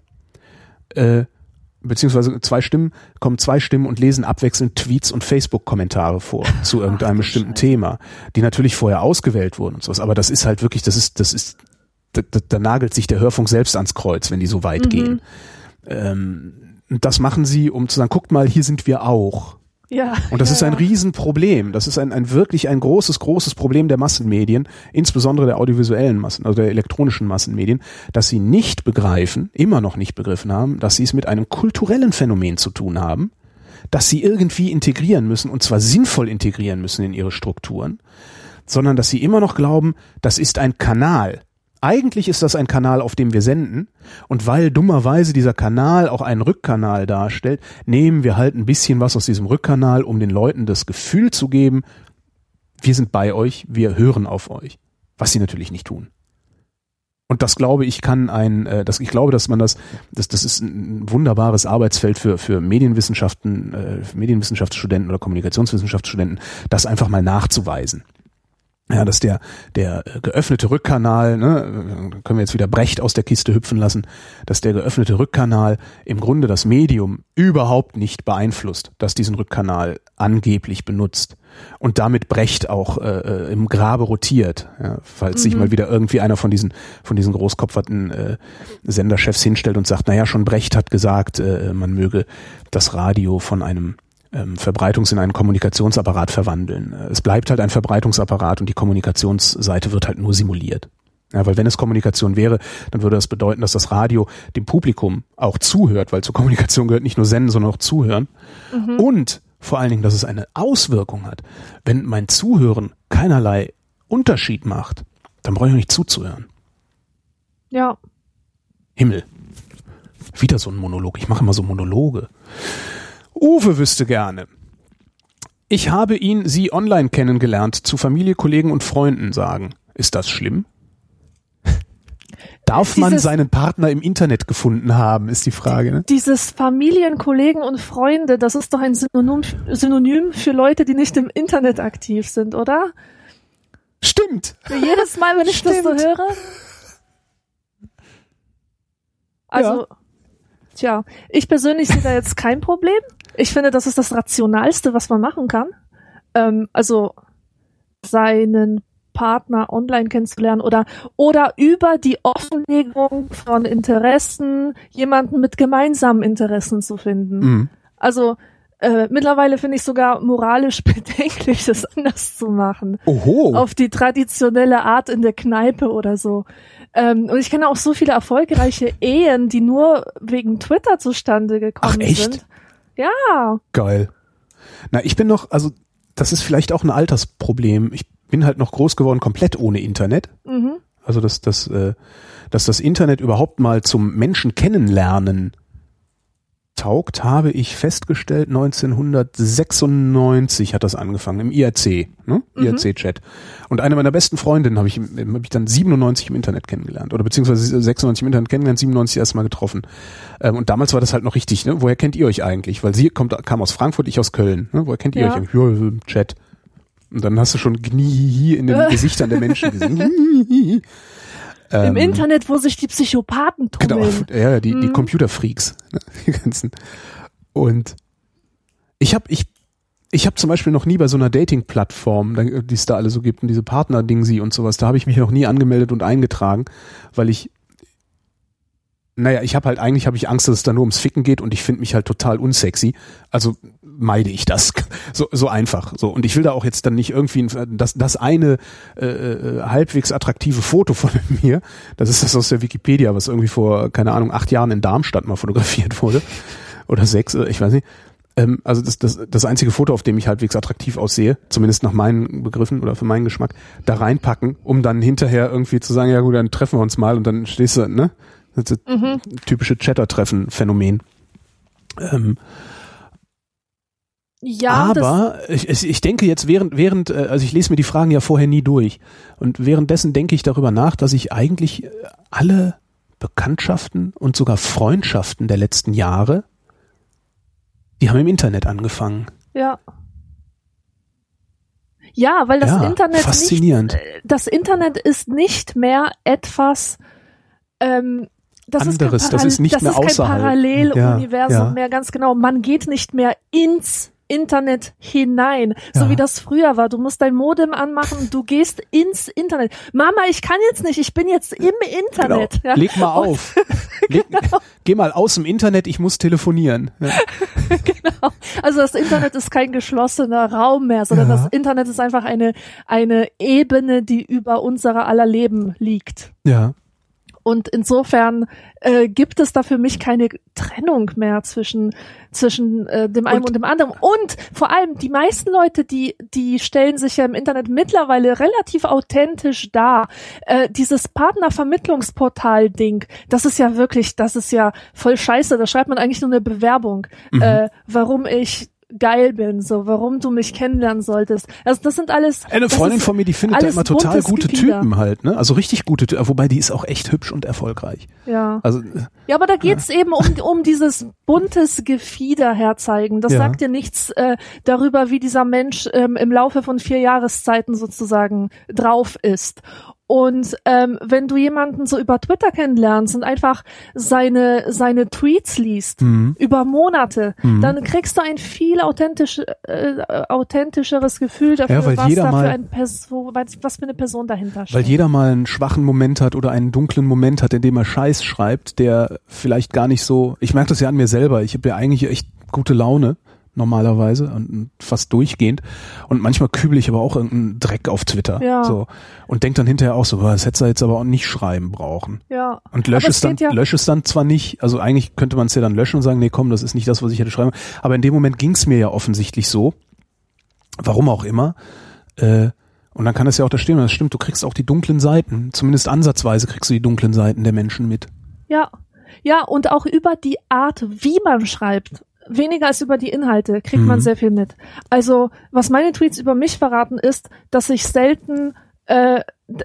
äh, beziehungsweise zwei Stimmen, kommen zwei Stimmen und lesen abwechselnd Tweets und Facebook-Kommentare vor zu irgendeinem bestimmten Thema, die natürlich vorher ausgewählt wurden und sowas. Aber das ist halt wirklich, das ist, das ist, da, da, da nagelt sich der Hörfunk selbst ans Kreuz, wenn die so weit Mhm. gehen. Ähm, das machen sie, um zu sagen, guckt mal, hier sind wir auch. Ja. Und das ja, ist ein. Riesenproblem. Das ist ein, ein wirklich ein großes, großes Problem der Massenmedien, insbesondere der audiovisuellen Massen, also der elektronischen Massenmedien, dass sie nicht begreifen, immer noch nicht begriffen haben, dass sie es mit einem kulturellen Phänomen zu tun haben, dass sie irgendwie integrieren müssen, und zwar sinnvoll integrieren müssen in ihre Strukturen, sondern dass sie immer noch glauben, das ist ein Kanal. Eigentlich ist das ein Kanal, auf dem wir senden. Und weil dummerweise dieser Kanal auch einen Rückkanal darstellt, nehmen wir halt ein bisschen was aus diesem Rückkanal, um den Leuten das Gefühl zu geben, wir sind bei euch, wir hören auf euch. Was sie natürlich nicht tun. Und das glaube ich kann ein, äh, das, ich glaube, dass man das, das, das ist ein wunderbares Arbeitsfeld für, für Medienwissenschaften, äh, Medienwissenschaftsstudenten oder Kommunikationswissenschaftsstudenten, das einfach mal nachzuweisen. Ja, dass der, der äh, geöffnete Rückkanal, ne, können wir jetzt wieder Brecht aus der Kiste hüpfen lassen, dass der geöffnete Rückkanal im Grunde das Medium überhaupt nicht beeinflusst, das diesen Rückkanal angeblich benutzt und damit Brecht auch äh, äh, im Grabe rotiert, ja, falls sich mal wieder irgendwie einer von diesen von diesen großkopferten äh, Senderchefs hinstellt und sagt, naja, schon Brecht hat gesagt, äh, man möge das Radio von einem ähm, Verbreitungs- in einen Kommunikationsapparat verwandeln. Äh, Es bleibt halt ein Verbreitungsapparat und die Kommunikationsseite wird halt nur simuliert. Ja, weil wenn es Kommunikation wäre, dann würde das bedeuten, dass das Radio dem Publikum auch zuhört, weil zur Kommunikation gehört nicht nur senden, sondern auch zuhören. Und vor allen Dingen, dass es eine Auswirkung hat. Wenn mein Zuhören keinerlei Unterschied macht, dann brauche ich auch nicht zuzuhören. Ja. Himmel. Wieder so ein Monolog. Ich mache immer so Monologe. Uwe wüsste gerne. Ich habe ihn, sie online kennengelernt, zu Familie, Kollegen und Freunden sagen. Ist das schlimm? Darf man Dieses- seinen Partner im Internet gefunden haben, ist die Frage. Ne? Dieses Familien, Kollegen und Freunde, das ist doch ein Synonym, Synonym für Leute, die nicht im Internet aktiv sind, oder? Stimmt. Jedes Mal, wenn ich das so Stimmt. höre. Also, tja, ich persönlich sehe da jetzt kein Problem. Ich finde, das ist das Rationalste, was man machen kann. Ähm, also seinen Partner online kennenzulernen oder oder über die Offenlegung von Interessen jemanden mit gemeinsamen Interessen zu finden. Mhm. Also äh, mittlerweile finde ich sogar moralisch bedenklich, das anders zu machen Oho. auf die traditionelle Art in der Kneipe oder so. Ähm, und ich kenne auch so viele erfolgreiche Ehen, die nur wegen Twitter zustande gekommen Ach, echt? sind. Ja, Geil. Na, ich bin noch, also das ist vielleicht auch ein Altersproblem. Ich bin halt noch groß geworden, komplett ohne Internet. mhm. Also dass das, äh, dass das Internet überhaupt mal zum Menschen kennenlernen taugt, habe ich festgestellt, 1996 hat das angefangen, im IRC, ne? Mhm. IRC-Chat. Und eine meiner besten Freundinnen habe ich, im- hab ich dann 97 im Internet kennengelernt. Oder beziehungsweise 96 im Internet kennengelernt, 97 erstmal getroffen. Ähm, und damals war das halt noch richtig, ne? Woher kennt ihr euch eigentlich? Weil sie kommt, kam aus Frankfurt, ich aus Köln. Ne? Woher kennt ihr Ja. euch eigentlich? Ja, im Chat. Und dann hast du schon Gnie in den Gesichtern der Menschen gesehen. Im Ähm, Internet, wo sich die Psychopathen Genau, tummeln. ja, die, die Mhm. Computerfreaks, ne, die ganzen. Und ich habe ich ich habe zum Beispiel noch nie bei so einer Dating-Plattform, da- die es da alle so gibt und diese Partner-Dingsi und sowas, da habe ich mich noch nie angemeldet und eingetragen, weil ich naja, ich habe halt eigentlich habe ich Angst, dass es da nur ums Ficken geht und ich finde mich halt total unsexy. Also meide ich das so so einfach. So und ich will da auch jetzt dann nicht irgendwie das das eine äh, äh, halbwegs attraktive Foto von mir. Das ist das aus der Wikipedia, was irgendwie vor keine Ahnung acht Jahren in Darmstadt mal fotografiert wurde oder sechs, äh, ich weiß nicht. Ähm, also das, das, das einzige Foto, auf dem ich halbwegs attraktiv aussehe, zumindest nach meinen Begriffen oder für meinen Geschmack, da reinpacken, um dann hinterher irgendwie zu sagen, ja gut, dann treffen wir uns mal und dann stehst du, ne? Das ist das Mhm. typische Chatter-Treffen-Phänomen. Ähm, Ja, aber ich, ich denke jetzt während, während, äh, also ich lese mir die Fragen ja vorher nie durch. Und währenddessen denke ich darüber nach, dass ich eigentlich äh, alle Bekanntschaften und sogar Freundschaften der letzten Jahre, die haben im Internet angefangen. ja. Ja, weil das ja, Internet nicht faszinierend. das Internet ist nicht mehr etwas ähm, das Anderes, ist kein, das ist nicht das mehr ist kein. Paralleluniversum Ja, ja. mehr, ganz genau. Man geht nicht mehr ins Internet hinein, so Ja. wie das früher war. Du musst dein Modem anmachen du gehst ins Internet. Mama, ich kann jetzt nicht, ich bin jetzt im Internet. Genau. Ja. Leg mal auf. Leg, Geh mal aus dem Internet, ich muss telefonieren. Ja. Genau. Also das Internet ist kein geschlossener Raum mehr, sondern das Internet ist einfach eine, eine Ebene, die über unserer aller Leben liegt. ja. Und insofern äh, gibt es da für mich keine Trennung mehr zwischen zwischen äh, dem einen Und- und, dem anderen. Und vor allem die meisten Leute, die die stellen sich ja im Internet mittlerweile relativ authentisch dar. Äh, dieses Partnervermittlungsportal-Ding, das ist ja wirklich, das ist ja voll scheiße. Da schreibt man eigentlich nur eine Bewerbung, Mhm. äh, warum ich geil bin, so warum du mich kennenlernen solltest. Also das sind alles. Eine Freundin von mir, die findet da immer total gute Gefieder. Typen halt, ne? Also richtig gute Typen, wobei die ist auch echt hübsch und erfolgreich. Ja. Also äh, Ja, aber da geht's eben um, um dieses buntes Gefieder herzeigen. Das Ja. sagt dir nichts äh, darüber, wie dieser Mensch ähm, im Laufe von vier Jahreszeiten sozusagen drauf ist. Und ähm, wenn du jemanden so über Twitter kennenlernst und einfach seine, seine Tweets liest, Mhm. über Monate, Mhm. dann kriegst du ein viel authentisch, äh, authentischeres Gefühl dafür, Ja, was jeder da für mal- ein Person, was, was für eine Person dahinter steht. Weil jeder mal einen schwachen Moment hat oder einen dunklen Moment hat, in dem er Scheiß schreibt, der vielleicht gar nicht so. Ich merke das ja an mir selber. Ich habe ja eigentlich echt gute Laune normalerweise und fast durchgehend und manchmal kübel ich aber auch irgendeinen Dreck auf Twitter Ja. so und denk dann hinterher auch so, das hätte er jetzt aber auch nicht schreiben brauchen ja. und lösche es dann ja- lösche es dann zwar nicht, also eigentlich könnte man es ja dann löschen und sagen, nee, komm, das ist nicht das, was ich hätte schreiben, aber in dem Moment ging es mir ja offensichtlich so, warum auch immer, äh, und dann kann es ja auch da stehen, und das stimmt, du kriegst auch die dunklen Seiten, zumindest ansatzweise kriegst du die dunklen Seiten der Menschen mit. Ja, ja, und auch über die Art, wie man schreibt. Weniger als über die Inhalte kriegt Mhm. man sehr viel mit. Also, was meine Tweets über mich verraten, ist, dass ich selten, äh,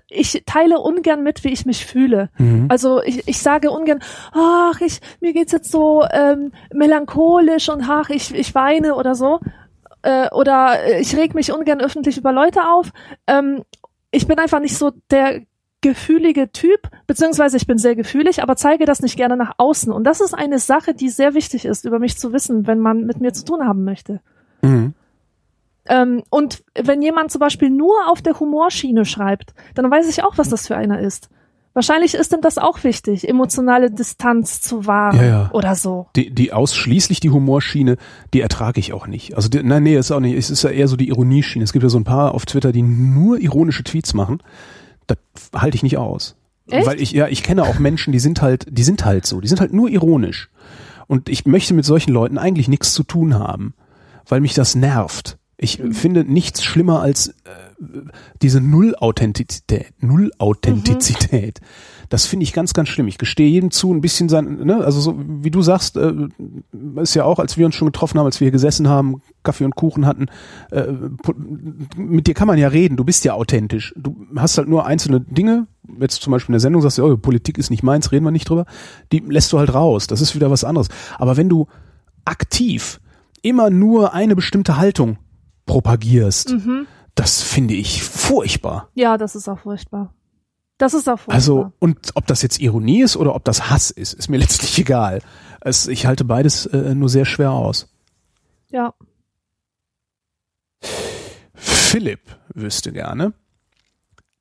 ich teile ungern mit, wie ich mich fühle. Mhm. Also ich, ich sage ungern, ach, ich, mir geht's jetzt so ähm, melancholisch und ach, ich, ich weine oder so. Äh, oder ich reg mich ungern öffentlich über Leute auf. Ähm, ich bin einfach nicht so der gefühlige Typ, beziehungsweise ich bin sehr gefühlig, aber zeige das nicht gerne nach außen. Und das ist eine Sache, die sehr wichtig ist, über mich zu wissen, wenn man mit mir zu tun haben möchte. Mhm. Ähm, und wenn jemand zum Beispiel nur auf der Humorschiene schreibt, dann weiß ich auch, was das für einer ist. Wahrscheinlich ist ihm das auch wichtig, emotionale Distanz zu wahren Ja, ja. oder so. Die, die ausschließlich die Humorschiene, die ertrage ich auch nicht. Also die, nein, nee, ist auch nicht. Es ist ja eher so die Ironieschiene. Es gibt ja so ein paar auf Twitter, die nur ironische Tweets machen. Das halte ich nicht aus. Echt? Weil ich, ja, ich kenne auch Menschen, die sind halt, die sind halt so, die sind halt nur ironisch. Und ich möchte mit solchen Leuten eigentlich nichts zu tun haben, weil mich das nervt. Ich finde nichts schlimmer als äh, diese Null-Authentizität. Null-Authentizität. Das finde ich ganz, ganz schlimm. Ich gestehe jedem zu, ein bisschen sein, ne, also so wie du sagst, äh, ist ja auch, als wir uns schon getroffen haben, als wir hier gesessen haben, Kaffee und Kuchen hatten, äh, mit dir kann man ja reden, du bist ja authentisch. Du hast halt nur einzelne Dinge, jetzt zum Beispiel in der Sendung sagst du, oh, Politik ist nicht meins, reden wir nicht drüber, die lässt du halt raus. Das ist wieder was anderes. Aber wenn du aktiv immer nur eine bestimmte Haltung propagierst, Mhm. das finde ich furchtbar. Ja, das ist auch furchtbar. Das ist auch furchtbar. Also, und ob das jetzt Ironie ist oder ob das Hass ist, ist mir letztlich egal. Es, ich halte beides äh, nur sehr schwer aus. ja. Philipp wüsste gerne.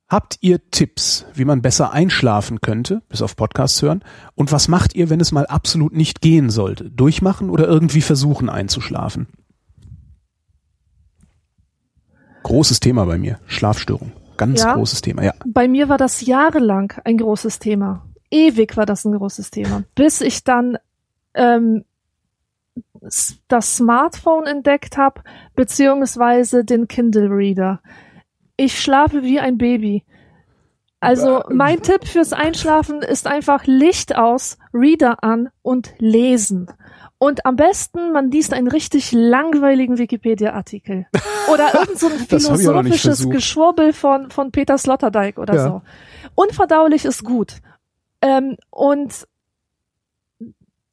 Habt ihr Tipps, wie man besser einschlafen könnte, bis auf Podcasts hören? Und was macht ihr, wenn es mal absolut nicht gehen sollte? Durchmachen oder irgendwie versuchen einzuschlafen? Großes Thema bei mir. Schlafstörung. Ganz Ja? großes Thema, ja. Bei mir war das jahrelang ein großes Thema. Ewig war das ein großes Thema. Bis ich dann ähm, das Smartphone entdeckt habe, beziehungsweise den Kindle Reader. Ich schlafe wie ein Baby. Also mein Tipp fürs Einschlafen ist einfach Licht aus, Reader an und lesen. Und am besten, man liest einen richtig langweiligen Wikipedia-Artikel. Oder irgend so ein philosophisches. Geschwurbel von, von Peter Sloterdijk oder Ja. so. Unverdaulich ist gut. Ähm, und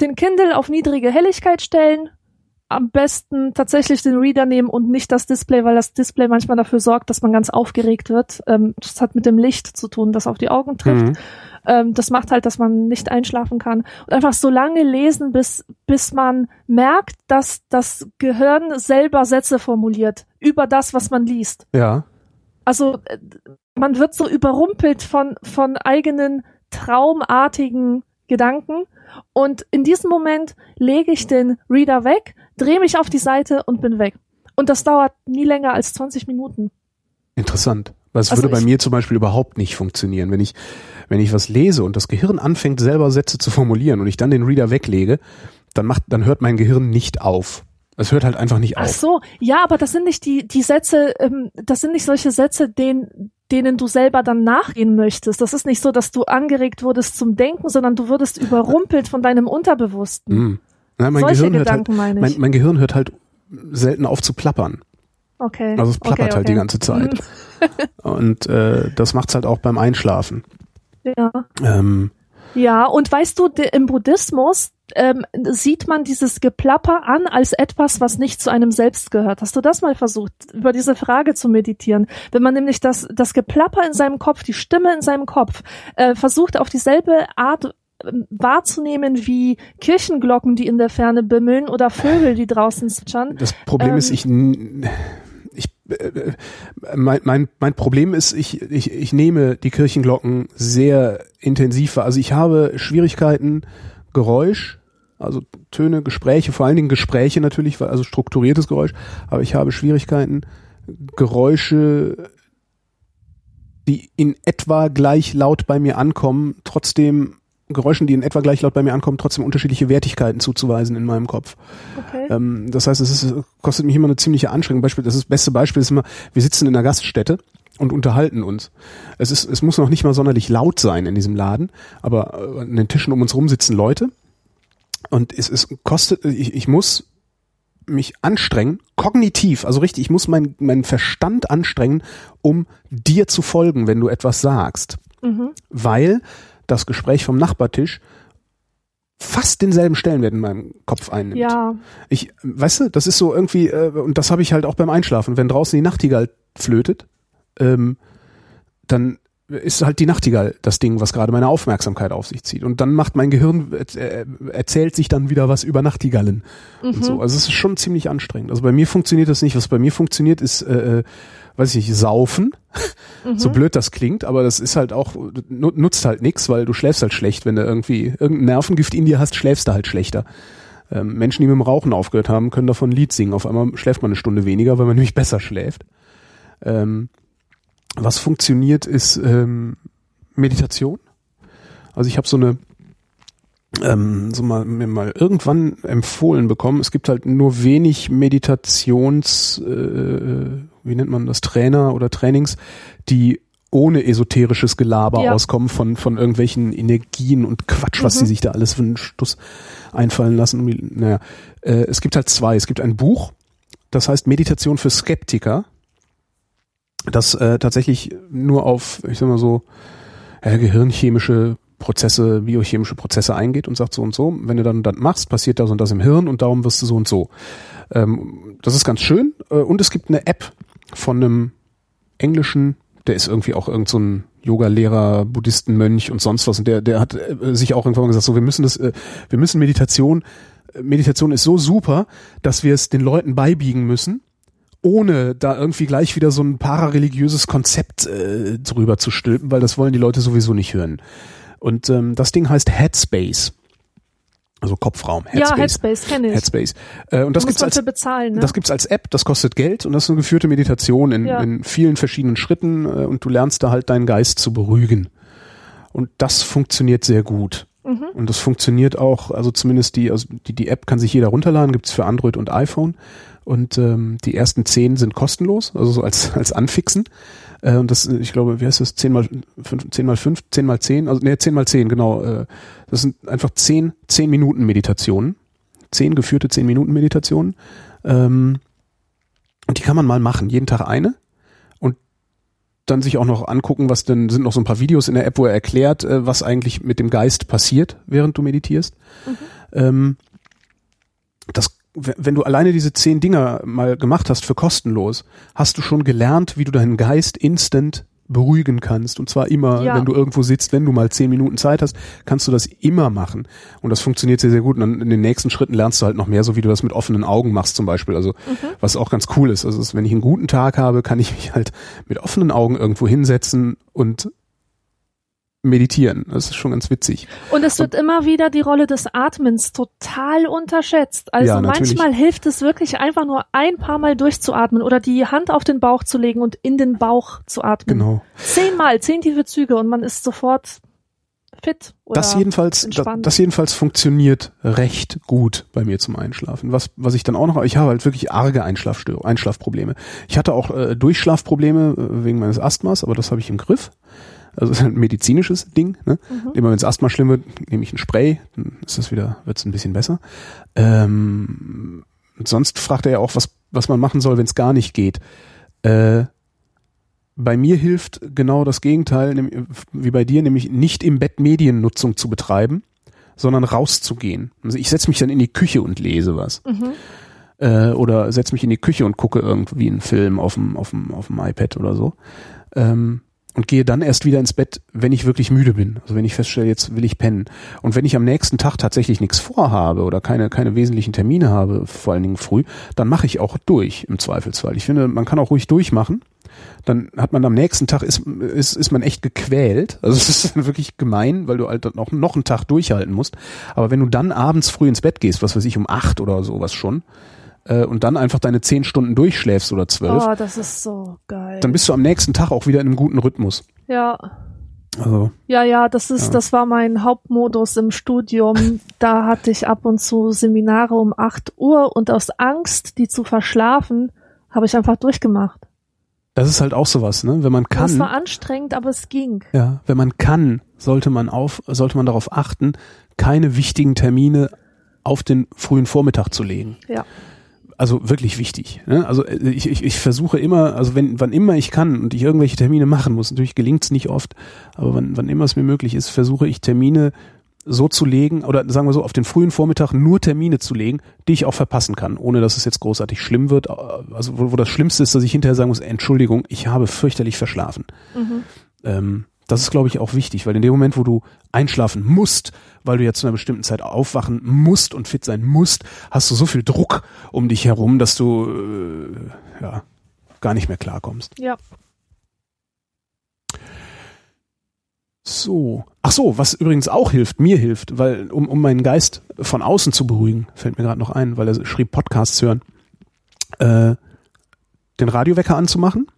den Kindle auf niedrige Helligkeit stellen, am besten tatsächlich den Reader nehmen und nicht das Display, weil das Display manchmal dafür sorgt, dass man ganz aufgeregt wird. Ähm, das hat mit dem Licht zu tun, das auf die Augen trifft. Mhm. Ähm, das macht halt, dass man nicht einschlafen kann. Und einfach so lange lesen, bis, bis man merkt, dass das Gehirn selber Sätze formuliert über das, was man liest. Ja. Also äh, man wird so überrumpelt von, von eigenen traumartigen Gedanken. Und in diesem Moment lege ich den Reader weg, drehe mich auf die Seite und bin weg. Und das dauert nie länger als 20 Minuten. Interessant. Weil es Also würde bei mir zum Beispiel überhaupt nicht funktionieren. Wenn ich, wenn ich was lese und das Gehirn anfängt, selber Sätze zu formulieren und ich dann den Reader weglege, dann macht, dann hört mein Gehirn nicht auf. Es hört halt einfach nicht Ach auf. so, ja, aber das sind nicht die, die Sätze, ähm, das sind nicht solche Sätze, denen, denen du selber dann nachgehen möchtest. Das ist nicht so, dass du angeregt wurdest zum Denken, sondern du würdest überrumpelt von deinem Unterbewussten. Hm. Nein, mein Solche Gehirn hört halt, Gedanken meine mein, ich. mein Gehirn hört halt selten auf zu plappern. Okay. Also es plappert okay, halt die okay. ganze Zeit. Mhm. Und äh, das macht's halt auch beim Einschlafen. Ja. Ähm, Ja, und weißt du, im Buddhismus ähm, sieht man dieses Geplapper an als etwas, was nicht zu einem selbst gehört. Hast du das mal versucht, über diese Frage zu meditieren? Wenn man nämlich das, das Geplapper in seinem Kopf, die Stimme in seinem Kopf, äh, versucht auf dieselbe Art ähm, wahrzunehmen wie Kirchenglocken, die in der Ferne bimmeln oder Vögel, die draußen zwitschern. das Problem Ähm. ist, ich, ich äh, mein, mein, mein Problem ist, ich, ich, ich nehme die Kirchenglocken sehr intensiv wahr. Also ich habe Schwierigkeiten, Geräusch, also Töne, Gespräche, vor allen Dingen Gespräche natürlich, also strukturiertes Geräusch, aber ich habe Schwierigkeiten, Geräusche, die in etwa gleich laut bei mir ankommen, trotzdem Geräuschen, die in etwa gleich laut bei mir ankommen, trotzdem unterschiedliche Wertigkeiten zuzuweisen in meinem Kopf. Okay. Ähm, das heißt, es ist, kostet mich immer eine ziemliche Anstrengung. Beispiel, das, ist, das beste Beispiel ist immer, wir sitzen in einer Gaststätte und unterhalten uns. Es ist, es muss noch nicht mal sonderlich laut sein in diesem Laden, aber äh, an den Tischen um uns rum sitzen Leute und es, es kostet, ich, ich muss mich anstrengen, kognitiv, also richtig, ich muss meinen meinen Verstand anstrengen, um dir zu folgen, wenn du etwas sagst. Mhm. Weil das Gespräch vom Nachbartisch fast denselben Stellenwert in meinem Kopf einnimmt. Ja, Ich, weißt du, das ist so irgendwie, äh, und das habe ich halt auch beim Einschlafen. Wenn draußen die Nachtigall flötet, ähm, dann ist halt die Nachtigall das Ding, was gerade meine Aufmerksamkeit auf sich zieht. Und dann macht mein Gehirn, äh, erzählt sich dann wieder was über Nachtigallen und so. Also es ist schon ziemlich anstrengend. Also bei mir funktioniert das nicht. Was bei mir funktioniert, ist, äh, äh, weiß ich nicht, saufen. So blöd das klingt, aber das ist halt auch, nu- nutzt halt nix, weil du schläfst halt schlecht. Wenn du irgendwie irgendein Nervengift in dir hast, schläfst du halt schlechter. Ähm, Menschen, die mit dem Rauchen aufgehört haben, können davon ein Lied singen. Auf einmal schläft man eine Stunde weniger, weil man nämlich besser schläft. Ähm, was funktioniert, ist ähm, Meditation. Also ich habe so eine ähm, so mal, mir mal irgendwann empfohlen bekommen. Es gibt halt nur wenig Meditations, äh, wie nennt man das, Trainer oder Trainings, die ohne esoterisches Gelaber Ja. auskommen von, von irgendwelchen Energien und Quatsch, was Mhm. sie sich da alles für einen Stuss einfallen lassen. Naja, äh, es gibt halt zwei. Es gibt ein Buch, das heißt Meditation für Skeptiker, das äh, tatsächlich nur auf, ich sag mal so, äh, gehirnchemische Prozesse, biochemische Prozesse eingeht und sagt so und so, wenn du dann das machst, passiert das und das im Hirn und darum wirst du so und so. Ähm, das ist ganz schön. Äh, und es gibt eine App von einem englischen, der ist irgendwie auch irgend so ein Yoga-Lehrer, Buddhistenmönch und sonst was. Und der, der hat äh, sich auch irgendwann mal gesagt, so wir müssen das, äh, wir müssen Meditation, Meditation ist so super, dass wir es den Leuten beibiegen müssen ohne da irgendwie gleich wieder so ein parareligiöses Konzept äh, drüber zu stülpen, weil das wollen die Leute sowieso nicht hören. Und ähm, das Ding heißt Headspace. Also Kopfraum. Headspace. Ja, Headspace kenne ich. Headspace. Äh, und das gibt's als bezahlen, ne? das gibt's als App, das kostet Geld und das ist eine geführte Meditation in, Ja. in vielen verschiedenen Schritten äh, und du lernst da halt deinen Geist zu beruhigen. Und das funktioniert sehr gut. Mhm. Und das funktioniert auch, also zumindest die, also die, die App kann sich jeder runterladen, gibt's für Android und iPhone. Und ähm, die ersten zehn sind kostenlos, also so als, als Anfixen. Äh, und das, ich glaube, wie heißt das? 10 mal 5, 10 mal 5, 10 mal 10, also nee, 10 mal 10, genau. Äh, das sind einfach 10, 10 Minuten Meditationen. 10 geführte 10 Minuten Meditationen. Ähm, und die kann man mal machen, jeden Tag eine. Und dann sich auch noch angucken, was denn sind noch so ein paar Videos in der App, wo er erklärt, äh, was eigentlich mit dem Geist passiert, während du meditierst. Ähm, das, wenn du alleine diese zehn Dinger mal gemacht hast für kostenlos, hast du schon gelernt, wie du deinen Geist instant beruhigen kannst. Und zwar immer, Ja. wenn du irgendwo sitzt, wenn du mal zehn Minuten Zeit hast, kannst du das immer machen. Und das funktioniert sehr, sehr gut. Und dann in den nächsten Schritten lernst du halt noch mehr, so wie du das mit offenen Augen machst zum Beispiel. Also was auch ganz cool ist. Also ist, wenn ich einen guten Tag habe, kann ich mich halt mit offenen Augen irgendwo hinsetzen und meditieren. Das ist schon ganz witzig. Und es wird immer wieder die Rolle des Atmens total unterschätzt. Also Ja, manchmal hilft es wirklich einfach nur ein paar Mal durchzuatmen oder die Hand auf den Bauch zu legen und in den Bauch zu atmen. Genau. Zehnmal, zehn tiefe Züge und man ist sofort fit. Oder Das jedenfalls, das, das jedenfalls funktioniert recht gut bei mir zum Einschlafen. Was, was ich dann auch noch, ich habe halt wirklich arge Einschlafstörungen, Einschlafprobleme. Ich hatte auch äh, Durchschlafprobleme äh, wegen meines Asthmas, aber das habe ich im Griff. Also es ist ein medizinisches Ding. Ne? Immer wenn es Asthma schlimm wird, nehme ich ein Spray, dann ist das wieder, wird es ein bisschen besser. Ähm, sonst fragt er ja auch, was, was man machen soll, wenn es gar nicht geht. Äh, bei mir hilft genau das Gegenteil, wie bei dir, nämlich nicht im Bett Mediennutzung zu betreiben, sondern rauszugehen. Also ich setze mich dann in die Küche und lese was. Äh, oder setze mich in die Küche und gucke irgendwie einen Film auf dem, auf dem, auf dem iPad oder so. Ähm, und gehe dann erst wieder ins Bett, wenn ich wirklich müde bin. Also wenn ich feststelle, jetzt will ich pennen. Und wenn ich am nächsten Tag tatsächlich nichts vorhabe oder keine, keine wesentlichen Termine habe, vor allen Dingen früh, dann mache ich auch durch im Zweifelsfall. Ich finde, man kann auch ruhig durchmachen. Dann hat man am nächsten Tag ist, ist, ist man echt gequält. Also es ist wirklich gemein, weil du halt noch, noch einen Tag durchhalten musst. Aber wenn du dann abends früh ins Bett gehst, was weiß ich, um acht oder sowas schon, äh, und dann einfach deine zehn Stunden durchschläfst oder zwölf, Oh, das ist so geil. dann bist du am nächsten Tag auch wieder in einem guten Rhythmus. ja. Also, Ja, ja, das ist, Ja. das war mein Hauptmodus im Studium. da hatte ich ab und zu Seminare um 8 Uhr und aus Angst, die zu verschlafen, habe ich einfach durchgemacht. das ist halt auch sowas, ne? Wenn man Das war kann, anstrengend, aber es ging. ja, wenn man kann, sollte man auf, sollte man darauf achten, keine wichtigen Termine auf den frühen Vormittag zu legen. Ja. Also wirklich wichtig. Ne? Also äh, ich, ich, ich versuche immer, also wenn, wann immer ich kann und ich irgendwelche Termine machen muss, natürlich gelingt es nicht oft, aber wann, wann immer es mir möglich ist, versuche ich Termine so zu legen oder sagen wir so, auf den frühen Vormittag nur Termine zu legen, die ich auch verpassen kann, ohne dass es jetzt großartig schlimm wird. Also wo, wo das Schlimmste ist, dass ich hinterher sagen muss, Entschuldigung, ich habe fürchterlich verschlafen. Ähm, das ist, glaube ich, auch wichtig, weil in dem Moment, wo du einschlafen musst, weil du ja zu einer bestimmten Zeit aufwachen musst und fit sein musst, hast du so viel Druck um dich herum, dass du äh, ja gar nicht mehr klarkommst. Ja. So. Ach so, was übrigens auch hilft, mir hilft, weil um, um meinen Geist von außen zu beruhigen, fällt mir gerade noch ein, weil er schrieb Podcasts hören, äh, den Radiowecker anzumachen.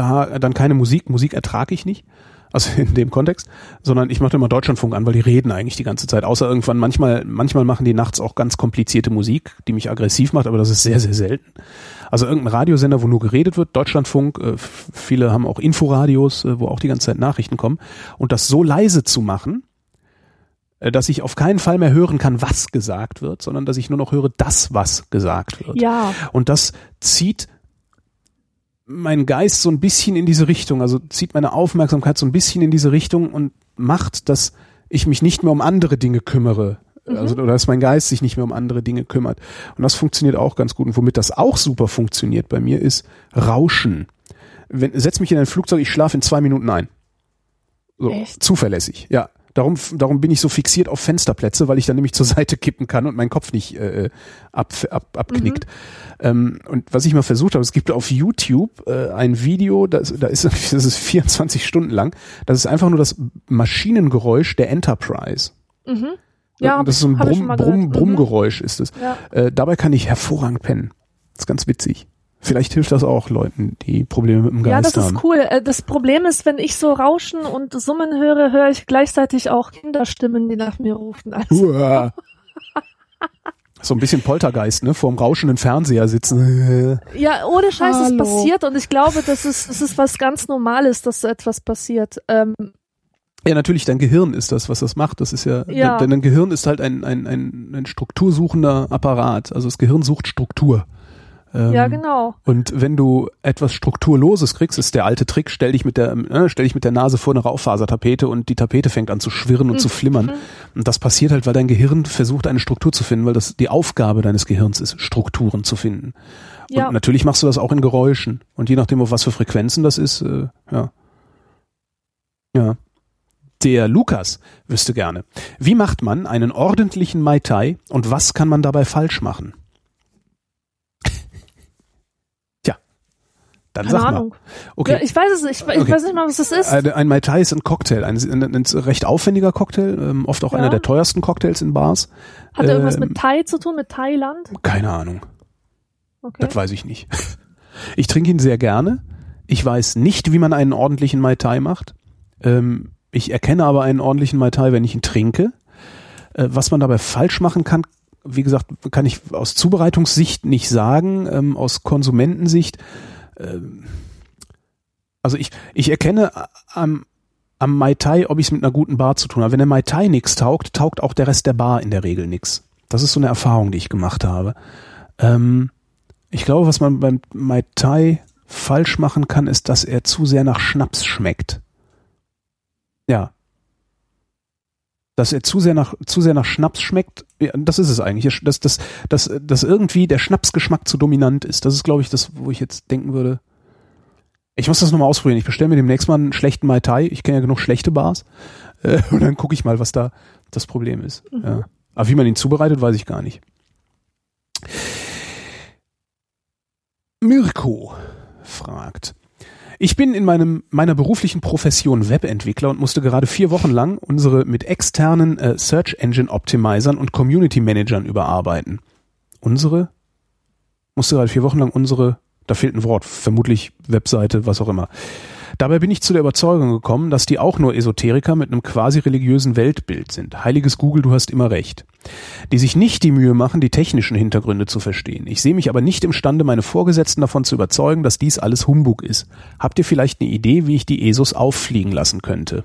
Da dann keine Musik, Musik ertrage ich nicht. also in dem Kontext, sondern ich mache immer Deutschlandfunk an, weil die reden eigentlich die ganze Zeit. Außer irgendwann, manchmal, manchmal machen die nachts auch ganz komplizierte Musik, die mich aggressiv macht, aber das ist sehr, sehr selten. Also irgendein Radiosender, wo nur geredet wird, Deutschlandfunk, äh, viele haben auch Inforadios, äh, wo auch die ganze Zeit Nachrichten kommen. Und das so leise zu machen, äh, dass ich auf keinen Fall mehr hören kann, was gesagt wird, sondern dass ich nur noch höre, das, was gesagt wird. Ja. Und das zieht mein Geist so ein bisschen in diese Richtung, also zieht meine Aufmerksamkeit so ein bisschen in diese Richtung und macht, dass ich mich nicht mehr um andere Dinge kümmere. Mhm. Also, oder dass mein Geist sich nicht mehr um andere Dinge kümmert. Und das funktioniert auch ganz gut. Und womit das auch super funktioniert bei mir ist Rauschen. Wenn, setz mich in ein Flugzeug, ich schlafe in zwei Minuten ein. So, Echt? zuverlässig, ja. Darum, darum bin ich so fixiert auf Fensterplätze, weil ich dann nämlich zur Seite kippen kann und mein Kopf nicht äh, ab, ab, abknickt. Ähm, und was ich mal versucht habe, es gibt auf YouTube äh, ein Video, das, da ist, das ist 24 Stunden lang. Das ist einfach nur das Maschinengeräusch der Enterprise. Mhm. Ja, das ist so ein Brumm, Brumm. Mhm. Brummgeräusch ist es. Ja. Äh, dabei kann ich hervorragend pennen. Das ist ganz witzig. Vielleicht hilft das auch Leuten, die Probleme mit dem Ja, Geist das haben. ist cool. Äh, Das Problem ist, wenn ich so Rauschen und Summen höre, höre ich gleichzeitig auch Kinderstimmen, die nach mir rufen. Also. So ein bisschen Poltergeist, ne? Vor dem rauschenden Fernseher sitzen. ja, ohne Scheiß, es Hallo. passiert und ich glaube, das ist, das ist was ganz Normales, dass so etwas passiert. Ähm, Ja, natürlich, dein Gehirn ist das, was das macht. Das ist ja, Ja. Denn dein Gehirn ist halt ein, ein, ein, ein struktursuchender Apparat. Also das Gehirn sucht Struktur. Ähm, ja, genau. Und wenn du etwas Strukturloses kriegst, ist der alte Trick, stell dich mit der, äh, stell dich mit der Nase vor eine Raufasertapete und die Tapete fängt an zu schwirren und zu flimmern. Und das passiert halt, weil dein Gehirn versucht, eine Struktur zu finden, weil das die Aufgabe deines Gehirns ist, Strukturen zu finden. Ja. Und natürlich machst du das auch in Geräuschen. Und je nachdem, auf was für Frequenzen das ist, äh, ja. Ja. Der Lukas wüsste gerne. Wie macht man einen ordentlichen Mai Tai und was kann man dabei falsch machen? Dann Keine sag Ahnung. mal. Okay. Ja, ich weiß es nicht. Ich, Okay. weiß nicht mal, was das ist. Ein, ein Mai Tai ist ein Cocktail, ein, ein, ein recht aufwendiger Cocktail, ähm, oft auch Ja. einer der teuersten Cocktails in Bars. Hat er irgendwas ähm, mit Thai zu tun, mit Thailand? Keine Ahnung. Okay. Das weiß ich nicht. Ich trinke ihn sehr gerne. Ich weiß nicht, wie man einen ordentlichen Mai Tai macht. Ähm, ich erkenne aber einen ordentlichen Mai Tai, wenn ich ihn trinke. Äh, was man dabei falsch machen kann, wie gesagt, kann ich aus Zubereitungssicht nicht sagen, ähm, aus Konsumentensicht. Ähm, also ich, ich erkenne am, am Mai Tai, ob ich es mit einer guten Bar zu tun habe. Wenn der Mai Tai nix taugt, taugt auch der Rest der Bar in der Regel nix. Das ist so eine Erfahrung, die ich gemacht habe. Ähm, ich glaube, was man beim Mai Tai falsch machen kann, ist, dass er zu sehr nach Schnaps schmeckt. Ja. Dass er zu sehr nach, zu sehr nach Schnaps schmeckt, ja, das ist es eigentlich. Dass, dass, dass, dass irgendwie der Schnapsgeschmack zu dominant ist. Das ist, glaube ich, das, wo ich jetzt denken würde. Ich muss das nochmal ausprobieren. Ich bestelle mir demnächst mal einen schlechten Mai Tai. Ich kenne ja genug schlechte Bars. Äh, und dann gucke ich mal, was da das Problem ist. Ja. Aber wie man ihn zubereitet, weiß ich gar nicht. Mirko fragt. Ich bin in meinem, meiner beruflichen Profession Webentwickler und musste gerade vier Wochen lang unsere mit externen äh, Search Engine Optimizern und Community Managern überarbeiten. Unsere? Musste gerade vier Wochen lang unsere, da fehlt ein Wort, vermutlich Webseite, was auch immer. Dabei bin ich zu der Überzeugung gekommen, dass die auch nur Esoteriker mit einem quasi religiösen Weltbild sind. Heiliges Google, du hast immer recht. Die sich nicht die Mühe machen, die technischen Hintergründe zu verstehen. Ich sehe mich aber nicht imstande, meine Vorgesetzten davon zu überzeugen, dass dies alles Humbug ist. Habt ihr vielleicht eine Idee, wie ich die ESOs auffliegen lassen könnte?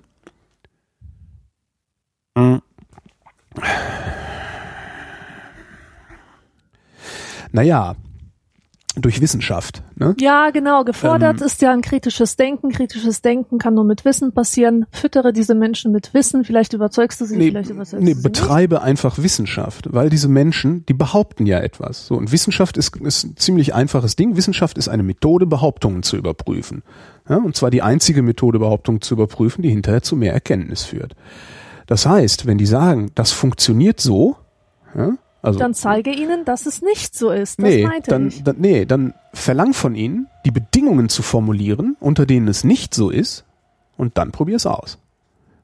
Hm. Naja, durch Wissenschaft. Ne? Ja, genau. Gefordert Ähm, ist ja ein kritisches Denken. Kritisches Denken kann nur mit Wissen passieren. Füttere diese Menschen mit Wissen. Vielleicht überzeugst du sie, Nee, vielleicht überzeugst nee du sie betreibe einfach Wissenschaft, weil diese Menschen, die behaupten ja etwas. So, und Wissenschaft ist, ist ein ziemlich einfaches Ding. Wissenschaft ist eine Methode, Behauptungen zu überprüfen. Ja, und zwar die einzige Methode, Behauptungen zu überprüfen, die hinterher zu mehr Erkenntnis führt. Das heißt, wenn die sagen, das funktioniert so, ja, also. Dann zeige ihnen, dass es nicht so ist. Das nee, meinte dann, ich. dann, nee, dann verlang von ihnen, die Bedingungen zu formulieren, unter denen es nicht so ist, und dann probier es aus.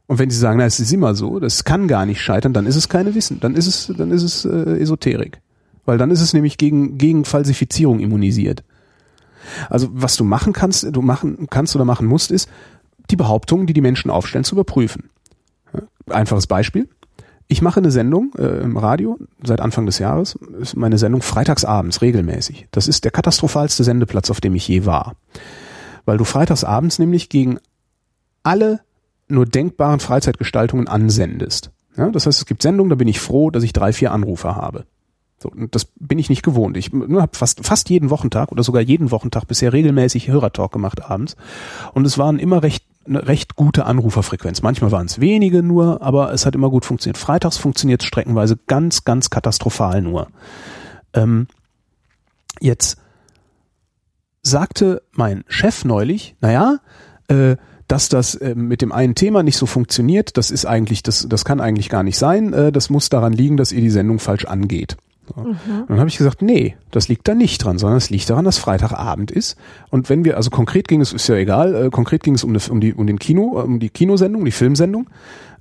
Und wenn sie sagen, na, es ist immer so, das kann gar nicht scheitern, dann ist es keine Wissen, dann ist es, dann ist es äh, Esoterik. Weil dann ist es nämlich gegen, gegen Falsifizierung immunisiert. Also was du machen kannst, du machen kannst oder machen musst, ist die Behauptungen, die die Menschen aufstellen, zu überprüfen. Einfaches Beispiel. Ich mache eine Sendung äh, im Radio seit Anfang des Jahres, ist meine Sendung freitagsabends regelmäßig. Das ist der katastrophalste Sendeplatz, auf dem ich je war. Weil du freitagsabends nämlich gegen alle nur denkbaren Freizeitgestaltungen ansendest. Ja, das heißt, es gibt Sendungen, da bin ich froh, dass ich drei, vier Anrufer habe. So, das bin ich nicht gewohnt. Ich habe fast, fast jeden Wochentag oder sogar jeden Wochentag bisher regelmäßig Hörertalk gemacht abends. Und es waren immer recht eine recht gute Anruferfrequenz. Manchmal waren es wenige nur, aber es hat immer gut funktioniert. Freitags funktioniert es streckenweise ganz, ganz katastrophal nur. Ähm, jetzt sagte mein Chef neulich, naja, äh, dass das äh, mit dem einen Thema nicht so funktioniert, das ist eigentlich, das, das kann eigentlich gar nicht sein. Äh, das muss daran liegen, dass ihr die Sendung falsch angeht. Mhm. Dann habe ich gesagt, nee, das liegt da nicht dran, sondern es liegt daran, dass Freitagabend ist. Und wenn wir, also konkret ging es, ist ja egal, äh, konkret ging es um, um, die, um den Kino, äh, um die Kinosendung, die Filmsendung.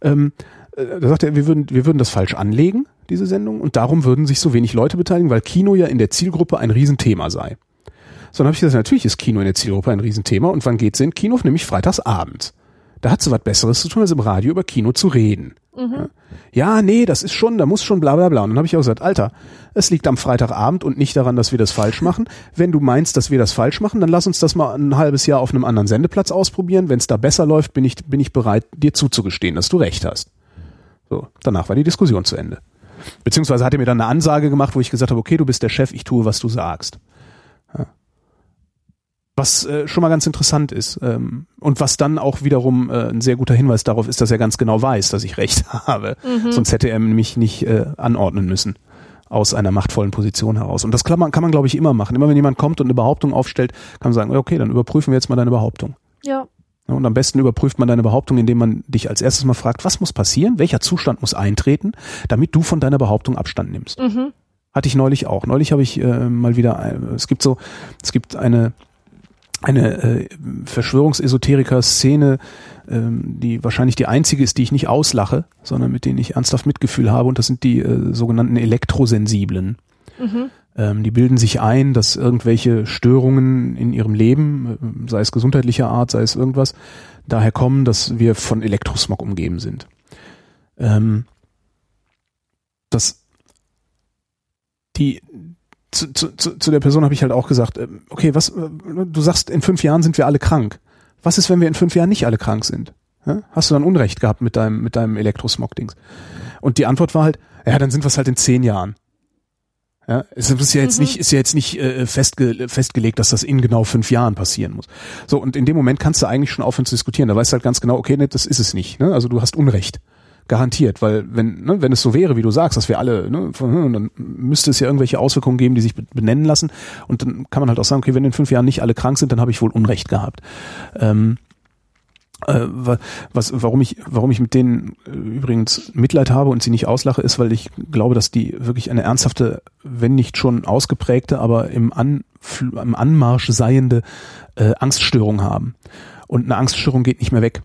Ähm, äh, da sagt er, wir würden, wir würden das falsch anlegen, diese Sendung, und darum würden sich so wenig Leute beteiligen, weil Kino ja in der Zielgruppe ein Riesenthema sei. So, dann habe ich gesagt, natürlich ist Kino in der Zielgruppe ein Riesenthema. Und wann geht's in Kino? Nämlich freitagsabends. Da hat sie was Besseres zu tun, als im Radio über Kino zu reden. Mhm. Ja, nee, das ist schon, da muss schon bla bla bla. Und dann habe ich auch gesagt, Alter, es liegt am Freitagabend und nicht daran, dass wir das falsch machen. Wenn du meinst, dass wir das falsch machen, dann lass uns das mal ein halbes Jahr auf einem anderen Sendeplatz ausprobieren. Wenn es da besser läuft, bin ich, bin ich bereit, dir zuzugestehen, dass du recht hast. So, danach war die Diskussion zu Ende. Beziehungsweise hat er mir dann eine Ansage gemacht, wo ich gesagt habe, okay, du bist der Chef, ich tue, was du sagst. Ja. Was äh, schon mal ganz interessant ist ähm, und was dann auch wiederum äh, ein sehr guter Hinweis darauf ist, dass er ganz genau weiß, dass ich recht habe. Mhm. Sonst hätte er mich nicht äh, anordnen müssen aus einer machtvollen Position heraus. Und das kann man, kann man glaube ich, immer machen. Immer wenn jemand kommt und eine Behauptung aufstellt, kann man sagen, okay, dann überprüfen wir jetzt mal deine Behauptung. Ja. Und am besten überprüft man deine Behauptung, indem man dich als erstes mal fragt, was muss passieren, welcher Zustand muss eintreten, damit du von deiner Behauptung Abstand nimmst. Mhm. Hatte ich neulich auch. Neulich habe ich äh, mal wieder, äh, es gibt so, es gibt eine eine äh, Verschwörungsesoteriker-Szene, ähm, die wahrscheinlich die einzige ist, die ich nicht auslache, sondern mit denen ich ernsthaft Mitgefühl habe, und das sind die äh, sogenannten Elektrosensiblen. Mhm. Ähm, die bilden sich ein, dass irgendwelche Störungen in ihrem Leben, äh, sei es gesundheitlicher Art, sei es irgendwas, daher kommen, dass wir von Elektrosmog umgeben sind. Ähm, das die zu, zu, zu der Person habe ich halt auch gesagt, äh, okay, was, äh, du sagst, in fünf Jahren sind wir alle krank. Was ist, wenn wir in fünf Jahren nicht alle krank sind? Hast du dann Unrecht gehabt mit deinem, mit deinem Elektrosmog-Dings? Und die Antwort war halt, ja, dann sind wir es halt in zehn Jahren. Ja, es ist ja jetzt mhm. nicht, ist ja jetzt nicht äh, festge festgelegt, dass das in genau fünf Jahren passieren muss. So, und in dem Moment kannst du eigentlich schon aufhören zu diskutieren. Da weißt du halt ganz genau, okay, nee, das ist es nicht. Ne? Also du hast Unrecht. Garantiert, weil wenn, ne, wenn es so wäre, wie du sagst, dass wir alle, ne, dann müsste es ja irgendwelche Auswirkungen geben, die sich benennen lassen. Und dann kann man halt auch sagen, okay, wenn in fünf Jahren nicht alle krank sind, dann habe ich wohl Unrecht gehabt. Ähm, äh, was, warum ich, warum ich mit denen äh, übrigens Mitleid habe und sie nicht auslache, ist, weil ich glaube, dass die wirklich eine ernsthafte, wenn nicht schon ausgeprägte, aber im, An, im Anmarsch seiende äh, Angststörung haben. Und eine Angststörung geht nicht mehr weg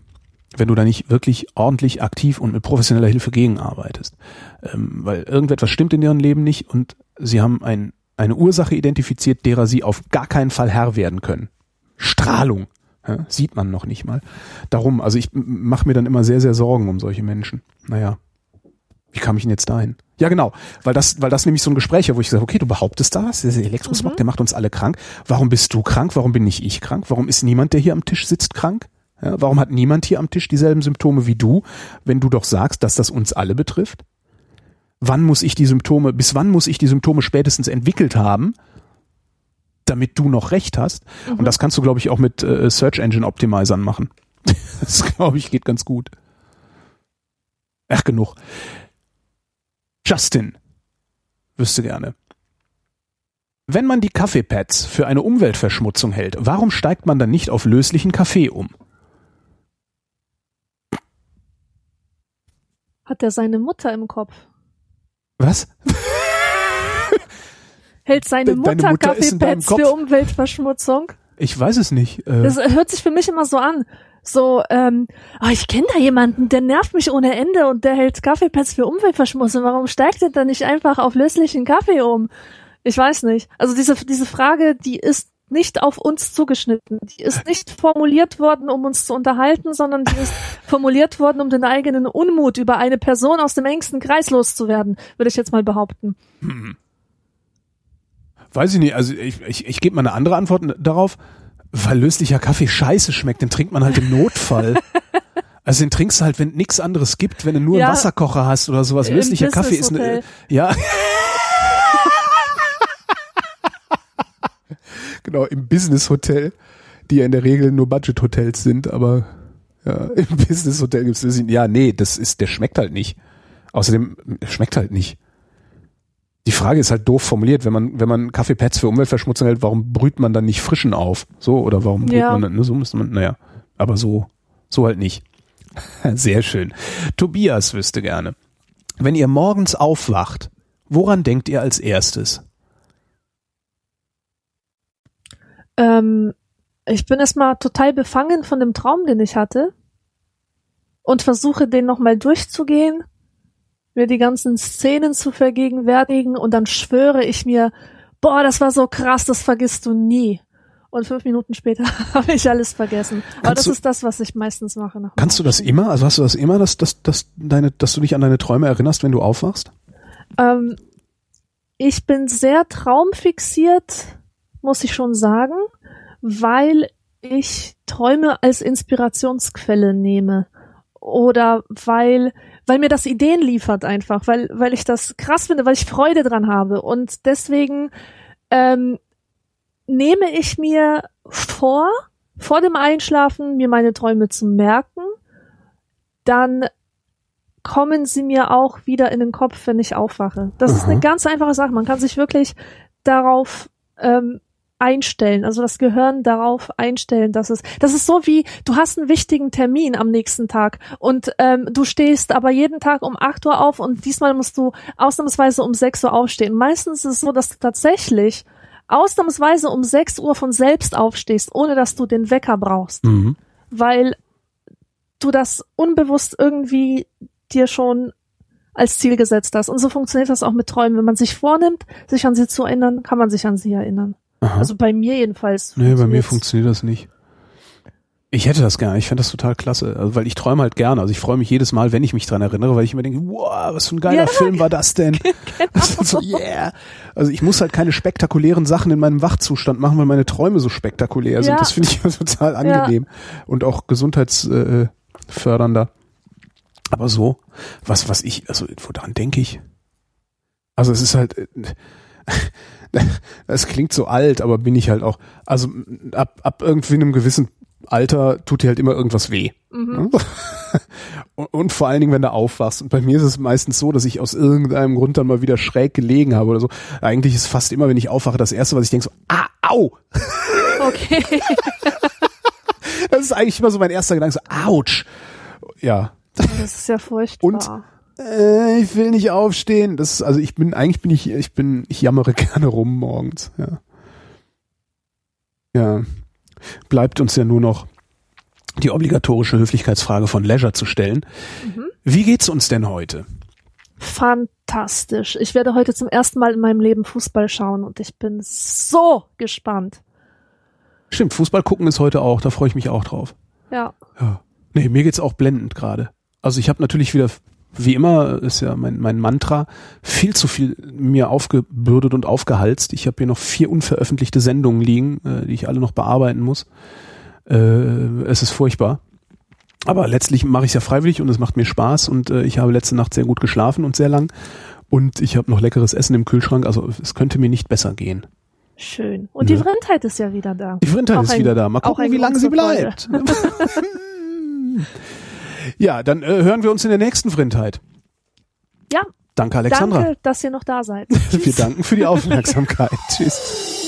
wenn du da nicht wirklich ordentlich aktiv und mit professioneller Hilfe gegenarbeitest. Ähm, weil irgendetwas stimmt in ihrem Leben nicht und sie haben ein, eine Ursache identifiziert, derer sie auf gar keinen Fall Herr werden können. Strahlung. Ja, sieht man noch nicht mal. Darum, also ich mache mir dann immer sehr, sehr Sorgen um solche Menschen. Naja, wie kam ich denn jetzt dahin? Ja, genau, weil das, weil das nämlich so ein Gespräch war, wo ich sage, okay, du behauptest das, der Elektrosmog, mhm. der macht uns alle krank. Warum bist du krank? Warum bin nicht ich krank? Warum ist niemand, der hier am Tisch sitzt, krank? Ja, warum hat niemand hier am Tisch dieselben Symptome wie du, wenn du doch sagst, dass das uns alle betrifft? Wann muss ich die Symptome, bis wann muss ich die Symptome spätestens entwickelt haben, damit du noch recht hast? Mhm. Und das kannst du, glaube ich, auch mit äh, Search Engine Optimizern machen. das, glaube ich, geht ganz gut. Ach, genug. Justin wüsste gerne. Wenn man die Kaffeepads für eine Umweltverschmutzung hält, warum steigt man dann nicht auf löslichen Kaffee um? Hat er seine Mutter im Kopf? Was? Hält seine De Mutter, Mutter Kaffeepads für Umweltverschmutzung? Ich weiß es nicht. Äh das hört sich für mich immer so an. So, ähm, oh, ich kenne da jemanden, der nervt mich ohne Ende und der hält Kaffeepads für Umweltverschmutzung. Warum steigt er dann nicht einfach auf löslichen Kaffee um? Ich weiß nicht. Also diese, diese Frage, die ist nicht auf uns zugeschnitten. Die ist nicht formuliert worden, um uns zu unterhalten, sondern die ist formuliert worden, um den eigenen Unmut über eine Person aus dem engsten Kreis loszuwerden, würde ich jetzt mal behaupten. Hm. Weiß ich nicht, also ich, ich, ich gebe mal eine andere Antwort darauf. Weil löslicher Kaffee scheiße schmeckt, den trinkt man halt im Notfall. Also den trinkst du halt, wenn nichts anderes gibt, wenn du nur ja, einen Wasserkocher hast oder sowas. Löslicher Kaffee ist eine. Ja. genau, im Business Hotel, die ja in der Regel nur Budget Hotels sind, aber ja, im Business Hotel gibt's das. Ja, nee, das ist, der schmeckt halt nicht. Außerdem schmeckt halt nicht. Die Frage ist halt doof formuliert, wenn man, wenn man Kaffeepads für Umweltverschmutzung hält, warum brüht man dann nicht frischen auf? So, oder warum brüht ja. man dann, ne, so müsste man, naja, aber so, so halt nicht. Sehr schön. Tobias wüsste gerne. Wenn ihr morgens aufwacht, woran denkt ihr als erstes? Ähm, ich bin erstmal total befangen von dem Traum, den ich hatte und versuche den nochmal durchzugehen, mir die ganzen Szenen zu vergegenwärtigen und dann schwöre ich mir, boah, das war so krass, das vergisst du nie und fünf Minuten später habe ich alles vergessen. Aber kannst das du, ist das, was ich meistens mache. Kannst du das immer? Also hast du das immer, dass, dass, dass, deine, dass du dich an deine Träume erinnerst, wenn du aufwachst? Ähm, ich bin sehr traumfixiert, muss ich schon sagen, weil ich Träume als Inspirationsquelle nehme. Oder weil, weil mir das Ideen liefert einfach, weil, weil ich das krass finde, weil ich Freude dran habe. Und deswegen ähm, nehme ich mir vor, vor dem Einschlafen mir meine Träume zu merken, dann kommen sie mir auch wieder in den Kopf, wenn ich aufwache. Das Aha. ist eine ganz einfache Sache. Man kann sich wirklich darauf ähm, einstellen, also das Gehirn darauf einstellen, dass es, das ist so wie, du hast einen wichtigen Termin am nächsten Tag und ähm, du stehst aber jeden Tag um 8 Uhr auf und diesmal musst du ausnahmsweise um 6 Uhr aufstehen. Meistens ist es so, dass du tatsächlich ausnahmsweise um 6 Uhr von selbst aufstehst, ohne dass du den Wecker brauchst. Mhm. Weil du das unbewusst irgendwie dir schon als Ziel gesetzt hast. Und so funktioniert das auch mit Träumen. Wenn man sich vornimmt, sich an sie zu erinnern, kann man sich an sie erinnern. Aha. Also bei mir jedenfalls. Nee, bei mir funktioniert das nicht. Ich hätte das gerne. Ich fände das total klasse. Also, weil ich träume halt gerne. Also ich freue mich jedes Mal, wenn ich mich dran erinnere, weil ich immer denke, wow, was für ein geiler ja, Film war das denn? genau. so, yeah. Also ich muss halt keine spektakulären Sachen in meinem Wachzustand machen, weil meine Träume so spektakulär sind. Ja. Das finde ich total angenehm ja. und auch gesundheitsfördernder. Aber so, was, was ich, also woran denke ich? Also es ist halt, es klingt so alt, aber bin ich halt auch. Also ab, ab irgendwie einem gewissen Alter tut dir halt immer irgendwas weh. Mhm. Und, und, vor allen Dingen, wenn du aufwachst. Und bei mir ist es meistens so, dass ich aus irgendeinem Grund dann mal wieder schräg gelegen habe oder so. Eigentlich ist fast immer, wenn ich aufwache, das erste, was ich denke, so, ah, au! Okay. das ist eigentlich immer so mein erster Gedanke, so, ouch! Ja. Das ist ja furchtbar. Und äh, ich will nicht aufstehen. Das ist, also ich bin, eigentlich bin ich, ich bin, ich jammere gerne rum morgens, ja. Ja bleibt uns ja nur noch die obligatorische Höflichkeitsfrage von Leisure zu stellen. Mhm. Wie geht's uns denn heute? Fantastisch. Ich werde heute zum ersten Mal in meinem Leben Fußball schauen und ich bin so gespannt. Stimmt, Fußball gucken ist heute auch, da freue ich mich auch drauf. Ja. ja. Nee, mir geht's auch blendend gerade. Also ich habe natürlich wieder wie immer ist ja mein, mein Mantra, viel zu viel mir aufgebürdet und aufgehalst. Ich habe hier noch vier unveröffentlichte Sendungen liegen, äh, die ich alle noch bearbeiten muss. Äh, es ist furchtbar. Aber letztlich mache ich es ja freiwillig und es macht mir Spaß und äh, ich habe letzte Nacht sehr gut geschlafen und sehr lang. Und ich habe noch leckeres Essen im Kühlschrank, also es könnte mir nicht besser gehen. Schön. Und ja. die Vrindheit ist ja wieder da. Die Vrindheit ist ein, wieder da. Mal gucken, wie lange sie bleibt. Ja, dann äh, hören wir uns in der nächsten Vrindheit. Ja. Danke, Alexandra. Danke, dass ihr noch da seid. wir danken für die Aufmerksamkeit. Tschüss.